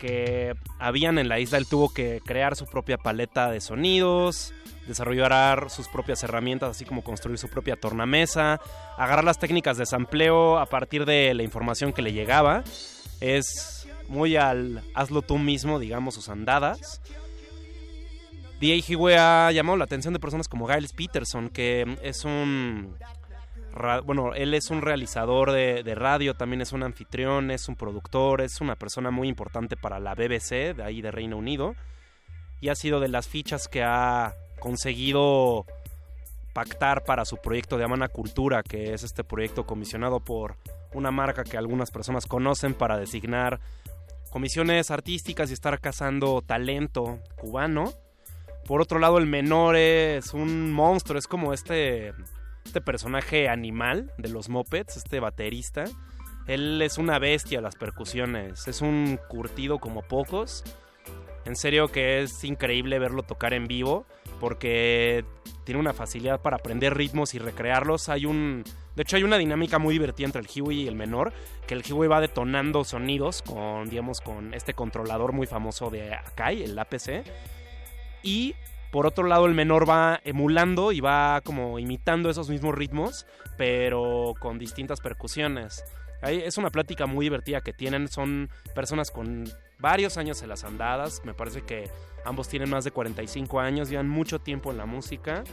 que habían en la isla, él tuvo que crear su propia paleta de sonidos, desarrollar sus propias herramientas, así como construir su propia tornamesa, agarrar las técnicas de sampleo a partir de la información que le llegaba. Es muy al hazlo tú mismo, digamos, sus andadas. D.A. Hiwe ha llamado la atención de personas como Giles Peterson, que es un bueno, él es un realizador de, radio, también es un anfitrión, es un productor, es una persona muy importante para la BBC, de ahí de Reino Unido, y ha sido de las fichas que ha conseguido pactar para su proyecto de Amana Cultura, que es este proyecto comisionado por una marca que algunas personas conocen para designar comisiones artísticas y estar cazando talento cubano. Por otro lado, el menor es un monstruo, es como este, este personaje animal de los Mopeds, este baterista. Él es una bestia a las percusiones, es un curtido como pocos. En serio que es increíble verlo tocar en vivo porque tiene una facilidad para aprender ritmos y recrearlos. Hay un, de hecho hay una dinámica muy divertida entre el Huey y el menor, que el Huey va detonando sonidos con, digamos, con este controlador muy famoso de Akai, el APC. Y por otro lado el menor va emulando y va como imitando esos mismos ritmos, pero con distintas percusiones. Es una plática muy divertida que tienen, son personas con varios años en las andadas, me parece que ambos tienen más de 45 años, llevan mucho tiempo en la música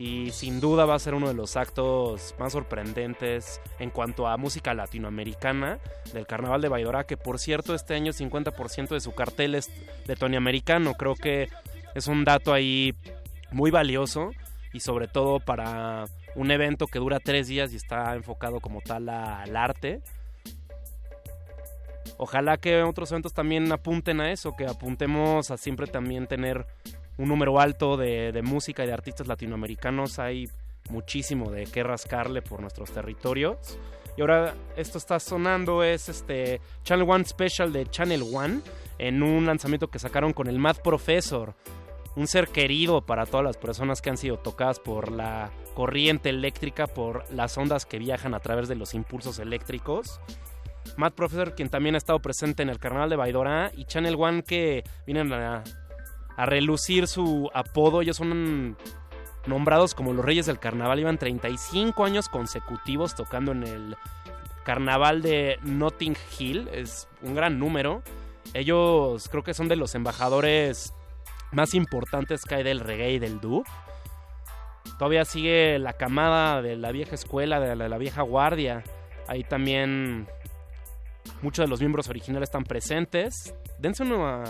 y sin duda va a ser uno de los actos más sorprendentes en cuanto a música latinoamericana del Carnaval de Baidora, que por cierto este año 50% de su cartel es de Tony Americano, creo que es un dato ahí muy valioso y sobre todo para un evento que dura tres días y está enfocado como tal al arte. Ojalá que otros eventos también apunten a eso, que apuntemos a siempre también tener un número alto de, de música y de artistas latinoamericanos. Hay muchísimo de qué rascarle por nuestros territorios. Y ahora esto está sonando, es este Channel One Special de Channel One en un lanzamiento que sacaron con el Mad Professor. Un ser querido para todas las personas que han sido tocadas por la corriente eléctrica, por las ondas que viajan a través de los impulsos eléctricos. Matt Professor, quien también ha estado presente en el Carnaval de Baidora, y Channel One, que vienen a, a relucir su apodo. Ellos son nombrados como los Reyes del Carnaval. Llevan 35 años consecutivos tocando en el Carnaval de Notting Hill. Es un gran número. Ellos creo que son de los embajadores más importantes que hay del reggae y del dub. Todavía sigue la camada de la vieja escuela, de la, de la vieja guardia. Ahí también muchos de los miembros originales están presentes. Dense uno a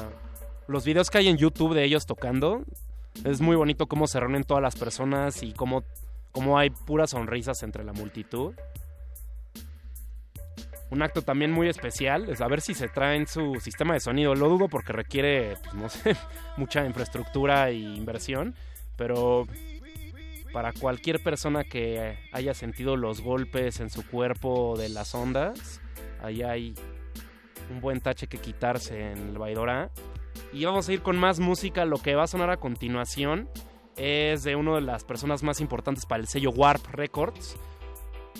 los videos que hay en YouTube de ellos tocando. Es muy bonito cómo se reúnen todas las personas y cómo, cómo hay puras sonrisas entre la multitud. Un acto también muy especial es a ver si se traen su sistema de sonido. Lo dudo porque requiere, pues, no sé, mucha infraestructura e inversión. Pero para cualquier persona que haya sentido los golpes en su cuerpo de las ondas, ahí hay un buen tache que quitarse en el Baidora. Y vamos a ir con más música. Lo que va a sonar a continuación es de una de las personas más importantes para el sello Warp Records.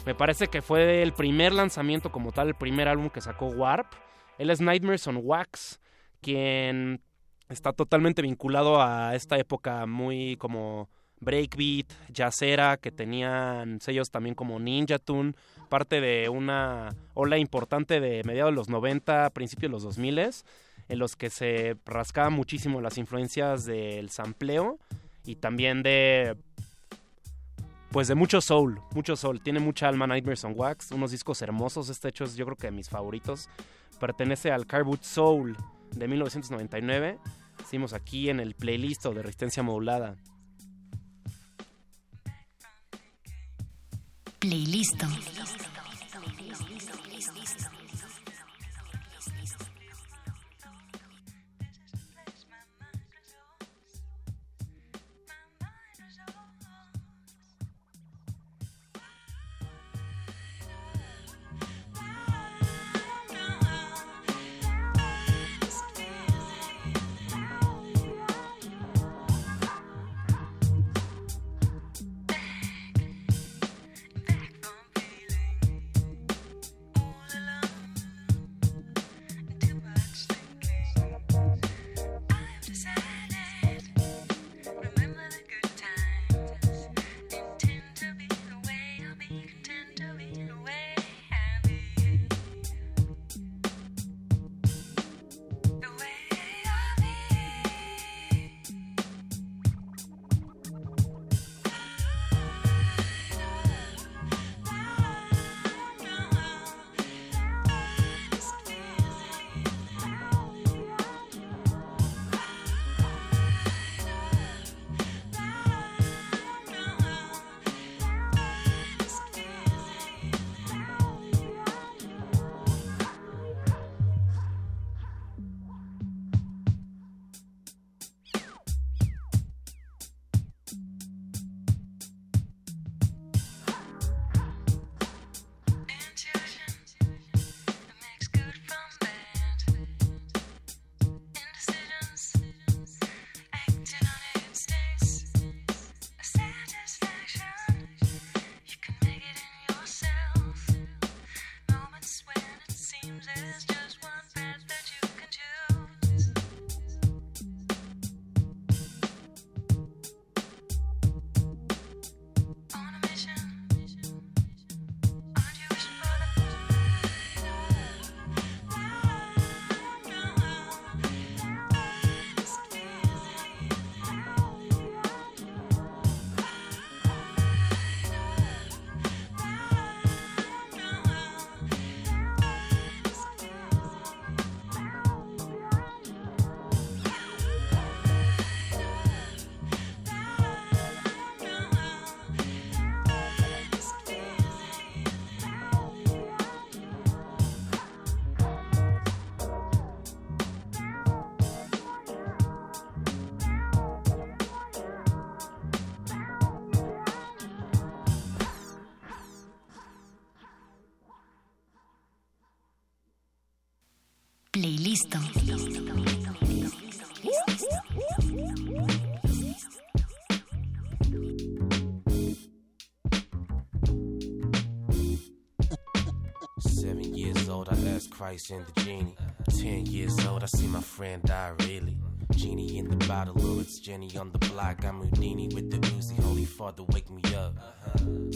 Me parece que fue el primer lanzamiento como tal, el primer álbum que sacó Warp. Él es Nightmares on Wax, quien está totalmente vinculado a esta época muy como breakbeat, jazzera, que tenían sellos también como Ninja Tune, parte de una ola importante de mediados de los 90, principios de los 2000 en los que se rascaban muchísimo las influencias del sampleo y también de pues de mucho soul, mucho soul. Tiene mucha alma Nightmares on Wax, unos discos hermosos. Este hecho es yo creo que de mis favoritos. Pertenece al Carboot Soul de 1999. Hicimos aquí en el playlist de Resistencia Modulada. Playlist. Christ and the genie. Ten years old, I see my friend die really. Genie in the bottle, it's Jenny on the block. I'm Houdini with the Uzi, Holy Father, wake me up.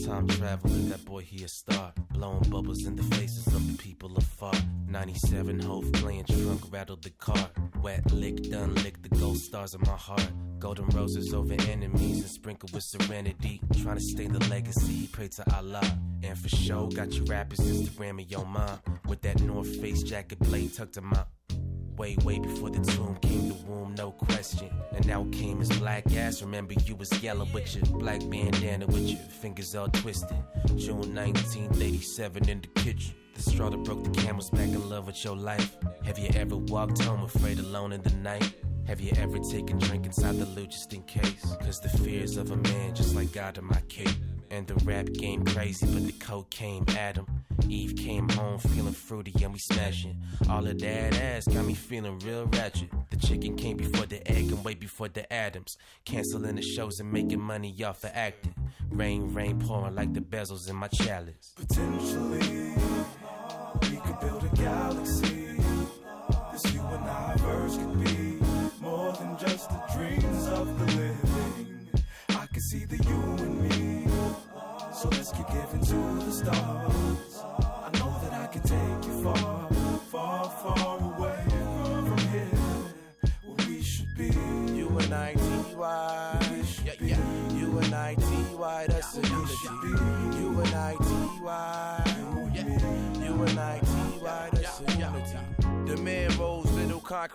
Time traveling, that boy he a star. Blowing bubbles in the faces of the people afar. 97 Hove playing trunk, rattled the car. Wet lick, done lick the gold stars in my heart. Golden roses over enemies and sprinkled with serenity. Trying to stay the legacy, pray to Allah. And for sure, got you rappers Instagram and your mom. With that North Face jacket blade tucked in my Way, way before the tomb came the womb, no question. And now came his black ass. Remember, you was yellow with your black bandana with your fingers all twisted. June 1987 in the kitchen. The straw that broke the camel's back in love with your life. Have you ever walked home afraid alone in the night? Have you ever taken drink inside the loot just in case? Cause the fears of a man just like God in my cape. And the rap game crazy, but the coke cocaine Adam. Eve came home feeling fruity and we smashing. All of that ass got me feeling real ratchet. The chicken came before the egg and way before the Adams. Canceling the shows and making money off the acting. Rain, rain pouring like the bezels in my chalice. Potentially, we could build a galaxy.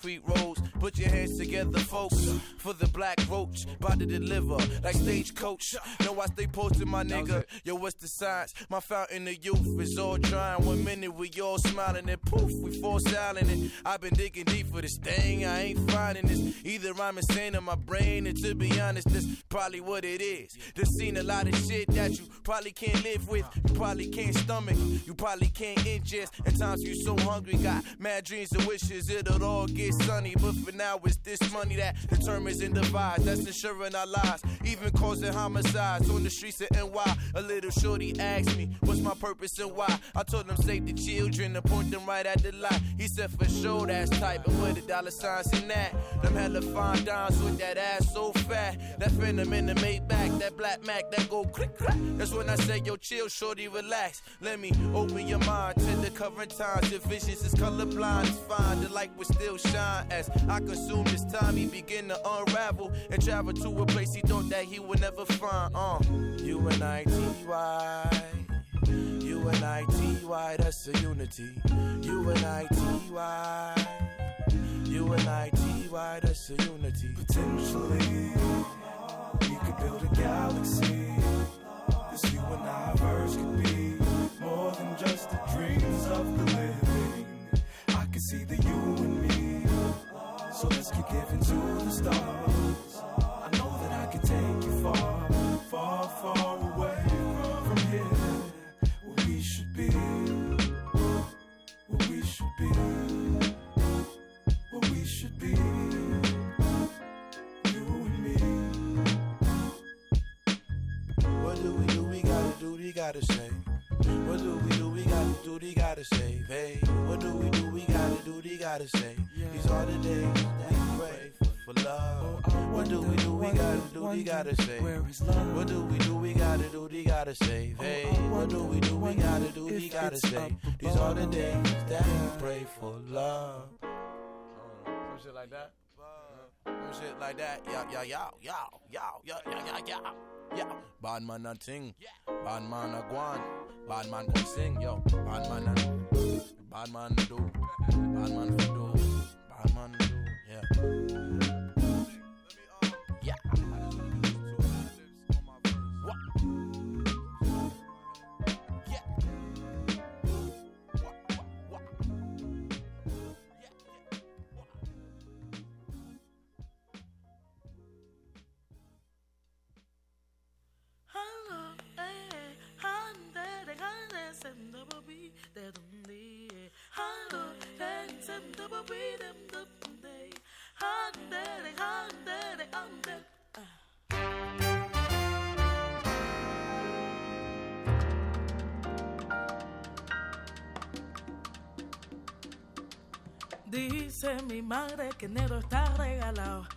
Concrete roads. Put your hands together, folks, for the black roach. About to deliver like stagecoach. Know I stay posted, my nigga. Yo, what's the science? My fountain of youth is all drying. One minute we all smiling and poof, we fall silent. And I've been digging deep for this thing. I ain't finding this. Either I'm insane in my brain, and to be honest, that's probably what it is. Just seen a lot of shit that you probably can't live with. You probably can't stomach. You probably can't ingest. At times you so hungry, got mad dreams and wishes it'll all get sunny. But for now, it's this money that determines and divides. That's ensuring our lives, even causing homicides on the streets of NY. A little shorty asked me, What's my purpose and why? I told him, Save the children and point them right at the light. He said, For sure, that's tight, but where the dollar signs in that? Them hella fine dimes with that ass so fat. That phantom in the Maybach, that black Mac, that go click clack. That's when I say, Yo, chill, shorty, relax. Let me open your mind to the current times. Your visions is colorblind, it's fine. The light will still shine as I consume this time. He begin to unravel and travel to a place he thought that he would never find. Uh, you and I, T-Y. You and I, T-Y, that's a unity. You and I, T-Y. You and I, T-Y, that's a unity. Potentially, we could build a galaxy. This you and I verse could be more than just the dreams of the living. I can see the you and me. So let's keep giving to the stars. Take you far, far, far away from here, where we should be. Where we should be. Where we should be. You and me. What do we do? We gotta do, we gotta say. What do we do? We gotta do, we gotta save. Hey, what do we do? We gotta do, we gotta say. These are the days that we pray for, for love. What do we do? We gotta do, we gotta save. What do we do? We gotta do, we gotta save. Hey, what do we do? We gotta do, we gotta save. These are the days that we pray for love. Some shit like that. Some shit like that. Yeah, yeah, yeah, yeah, yeah, yeah, yeah, yeah. Yeah, bad man a ting, bad man a guan, bad man come sing, yo, bad man a, bad man do, bad man do, bad man do, yeah. Dice mi madre que enero está regalado,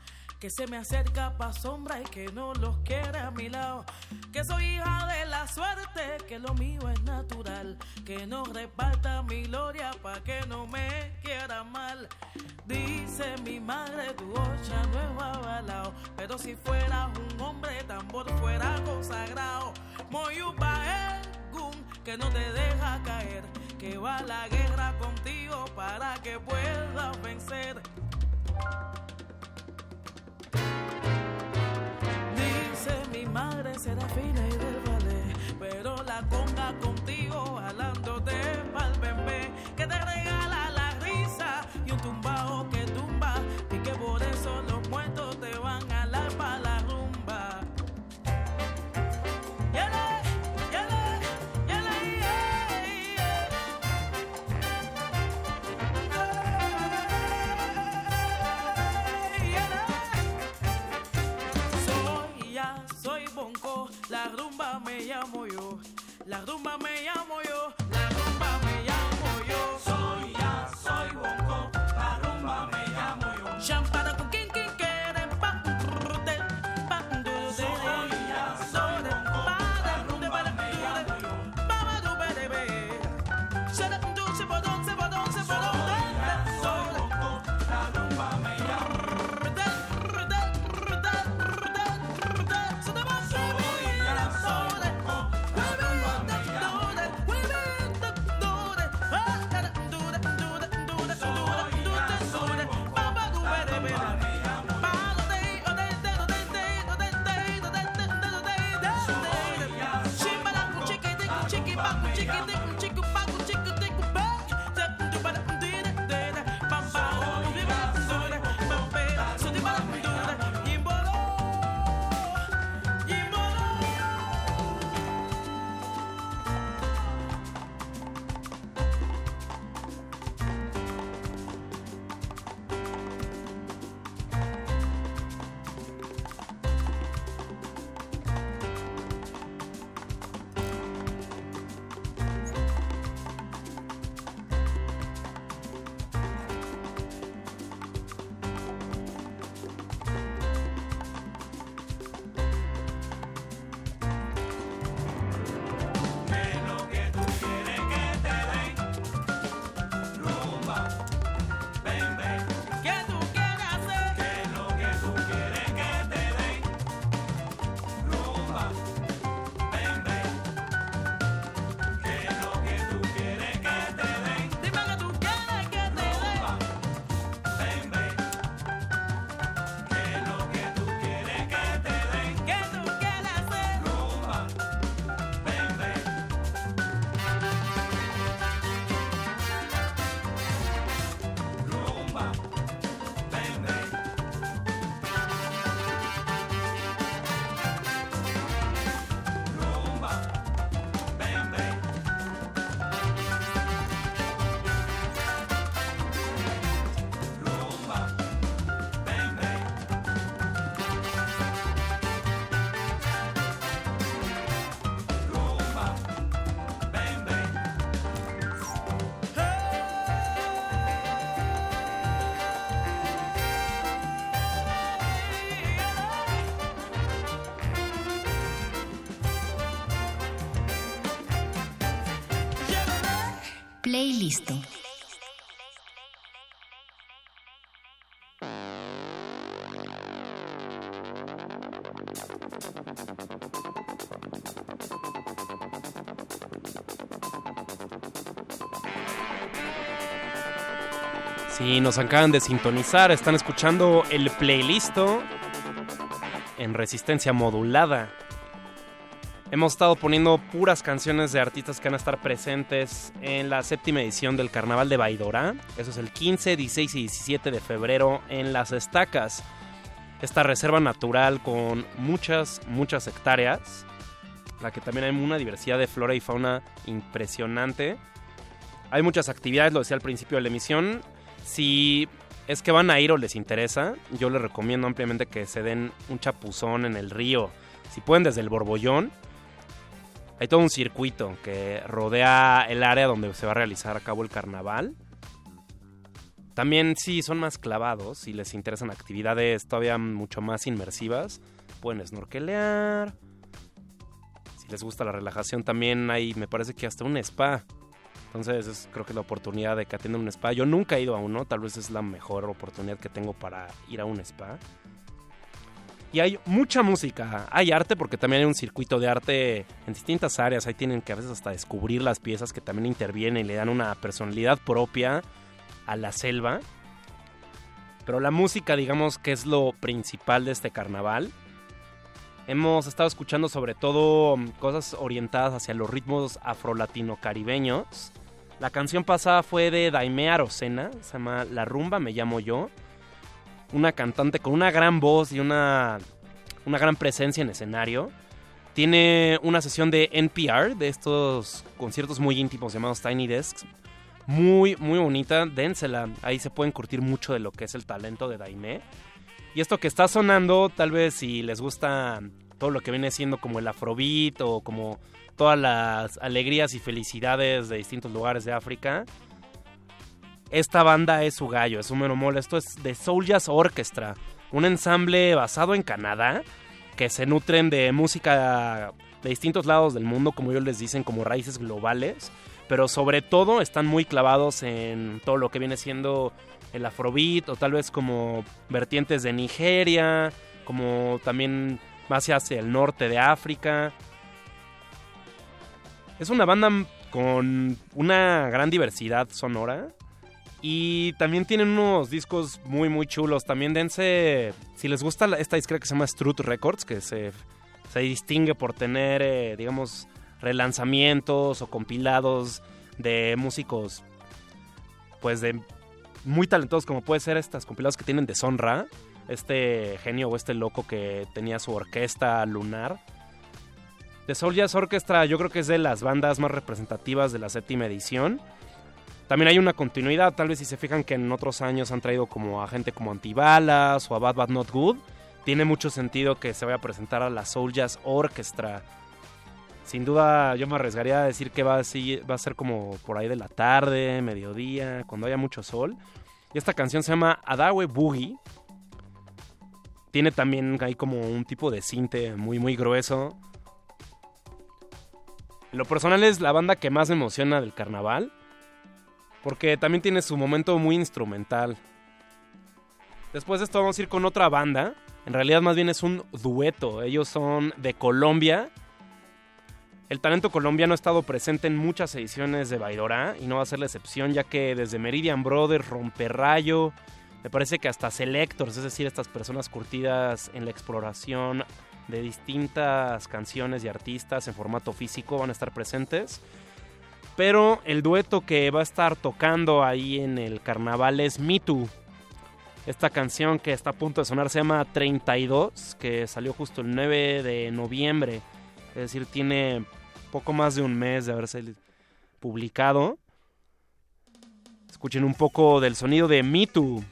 que se me acerca pa' sombra y que no los quiere a mi lado. Que soy hija de la suerte, que lo mío es natural, que no reparta mi gloria pa' que no me quiera mal. Dice mi madre, tu ocha no es avalado, pero si fueras un hombre, tambor fuera consagrado. Moyupa que no te deja caer, que va a la guerra contigo para que puedas vencer. Madre será fina y del ballet, pero la conga contigo jalándote pa'l bebé, que te regala la risa y un tumbao que tumba, rumba me llamo yo, la rumba me ¿Qué Si nos acaban de sintonizar, están escuchando el playlist en resistencia modulada. Hemos estado poniendo puras canciones de artistas que van a estar presentes en la séptima edición del Carnaval de Baidora. Eso es el 15, 16 y 17 de febrero en Las Estacas. Esta reserva natural con muchas, muchas hectáreas. La que también hay una diversidad de flora y fauna impresionante. Hay muchas actividades, lo decía al principio de la emisión. Si es que van a ir o les interesa, yo les recomiendo ampliamente que se den un chapuzón en el río. Si pueden desde el Borbollón, hay todo un circuito que rodea el área donde se va a realizar a cabo el carnaval. También si son más clavados, si les interesan actividades todavía mucho más inmersivas, pueden snorkelear. Si les gusta la relajación también hay, me parece que hasta un spa. Entonces es, creo que la oportunidad de que atiendan un spa. Yo nunca he ido a uno, tal vez es la mejor oportunidad que tengo para ir a un spa. Y hay mucha música, hay arte porque también hay un circuito de arte en distintas áreas. Ahí tienen que a veces hasta descubrir las piezas que también intervienen y le dan una personalidad propia a la selva. Pero la música, digamos que es lo principal de este carnaval. Hemos estado escuchando sobre todo mm, cosas orientadas hacia los ritmos afro-latino-caribeños. La canción pasada fue de Daime Arocena, se llama La Rumba, me llamo yo. Una cantante con una gran voz y una, una gran presencia en escenario. Tiene una sesión de NPR, de estos conciertos muy íntimos llamados Tiny Desks. Muy, muy bonita, dénsela. Ahí se pueden curtir mucho de lo que es el talento de Daime. Y esto que está sonando, tal vez si les gusta todo lo que viene siendo como el afrobeat o como todas las alegrías y felicidades de distintos lugares de África, esta banda es su gallo, es un mero mole. Esto es The Soul Jazz Orchestra, un ensamble basado en Canadá que se nutren de música de distintos lados del mundo, como ellos les dicen, como raíces globales, pero sobre todo están muy clavados en todo lo que viene siendo el afrobeat o tal vez como vertientes de Nigeria, como también más hacia el norte de África. Es una banda con una gran diversidad sonora y también tienen unos discos muy muy chulos. También dense, si les gusta esta disquera que se llama Struth Records, que se, se distingue por tener, eh, digamos, relanzamientos o compilados de músicos, pues de muy talentosos, como puede ser estas compilados que tienen de Sonra, este genio o este loco que tenía su orquesta lunar. The Soul Jazz Orchestra yo creo que es de las bandas más representativas de la séptima edición. También hay una continuidad, tal vez si se fijan que en otros años han traído como a gente como Antibalas o a Bad Bad Not Good. Tiene mucho sentido que se vaya a presentar a la Soul Jazz Orchestra. Sin duda yo me arriesgaría a decir que va a, ser, como por ahí de la tarde, mediodía, cuando haya mucho sol. Y esta canción se llama Adawe Boogie. Tiene también ahí como un tipo de cinte muy muy grueso. Lo personal es la banda que más me emociona del carnaval. Porque también tiene su momento muy instrumental. Después de esto vamos a ir con otra banda. En realidad más bien es un dueto. Ellos son de Colombia. El talento colombiano ha estado presente en muchas ediciones de Baidora y no va a ser la excepción ya que desde Meridian Brothers, Romperrayo, me parece que hasta Selectors, es decir, estas personas curtidas en la exploración de distintas canciones y artistas en formato físico van a estar presentes. Pero el dueto que va a estar tocando ahí en el carnaval es Me Too. Esta canción que está a punto de sonar se llama 32, que salió justo el 9 de noviembre. Es decir, tiene poco más de un mes de haberse publicado. Escuchen un poco del sonido de Me Too.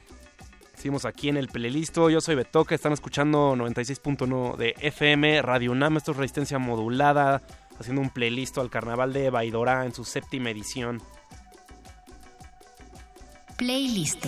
Seguimos aquí en el Pelelisto. Yo soy Betoque. Están escuchando 96.1 de FM Radio UNAM. Esto es Resistencia Modulada. Haciendo un playlist al carnaval de Baidora en su séptima edición. Playlist.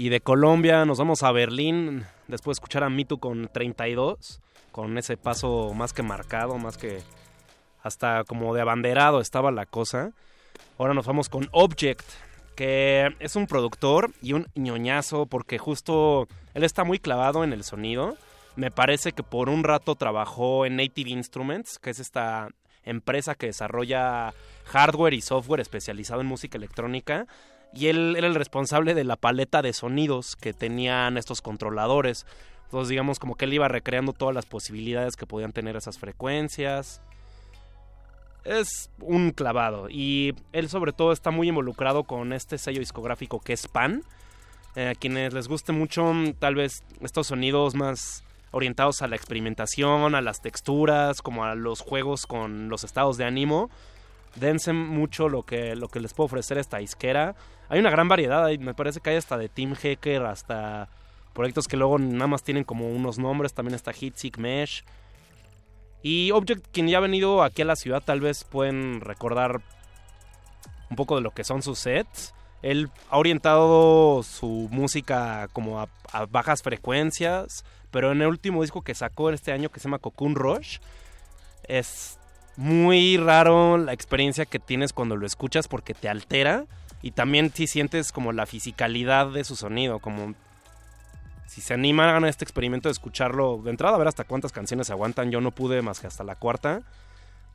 Y de Colombia nos vamos a Berlín, después de escuchar a Mitu con 32, con ese paso más que marcado, más que hasta como de abanderado estaba la cosa. Ahora nos vamos con Object, que es un productor y un ñoñazo porque justo él está muy clavado en el sonido. Me parece que por un rato trabajó en Native Instruments, que es esta empresa que desarrolla hardware y software especializado en música electrónica. Y él era el responsable de la paleta de sonidos que tenían estos controladores. Entonces digamos como que él iba recreando todas las posibilidades que podían tener esas frecuencias. Es un clavado. Y él sobre todo está muy involucrado con este sello discográfico que es Pan. Eh, a quienes les guste mucho tal vez estos sonidos más orientados a la experimentación, a las texturas, como a los juegos con los estados de ánimo. Dense mucho lo que, lo que les puede ofrecer esta disquera. Hay una gran variedad, me parece que hay hasta de Team Hacker, hasta proyectos que luego nada más tienen como unos nombres. También está Hitseek Mesh. Y Object, quien ya ha venido aquí a la ciudad, tal vez pueden recordar un poco de lo que son sus sets. Él ha orientado su música como a, a bajas frecuencias, pero en el último disco que sacó este año que se llama Cocoon Rush, es muy raro la experiencia que tienes cuando lo escuchas porque te altera y también si sientes como la fisicalidad de su sonido, como si se animan a este experimento de escucharlo de entrada, a ver hasta cuántas canciones se aguantan, yo no pude más que hasta la cuarta.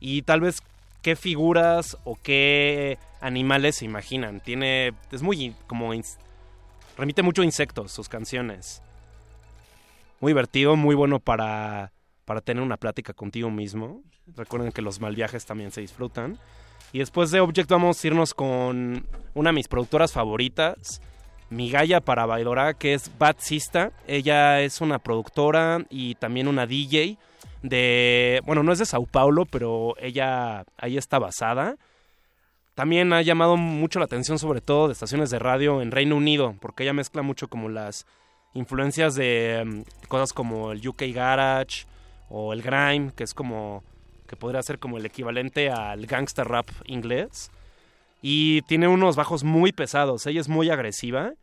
Y tal vez qué figuras o qué animales se imaginan. Tiene, es muy como, remite mucho a insectos sus canciones. Muy divertido, muy bueno para, para tener una plática contigo mismo. Recuerden que los mal viajes también se disfrutan. Y después de Object vamos a irnos con una de mis productoras favoritas, mi para Baidora, que es Bad Sista. Ella es una productora y también una DJ de, bueno, no es de Sao Paulo, pero ella ahí está basada. También ha llamado mucho la atención sobre todo de estaciones de radio en Reino Unido, porque ella mezcla mucho como las influencias de mm, cosas como el UK Garage o el grime, que es como que podría ser como el equivalente al gangster rap inglés. Y tiene unos bajos muy pesados. Ella es muy agresiva,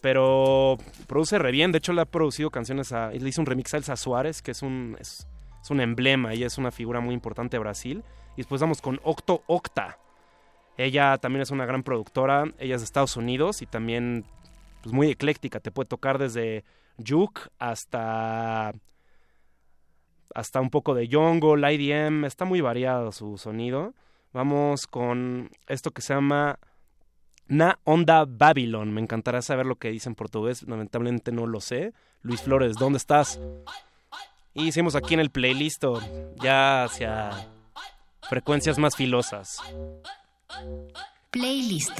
pero produce re bien. De hecho, le ha producido canciones a. Le hizo un remix a Elsa Suárez, que es un, es, un emblema. Ella es una figura muy importante de Brasil. Y después vamos con Octo Octa. Ella también es una gran productora. Ella es de Estados Unidos y también pues, muy ecléctica. Te puede tocar desde juke hasta hasta un poco de jungle, IDM, está muy variado su sonido. Vamos con esto que se llama Na Onda Babylon. Me encantará saber lo que dice en portugués, lamentablemente no lo sé. Luis Flores, ¿dónde estás? Y hicimos aquí en el playlist ya hacia frecuencias más filosas. Playlist.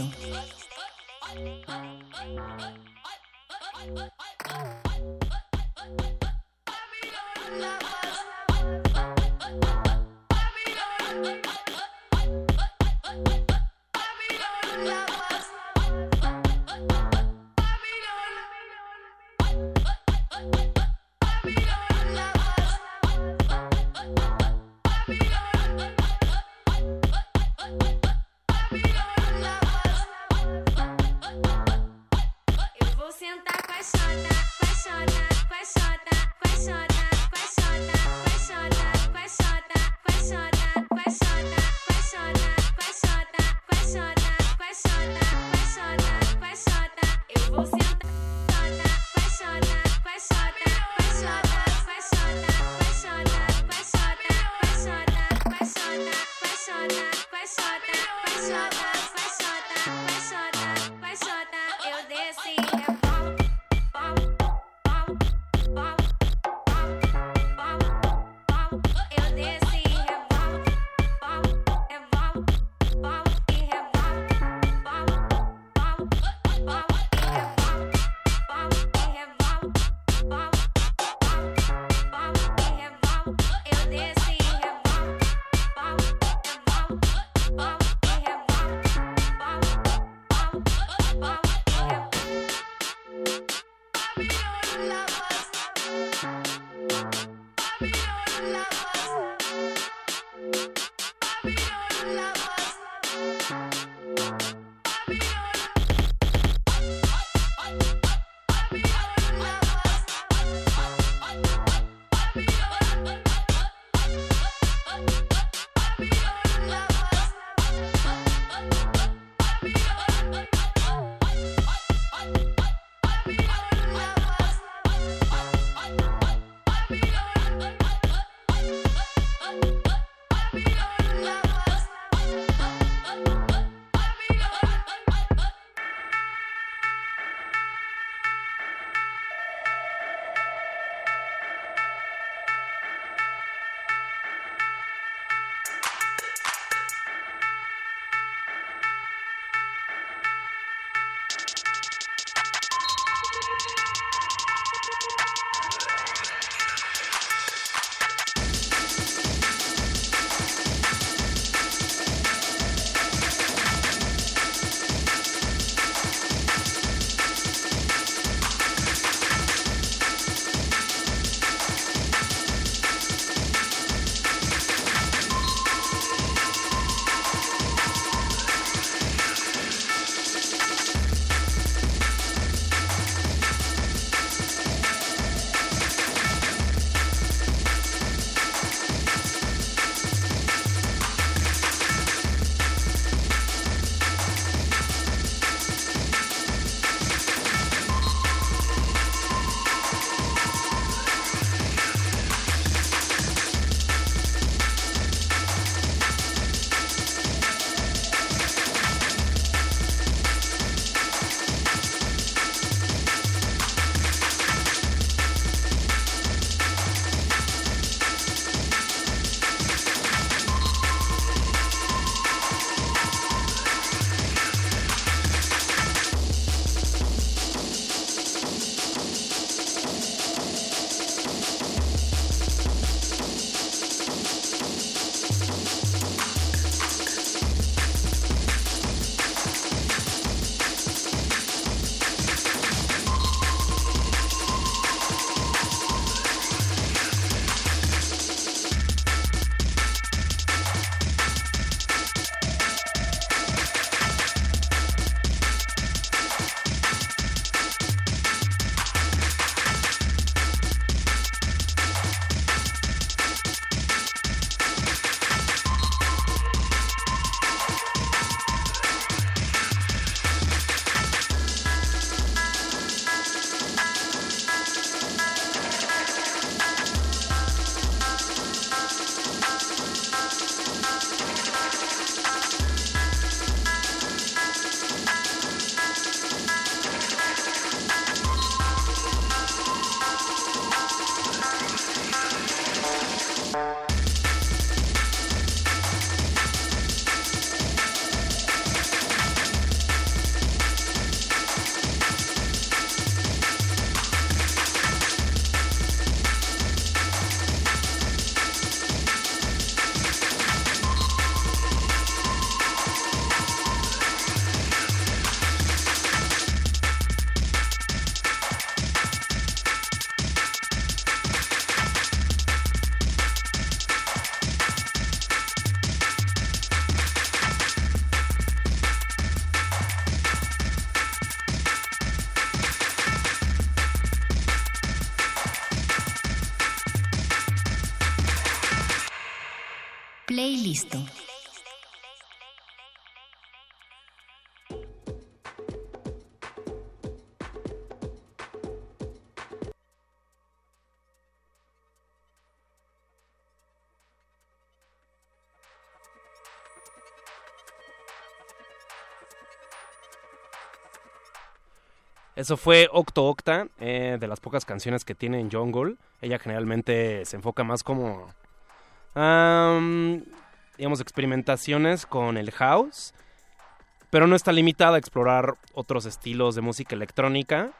Playlist. Eso fue Octo Octa, eh, de las pocas canciones que tiene en Jungle. Ella generalmente se enfoca más como, am, digamos, experimentaciones con el house, pero no está limitada a explorar otros estilos de música electrónica.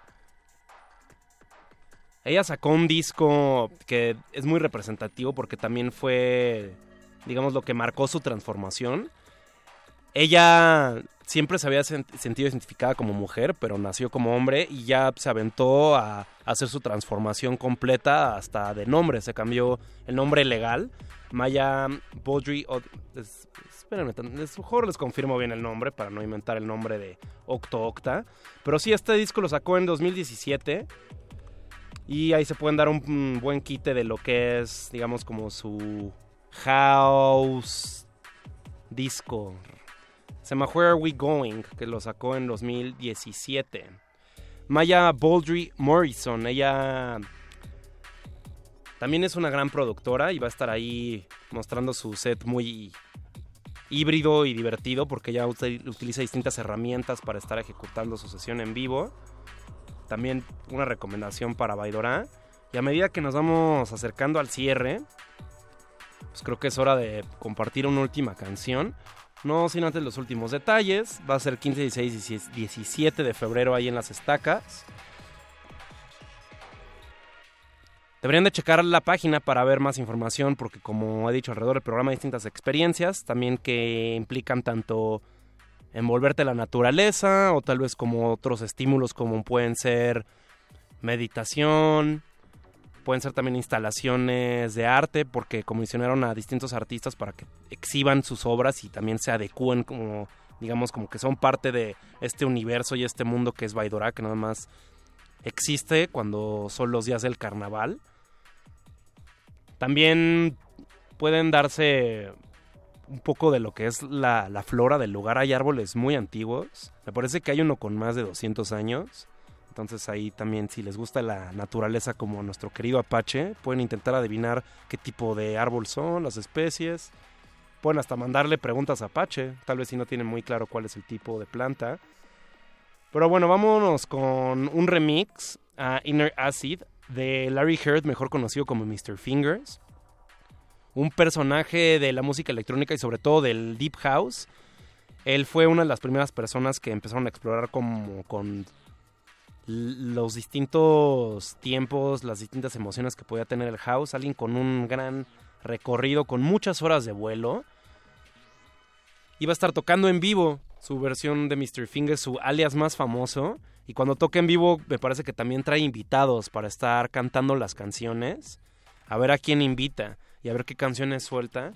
Ella sacó un disco que es muy representativo porque también fue, digamos, lo que marcó su transformación. Ella siempre se había sen- sentido identificada como mujer, pero nació como hombre y ya se aventó a, hacer su transformación completa hasta de nombre. Se cambió el nombre legal. Maya Baudry. es- Espérenme, es mejor les confirmo bien el nombre para no inventar el nombre de Octo Octa. Pero sí, este disco lo sacó en 2017. Y ahí se pueden dar un, mm, buen quite de lo que es, digamos, como su house disco. Se llama Where Are We Going, que lo sacó en 2017. Maya Baldry Morrison, ella también es una gran productora y va a estar ahí mostrando su set muy híbrido y divertido porque ella uti- utiliza distintas herramientas para estar ejecutando su sesión en vivo. También una recomendación para Baidora. Y a medida que nos vamos acercando al cierre, pues creo que es hora de compartir una última canción. No sin antes los últimos detalles. Va a ser 15, 16 y 17 de febrero ahí en las estacas. Deberían de checar la página para ver más información porque como he dicho alrededor del programa hay distintas experiencias también que implican tanto envolverte en la naturaleza o tal vez como otros estímulos como pueden ser meditación, pueden ser también instalaciones de arte porque comisionaron a distintos artistas para que exhiban sus obras y también se adecúen como digamos como que son parte de este universo y este mundo que es Baidora que nada más existe cuando son los días del carnaval. También pueden darse un poco de lo que es la, la flora del lugar. Hay árboles muy antiguos. Me parece que hay uno con más de 200 años. Entonces ahí también si les gusta la naturaleza como nuestro querido Apache, pueden intentar adivinar qué tipo de árbol son, las especies. Pueden hasta mandarle preguntas a Apache, tal vez si no tienen muy claro cuál es el tipo de planta. Pero bueno, vámonos con un remix a Inner Acid de Larry Heard, mejor conocido como Mr. Fingers. Un personaje de la música electrónica y sobre todo del Deep House. Él fue una de las primeras personas que empezaron a explorar como con los distintos tiempos, las distintas emociones que podía tener el house. Alguien con un gran recorrido, con muchas horas de vuelo. Iba a estar tocando en vivo su versión de Mr. Fingers, su alias más famoso. Y cuando toca en vivo, me parece que también trae invitados para estar cantando las canciones. A ver a quién invita y a ver qué canciones suelta.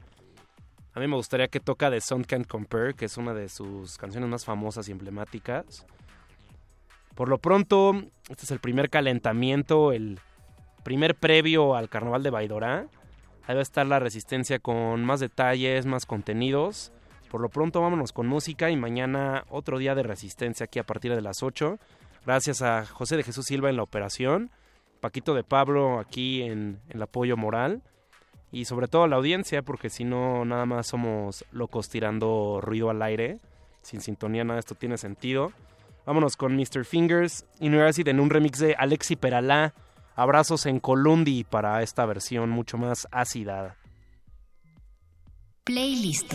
A mí me gustaría que toca The Sun Can't Compare, que es una de sus canciones más famosas y emblemáticas. Por lo pronto, este es el primer calentamiento, el primer previo al carnaval de Baidora. Ahí va a estar la resistencia con más detalles, más contenidos. Por lo pronto, vámonos con música y mañana otro día de resistencia aquí a partir de las 8. Gracias a José de Jesús Silva en la operación, Paquito de Pablo aquí en el apoyo moral y sobre todo a la audiencia, porque si no, nada más somos locos tirando ruido al aire. Sin sintonía, nada de esto tiene sentido. Vámonos con Mr. Fingers University en un remix de Alexi Peralá. Abrazos en Colundi para esta versión mucho más ácida. Playlist.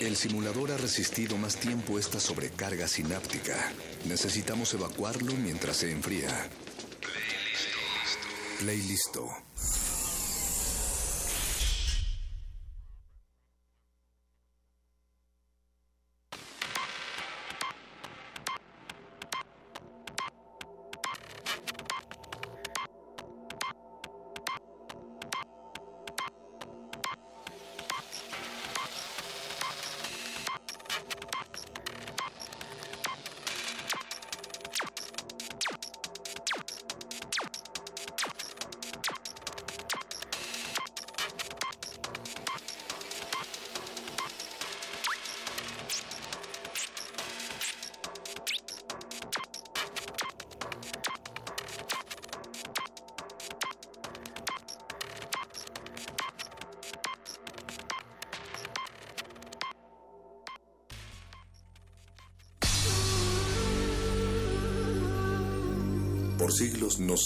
El simulador ha resistido más tiempo esta sobrecarga sináptica. Necesitamos evacuarlo mientras se enfría. Play listo.